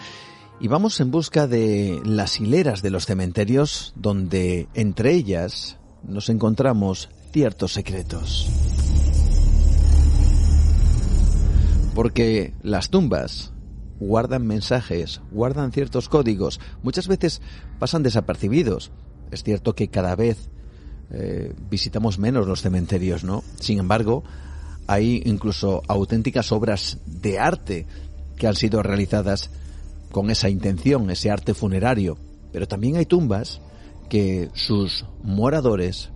y vamos en busca de las hileras de los cementerios donde entre ellas nos encontramos ciertos secretos. Porque las tumbas guardan mensajes, guardan ciertos códigos, muchas veces pasan desapercibidos. Es cierto que cada vez eh, visitamos menos los cementerios, ¿no? Sin embargo, hay incluso auténticas obras de arte que han sido realizadas con esa intención, ese arte funerario. Pero también hay tumbas que sus moradores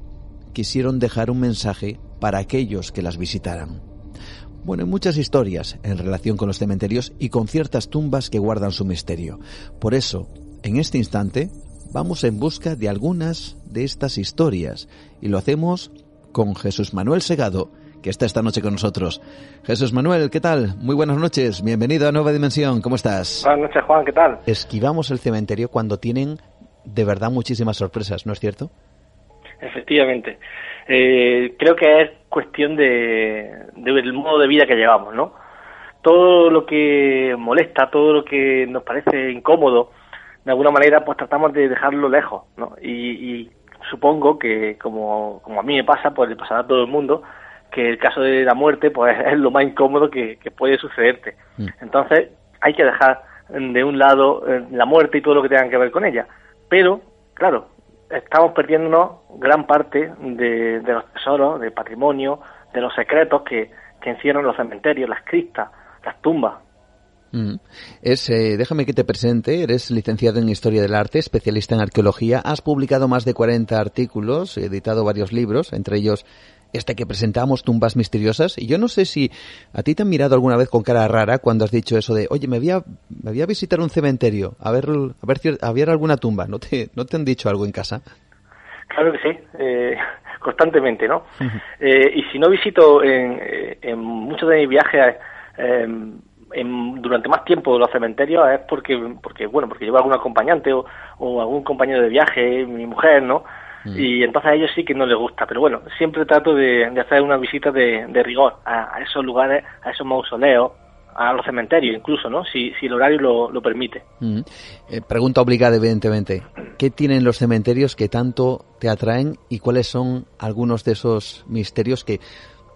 quisieron dejar un mensaje para aquellos que las visitaran. Bueno, hay muchas historias en relación con los cementerios y con ciertas tumbas que guardan su misterio. Por eso, en este instante, vamos en busca de algunas de estas historias y lo hacemos con Jesús Manuel Segado, que está esta noche con nosotros. Jesús Manuel, ¿qué tal? Muy buenas noches, bienvenido a Nueva Dimensión, ¿cómo estás? Buenas noches, Juan, ¿qué tal? Esquivamos el cementerio cuando tienen de verdad muchísimas sorpresas, ¿no es cierto? Efectivamente. Eh, creo que es cuestión de, del modo de vida que llevamos, ¿no? Todo lo que molesta, todo lo que nos parece incómodo, de alguna manera, pues tratamos de dejarlo lejos, ¿no? Y, supongo que, como, como a mí me pasa, pues le pasará a todo el mundo, que el caso de la muerte, pues es lo más incómodo que, puede sucederte. Mm. Entonces, hay que dejar de un lado eh, la muerte y todo lo que tenga que ver con ella. Pero, claro, estamos perdiéndonos gran parte de, los tesoros, del patrimonio, de los secretos que, que encierran los cementerios, las criptas, las tumbas. Mm. Es, eh, déjame que te presente, eres licenciado en Historia del Arte, especialista en arqueología, has publicado más de 40 artículos, editado varios libros, entre ellos este que presentamos, Tumbas Misteriosas, y yo no sé si a ti te han mirado alguna vez con cara rara cuando has dicho eso de, oye, me voy a, me voy a visitar un cementerio, a ver, a ver si había alguna tumba, ¿no te, ¿no te han dicho algo en casa? Claro que sí, eh, constantemente, ¿no? Eh, y si no visito en, eh, en, muchos de mis viajes en, durante más tiempo los cementerios es porque, porque bueno, porque llevo algún acompañante o, o algún compañero de viaje, mi mujer, ¿no? Mm. Y entonces a ellos sí que no les gusta. Pero bueno, siempre trato de, hacer una visita de, rigor a, esos lugares, a esos mausoleos, a los cementerios incluso, ¿no? Si, si el horario lo, permite. Mm. Eh, pregunta obligada, evidentemente. ¿Qué tienen los cementerios que tanto te atraen y cuáles son algunos de esos misterios que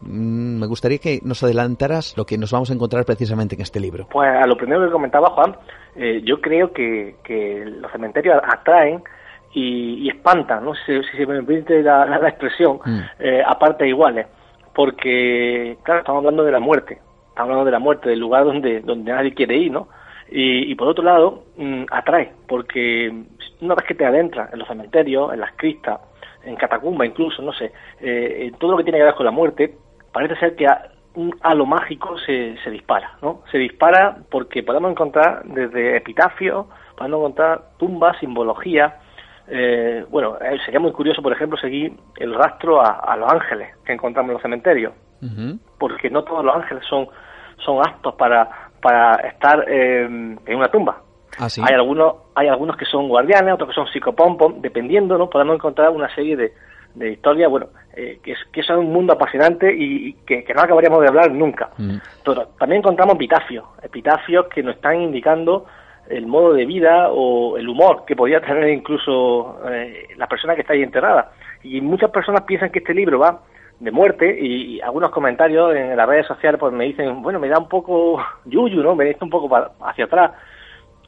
mm, me gustaría que nos adelantaras lo que nos vamos a encontrar precisamente en este libro? Pues a lo primero que comentaba Juan, eh, yo creo que, que los cementerios atraen y, espantan, ¿no? Si, se me permite la, la, expresión, mm. eh, aparte iguales, porque, claro, estamos hablando de la muerte, estamos hablando de la muerte, del lugar donde, donde nadie quiere ir, ¿no? Y, por otro lado, mm, atrae, porque una vez que te adentras en los cementerios, en las cristas, en catacumba incluso, no sé, eh, todo lo que tiene que ver con la muerte, parece ser que un halo mágico se, se dispara, ¿no? Se dispara porque podemos encontrar desde epitafios, podemos encontrar tumbas, simbología, eh, bueno, eh, sería muy curioso, por ejemplo, seguir el rastro a, los ángeles que encontramos en los cementerios, porque no todos los ángeles son, son aptos para, para estar eh, en una tumba. Ah, hay algunos hay algunos que son guardianes, otros que son psicopompos, dependiendo, ¿no? Podemos encontrar una serie de, de historias, bueno, que, es, que son un mundo apasionante y, que, no acabaríamos de hablar nunca. Pero también encontramos epitafios, epitafios que nos están indicando el modo de vida o el humor que podía tener incluso eh, la persona que está ahí enterrada. Y muchas personas piensan que este libro va de muerte y, algunos comentarios en las redes sociales pues me dicen, bueno, me da un poco yuyu, ¿no? Me da un poco hacia atrás.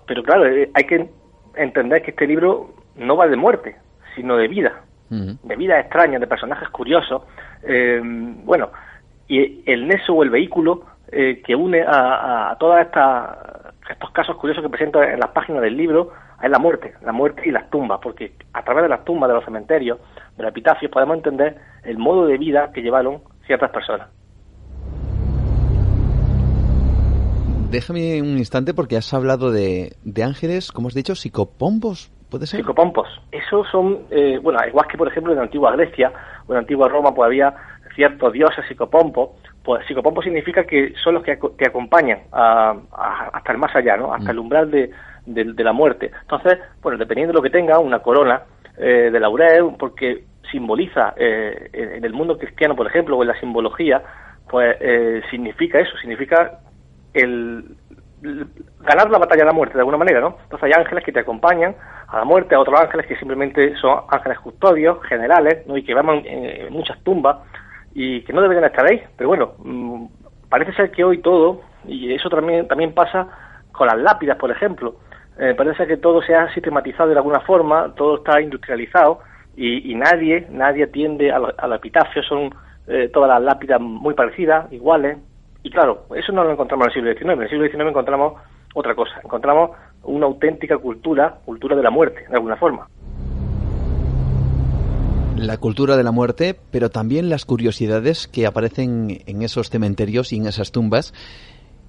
Pero claro, eh, hay que entender que este libro no va de muerte, sino de vida, de vida extraña, de personajes curiosos. Eh, bueno, y el neso o el vehículo que une a, a toda esta estos casos curiosos que presento en las páginas del libro es la muerte, la muerte y las tumbas, porque a través de las tumbas, de los cementerios, de los epitafios, podemos entender el modo de vida que llevaron ciertas personas. Déjame un instante porque has hablado de, de ángeles, como has dicho, psicopompos, ¿puede ser? Psicopompos. Esos son, eh, bueno, igual que por ejemplo en la antigua Grecia o en la antigua Roma, pues había ciertos dioses psicopompos, pues psicopompo significa que son los que te acompañan hasta el más allá, ¿no? Hasta el umbral de, la muerte. Entonces, bueno, dependiendo de lo que tenga, una corona eh, de laurel, porque simboliza eh, en el mundo cristiano, por ejemplo, o en la simbología, pues eh, significa eso, significa el, ganar la batalla de la muerte de alguna manera, ¿no? Entonces hay ángeles que te acompañan a la muerte, a otros ángeles que simplemente son ángeles custodios, generales, ¿no? Y que van en muchas tumbas y que no deberían estar ahí. Pero bueno, mm, parece ser que hoy todo, y eso también, también pasa con las lápidas, por ejemplo. Eh, parece que todo se ha sistematizado de alguna forma, todo está industrializado y, nadie, nadie atiende a, los epitafios, son eh, todas las lápidas muy parecidas, iguales. Y claro, eso no lo encontramos en el siglo XIX. En el siglo XIX encontramos otra cosa, encontramos una auténtica cultura, cultura de la muerte, de alguna forma. La cultura de la muerte, pero también las curiosidades que aparecen en esos cementerios y en esas tumbas.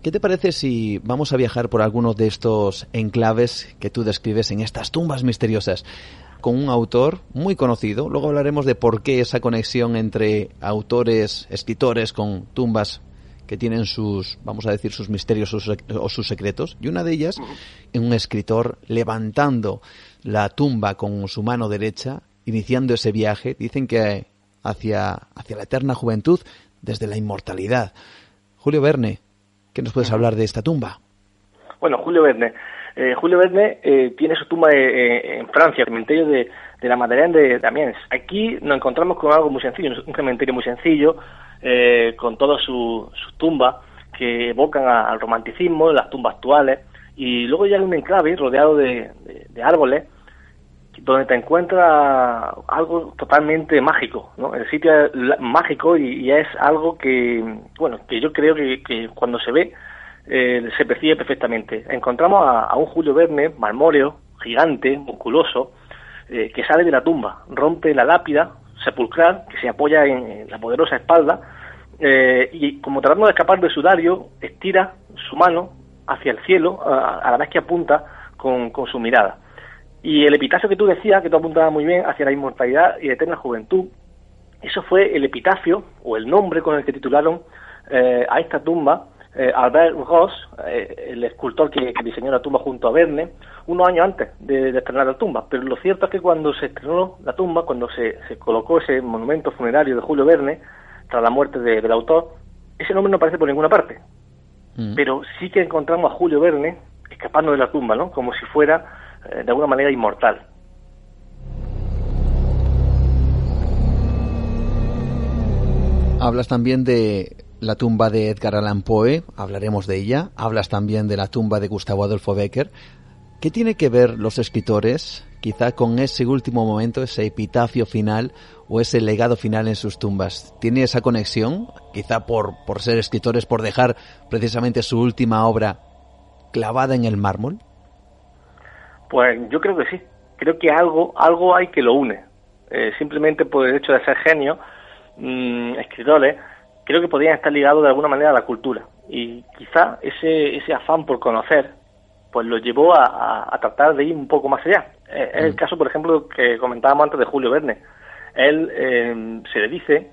¿Qué te parece si vamos a viajar por algunos de estos enclaves que tú describes en estas tumbas misteriosas? con un autor muy conocido. Luego hablaremos de por qué esa conexión entre autores, escritores con tumbas que tienen sus, vamos a decir, sus misterios o sus secretos. Y una de ellas, un escritor levantando la tumba con su mano derecha, iniciando ese viaje, dicen que hacia, hacia la eterna juventud, desde la inmortalidad. Julio Verne, ¿qué nos puedes hablar de esta tumba? Bueno, Julio Verne eh, Julio Verne eh, tiene su tumba eh, en Francia, el cementerio de, la Madeleine de Damiens. Aquí nos encontramos con algo muy sencillo, un cementerio muy sencillo, con todas sus tumbas que evocan al romanticismo, las tumbas actuales, y luego ya hay un enclave rodeado de, árboles donde te encuentras algo totalmente mágico, ¿no? El sitio es mágico y, es algo que, bueno, que yo creo que cuando se ve eh, se percibe perfectamente. Encontramos a, un Julio Verne, marmóreo, gigante, musculoso, eh, que sale de la tumba, rompe la lápida sepulcral que se apoya en, la poderosa espalda eh, y como tratando de escapar del sudario, estira su mano hacia el cielo a, la vez que apunta con, con, su mirada. Y el epitafio que tú decías, que tú apuntabas muy bien, hacia la inmortalidad y eterna juventud, eso fue el epitafio o el nombre con el que titularon a esta tumba eh, Albert Ross, eh, el escultor que, diseñó la tumba junto a Verne, unos años antes de, estrenar la tumba. Pero lo cierto es que cuando se estrenó la tumba, cuando se, colocó ese monumento funerario de Julio Verne, tras la muerte del autor, ese nombre no aparece por ninguna parte. Mm. Pero sí que encontramos a Julio Verne escapando de la tumba, ¿no? Como si fuera eh, de alguna manera inmortal. Hablas también de la tumba de Edgar Allan Poe, hablaremos de ella. Hablas también de la tumba de Gustavo Adolfo Becker. ¿Qué tiene que ver los escritores quizá con ese último momento, ese epitafio final o ese legado final en sus tumbas? ¿Tiene esa conexión? Quizá por, por ser escritores, por dejar precisamente su última obra clavada en el mármol. Pues yo creo que sí. Creo que algo, algo hay que lo une. Eh, simplemente por el hecho de ser genio, mmm, escritores, creo que podrían estar ligados de alguna manera a la cultura. Y quizá ese, ese afán por conocer, pues lo llevó a, tratar de ir un poco más allá. Eh, es el mm. caso, por ejemplo, que comentábamos antes de Julio Verne. Él eh, se le dice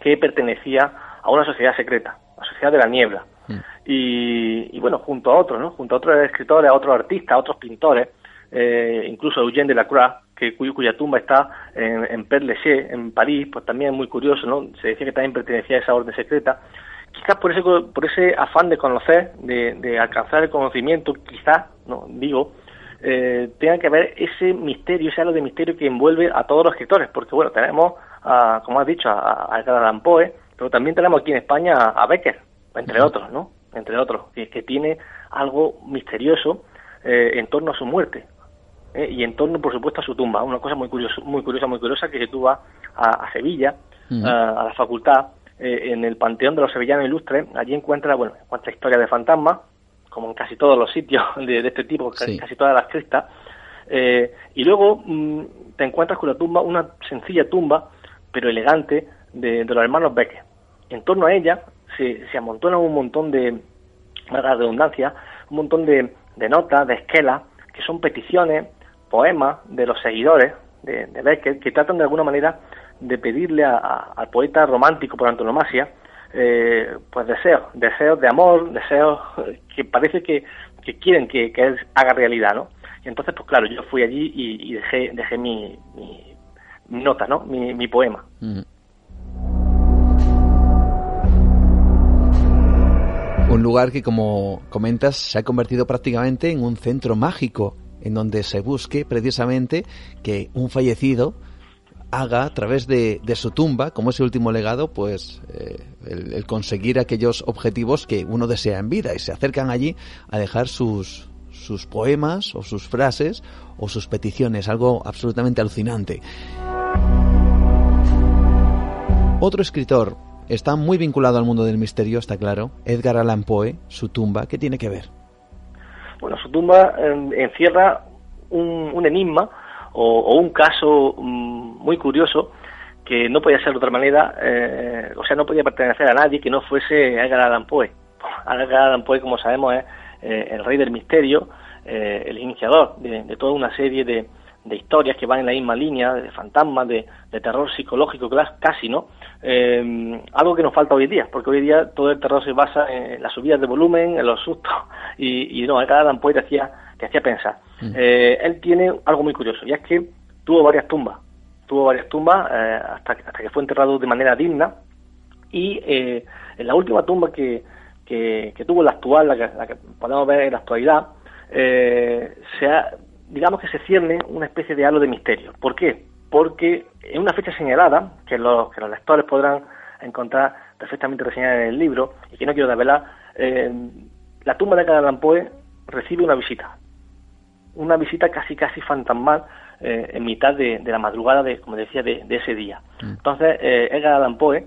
que pertenecía a una sociedad secreta, la sociedad de la niebla. Mm. Y, bueno, junto a otros, ¿no? Junto a otros escritores, a otros artistas, a otros pintores, eh, incluso Eugène Delacroix, que, cuya tumba está en, en Père en París, pues también es muy curioso, ¿no? Se decía que también pertenecía a esa orden secreta. Quizás por ese, por ese afán de conocer, de, alcanzar el conocimiento, quizás, no digo, eh, tenga que haber ese misterio, ese halo de misterio que envuelve a todos los escritores, porque bueno, tenemos, como has dicho, a, Edgar Allan Poe, pero también tenemos aquí en España a Becker, entre otros, ¿no? Entre otros, que, que tiene algo misterioso eh, en torno a su muerte. Eh, y en torno, por supuesto, a su tumba. Una cosa muy curiosa, muy curiosa, muy curiosa, que si tú vas a, Sevilla, a, la facultad, eh, en el Panteón de los Sevillanos Ilustres, allí encuentras, bueno, encuentras historias de fantasmas, como en casi todos los sitios de, este tipo, casi, todas las cristas, eh, y luego mm, te encuentras con la tumba, una sencilla tumba, pero elegante, de, los hermanos Becker. En torno a ella se, se amontona un montón de, la redundancia, un montón de, de notas, de esquelas, que son peticiones, poemas de los seguidores de, Becker que tratan de alguna manera de pedirle al poeta romántico por antonomasia eh, pues deseos, deseos de amor, deseos que parece que, quieren que, él haga realidad, ¿no? Y entonces, pues claro, yo fui allí y, dejé, dejé mi, nota, ¿no? Mi, poema. Un lugar que, como comentas, se ha convertido prácticamente en un centro mágico en donde se busque precisamente que un fallecido haga a través de, su tumba, como ese último legado, pues eh, el, conseguir aquellos objetivos que uno desea en vida y se acercan allí a dejar sus, sus poemas o sus frases o sus peticiones, algo absolutamente alucinante. Otro escritor está muy vinculado al mundo del misterio, está claro, Edgar Allan Poe, su tumba, ¿qué tiene que ver? Bueno, su tumba em, encierra un, enigma o, un caso mm, muy curioso que no podía ser de otra manera, eh, o sea, no podía pertenecer a nadie que no fuese Edgar Allan Poe. Edgar Allan Poe, como sabemos, es eh, el rey del misterio, eh, el iniciador de, toda una serie de, historias que van en la misma línea, de fantasmas, de, terror psicológico, casi, ¿no? algo que nos falta hoy día, porque hoy día todo el terror se basa en las subidas de volumen, en los sustos, y, y no, Edgar Allan Poe te hacía, te hacía pensar. Mm. él tiene algo muy curioso, y es que tuvo varias tumbas, tuvo varias tumbas hasta, hasta que fue enterrado de manera digna, y en la última tumba que, que, tuvo la actual, la que, podemos ver en la actualidad, eh, digamos que se cierne una especie de halo de misterio. ¿Por qué? Porque en una fecha señalada, que los, que los lectores podrán encontrar perfectamente reseñada en el libro, y que no quiero desvelar, eh, la tumba de Edgar Poe recibe una visita. Una visita casi casi fantasmal eh, en mitad de, la madrugada, de, como decía, de, ese día. Mm. Entonces, eh, Edgar Allan Poe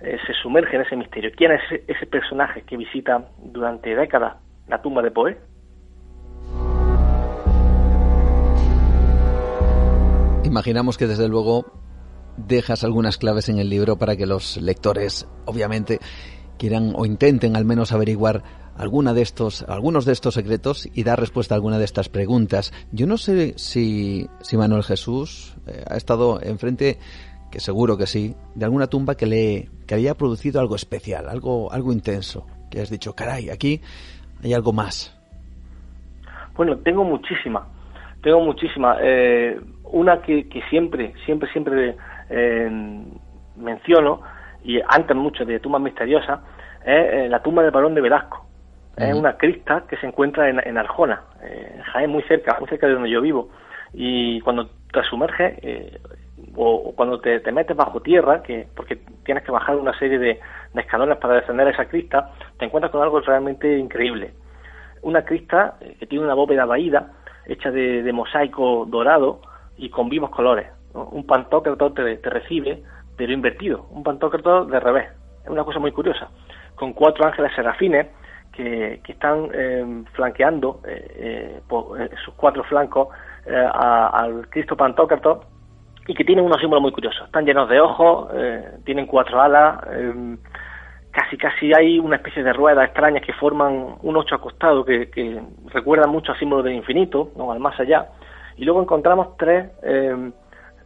eh, se sumerge en ese misterio. ¿Quién es ese, personaje que visita durante décadas la tumba de Poe? Imaginamos que desde luego dejas algunas claves en el libro para que los lectores, obviamente, quieran o intenten al menos averiguar alguna de estos, algunos de estos secretos y dar respuesta a alguna de estas preguntas. Yo no sé si, si Manuel Jesús eh, ha estado enfrente que seguro que sí, de alguna tumba que le que había producido algo especial, algo algo intenso, que has dicho, caray, aquí hay algo más. Bueno, tengo muchísimas, tengo muchísimas. Eh, una que, que, siempre, siempre, siempre eh, menciono, y antes mucho de tumbas misteriosas, es eh, la tumba del barón de Velasco. Es una crista que se encuentra en, en Arjona, en Jaén, muy cerca, muy cerca de donde yo vivo. Y cuando te sumerges, o, cuando te, metes bajo tierra, que porque tienes que bajar una serie de, escalones para descender a esa crista, te encuentras con algo realmente increíble. Una crista eh, que tiene una bóveda vaída, hecha de, mosaico dorado y con vivos colores. Un pantocrator te, recibe, pero invertido, un pantocrator de revés. Es una cosa muy curiosa. Con cuatro ángeles serafines que, que están eh, flanqueando eh, por sus cuatro flancos al Cristo Pantocrator y que tienen unos símbolos muy curiosos. Están llenos de ojos, eh, tienen cuatro alas, eh, casi casi hay una especie de ruedas extrañas que forman un ocho acostado que, que recuerdan mucho al símbolo del infinito, ¿no? al más allá. Y luego encontramos tres, eh,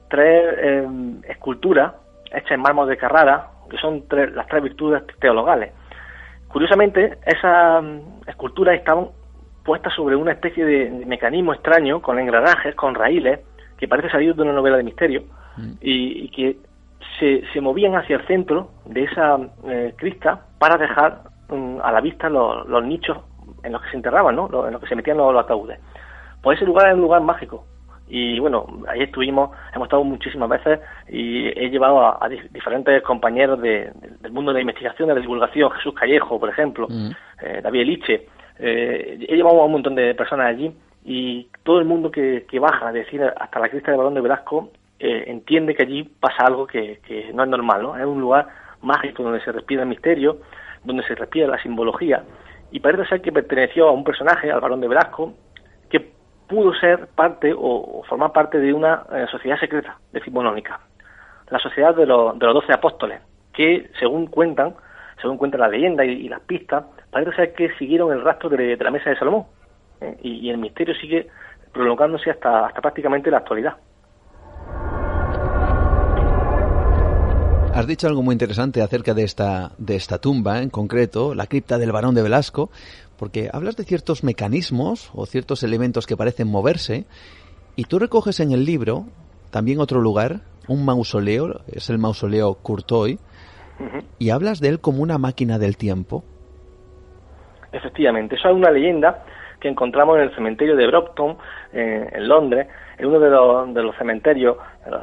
tres esculturas hechas en mármol de Carrara, que son las tres virtudes teologales. Curiosamente, esas mm, esculturas estaban puestas sobre una especie de mecanismo extraño, con engranajes, con raíles, que parece salir de una novela de misterio mm. y, que se, se, movían hacia el centro de esa eh, crista para dejar mm, a la vista los, nichos en los que se enterraban, ¿no? en los que se metían los, ataúdes. Pues ese lugar es un lugar mágico. Y bueno, ahí estuvimos, hemos estado muchísimas veces y he llevado a, diferentes compañeros de, del mundo de la investigación, de la divulgación, Jesús Callejo, por ejemplo, mm. eh, David Eliche. Eh, he llevado a un montón de personas allí y todo el mundo que, baja, es decir, hasta la crista del balón de Velasco, eh, entiende que allí pasa algo que, no es normal, ¿no? Es un lugar mágico donde se respira el misterio, donde se respira la simbología, y parece ser que perteneció a un personaje, al balón de Velasco, que pudo ser parte o, formar parte de una eh, sociedad secreta decimonónica, la sociedad de, los, de los doce apóstoles, que según cuentan, según cuenta la leyenda y, las pistas, parece ser que siguieron el rastro de la mesa de Salomón, ¿eh? y, el misterio sigue prolongándose hasta, hasta prácticamente la actualidad. Has dicho algo muy interesante acerca de esta, de esta tumba, en concreto, la cripta del varón de Velasco, porque hablas de ciertos mecanismos o ciertos elementos que parecen moverse, y tú recoges en el libro también otro lugar, un mausoleo, es el mausoleo Courtois, y hablas de él como una máquina del tiempo. Efectivamente, eso es una leyenda que encontramos en el cementerio de Brompton, eh, en Londres, es uno de los, de los cementerios,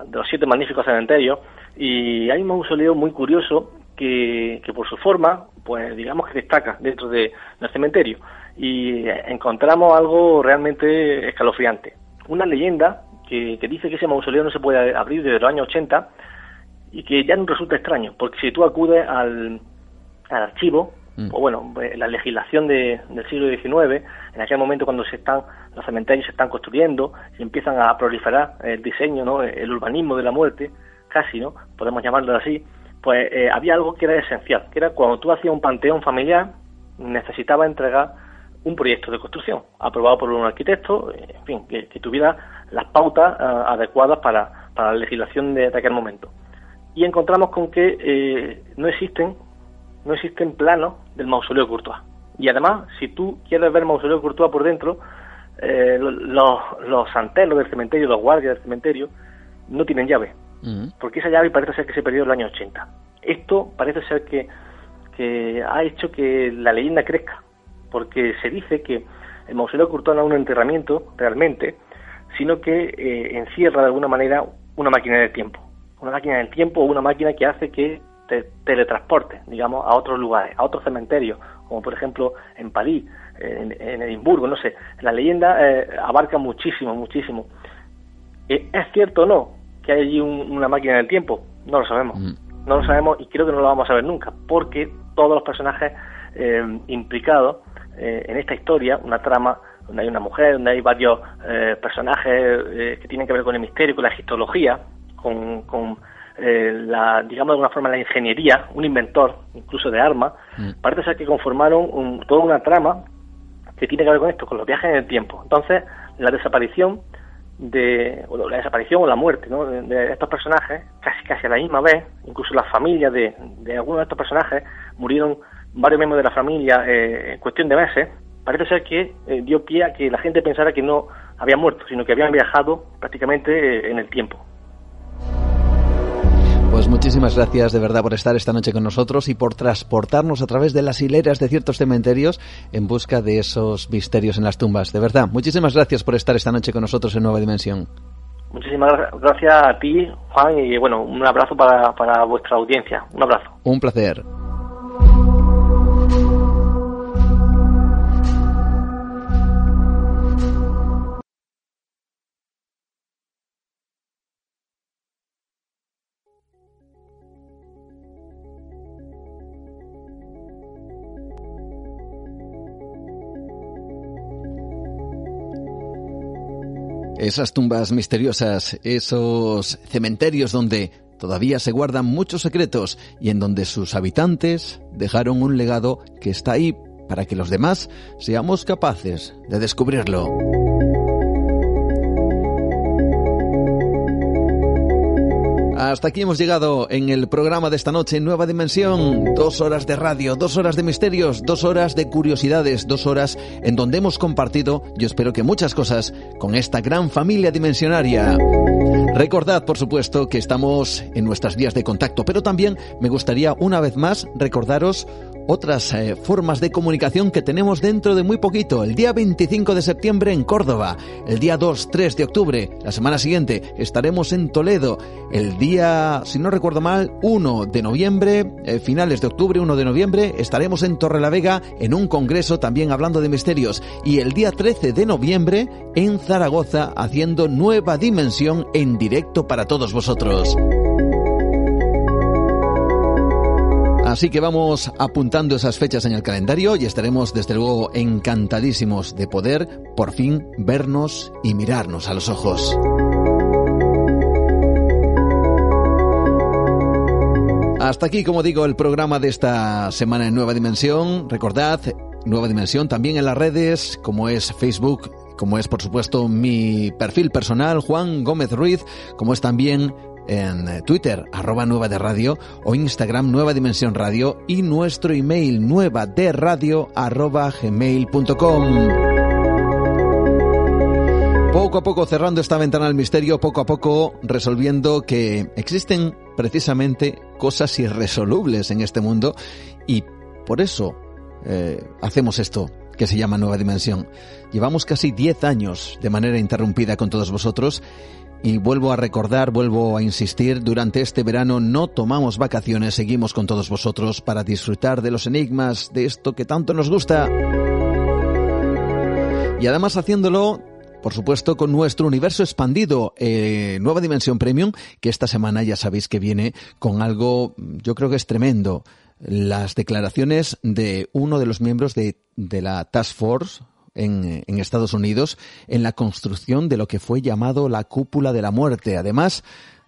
de los siete magníficos cementerios, y hay un mausoleo muy curioso que, que por su forma, pues digamos que destaca dentro de, del cementerio. Y encontramos algo realmente escalofriante. Una leyenda que, que dice que ese mausoleo no se puede abrir desde los años 80 y que ya no resulta extraño, porque si tú acudes al, al archivo, Mm. o bueno, pues, la legislación de- del siglo XIX, en aquel momento cuando se están los cementerios se están construyendo y empiezan a proliferar el diseño, ¿no? el urbanismo de la muerte, casi, ¿no? Podemos llamarlo así, pues eh, había algo que era esencial, que era cuando tú hacías un panteón familiar, necesitaba entregar un proyecto de construcción aprobado por un arquitecto, eh, en fin, que, tuviera las pautas ah, adecuadas para, para la legislación de, de aquel momento. Y encontramos con que eh, no existen no existen planos del mausoleo Courtois. Y además, si tú quieres ver el mausoleo Courtois por dentro, eh, lo- los, los del cementerio, los guardias del cementerio, no tienen llave, Porque esa llave parece ser que se perdió en el año 80. Esto parece ser que, que ha hecho que la leyenda crezca, porque se dice que el mausoleo Courtois no es un enterramiento realmente, sino que eh, encierra de alguna manera una máquina del tiempo. Una máquina del tiempo o una máquina que hace que te teletransporte, digamos, a otros lugares, a otros cementerios, como por ejemplo en París, en, en Edimburgo, no sé. La leyenda eh, abarca muchísimo, muchísimo. Eh, ¿Es cierto o no que hay allí un- una máquina del tiempo? No lo sabemos. No lo sabemos y creo que no lo vamos a ver nunca, porque todos los personajes eh, implicados eh, en esta historia, una trama donde hay una mujer, donde hay varios eh, personajes eh, que tienen que ver con el misterio, con la egiptología, con, con eh, la, digamos de alguna forma, la ingeniería, un inventor, incluso de armas, parece ser que conformaron un- toda una trama que tiene que ver con esto, con los viajes en el tiempo. Entonces, la desaparición de o la desaparición o la muerte ¿no? de, estos personajes casi casi a la misma vez incluso las familias de, de algunos de estos personajes murieron varios miembros de la familia eh, en cuestión de meses parece ser que eh, dio pie a que la gente pensara que no habían muerto sino que habían viajado prácticamente eh, en el tiempo Pues muchísimas gracias de verdad por estar esta noche con nosotros y por transportarnos a través de las hileras de ciertos cementerios en busca de esos misterios en las tumbas. De verdad, muchísimas gracias por estar esta noche con nosotros en Nueva Dimensión. muchísimas gra- gracias a ti Juan y bueno un abrazo para, para vuestra audiencia un abrazo Un placer. Esas tumbas misteriosas, esos cementerios donde todavía se guardan muchos secretos y en donde sus habitantes dejaron un legado que está ahí para que los demás seamos capaces de descubrirlo. Hasta aquí hemos llegado en el programa de esta noche Nueva Dimensión. Dos horas de radio, dos horas de misterios, dos horas de curiosidades, dos horas en donde hemos compartido, yo espero que muchas cosas, con esta gran familia dimensionaria. Recordad, por supuesto, que estamos en nuestras vías de contacto, pero también me gustaría una vez más recordaros otras eh, formas de comunicación que tenemos dentro de muy poquito. El día 25 de septiembre en Córdoba, el día 2, 3 de octubre, la semana siguiente estaremos en Toledo, el día, si no recuerdo mal, 1 de noviembre, eh, finales de octubre, 1 de noviembre, estaremos en Torrelavega en un congreso también hablando de misterios y el día 13 de noviembre en Zaragoza haciendo nueva dimensión en directo para todos vosotros. Así que vamos apuntando esas fechas en el calendario y estaremos desde luego encantadísimos de poder por fin vernos y mirarnos a los ojos. Hasta aquí, como digo, el programa de esta semana en Nueva Dimensión. Recordad, Nueva Dimensión también en las redes, como es Facebook, como es por supuesto mi perfil personal, Juan Gómez Ruiz, como es también en eh, Twitter, arroba Nueva de Radio, o Instagram, Nueva Dimensión Radio, y nuestro email, nueva de radio, arroba gmail.com. Poco a poco cerrando esta ventana al misterio, poco a poco resolviendo que existen precisamente cosas irresolubles en este mundo y por eso eh, hacemos esto. que se llama Nueva Dimensión. Llevamos casi 10 años de manera interrumpida con todos vosotros y vuelvo a recordar, vuelvo a insistir, durante este verano no tomamos vacaciones, seguimos con todos vosotros para disfrutar de los enigmas, de esto que tanto nos gusta. Y además haciéndolo por supuesto, con nuestro universo expandido, eh, Nueva Dimensión Premium, que esta semana ya sabéis que viene con algo, yo creo que es tremendo. Las declaraciones de uno de los miembros de, de la Task Force en, en, Estados Unidos en la construcción de lo que fue llamado la cúpula de la muerte, además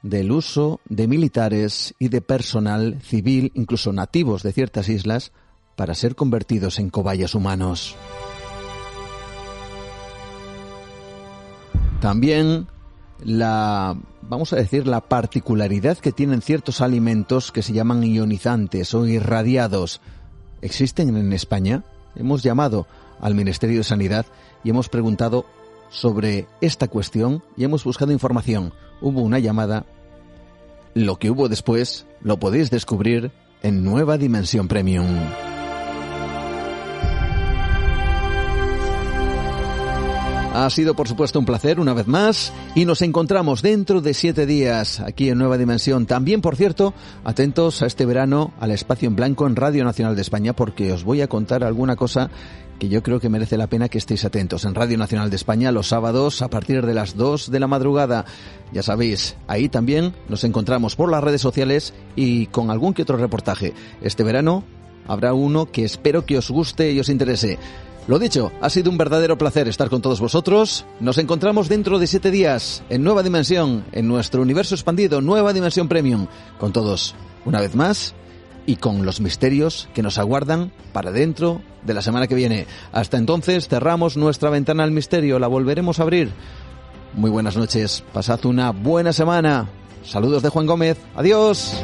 del uso de militares y de personal civil, incluso nativos de ciertas islas, para ser convertidos en cobayas humanos. También la, vamos a decir, la particularidad que tienen ciertos alimentos que se llaman ionizantes o irradiados. ¿Existen en España? Hemos llamado al Ministerio de Sanidad y hemos preguntado sobre esta cuestión y hemos buscado información. Hubo una llamada. Lo que hubo después lo podéis descubrir en Nueva Dimensión Premium. Ha sido, por supuesto, un placer una vez más y nos encontramos dentro de siete días aquí en Nueva Dimensión. También, por cierto, atentos a este verano al espacio en blanco en Radio Nacional de España porque os voy a contar alguna cosa que yo creo que merece la pena que estéis atentos. En Radio Nacional de España los sábados a partir de las 2 de la madrugada. Ya sabéis, ahí también nos encontramos por las redes sociales y con algún que otro reportaje. Este verano habrá uno que espero que os guste y os interese. Lo dicho, ha sido un verdadero placer estar con todos vosotros. Nos encontramos dentro de siete días en Nueva Dimensión, en nuestro universo expandido, Nueva Dimensión Premium, con todos, una vez más, y con los misterios que nos aguardan para dentro de la semana que viene. Hasta entonces cerramos nuestra ventana al misterio, la volveremos a abrir. Muy buenas noches, pasad una buena semana. Saludos de Juan Gómez, adiós.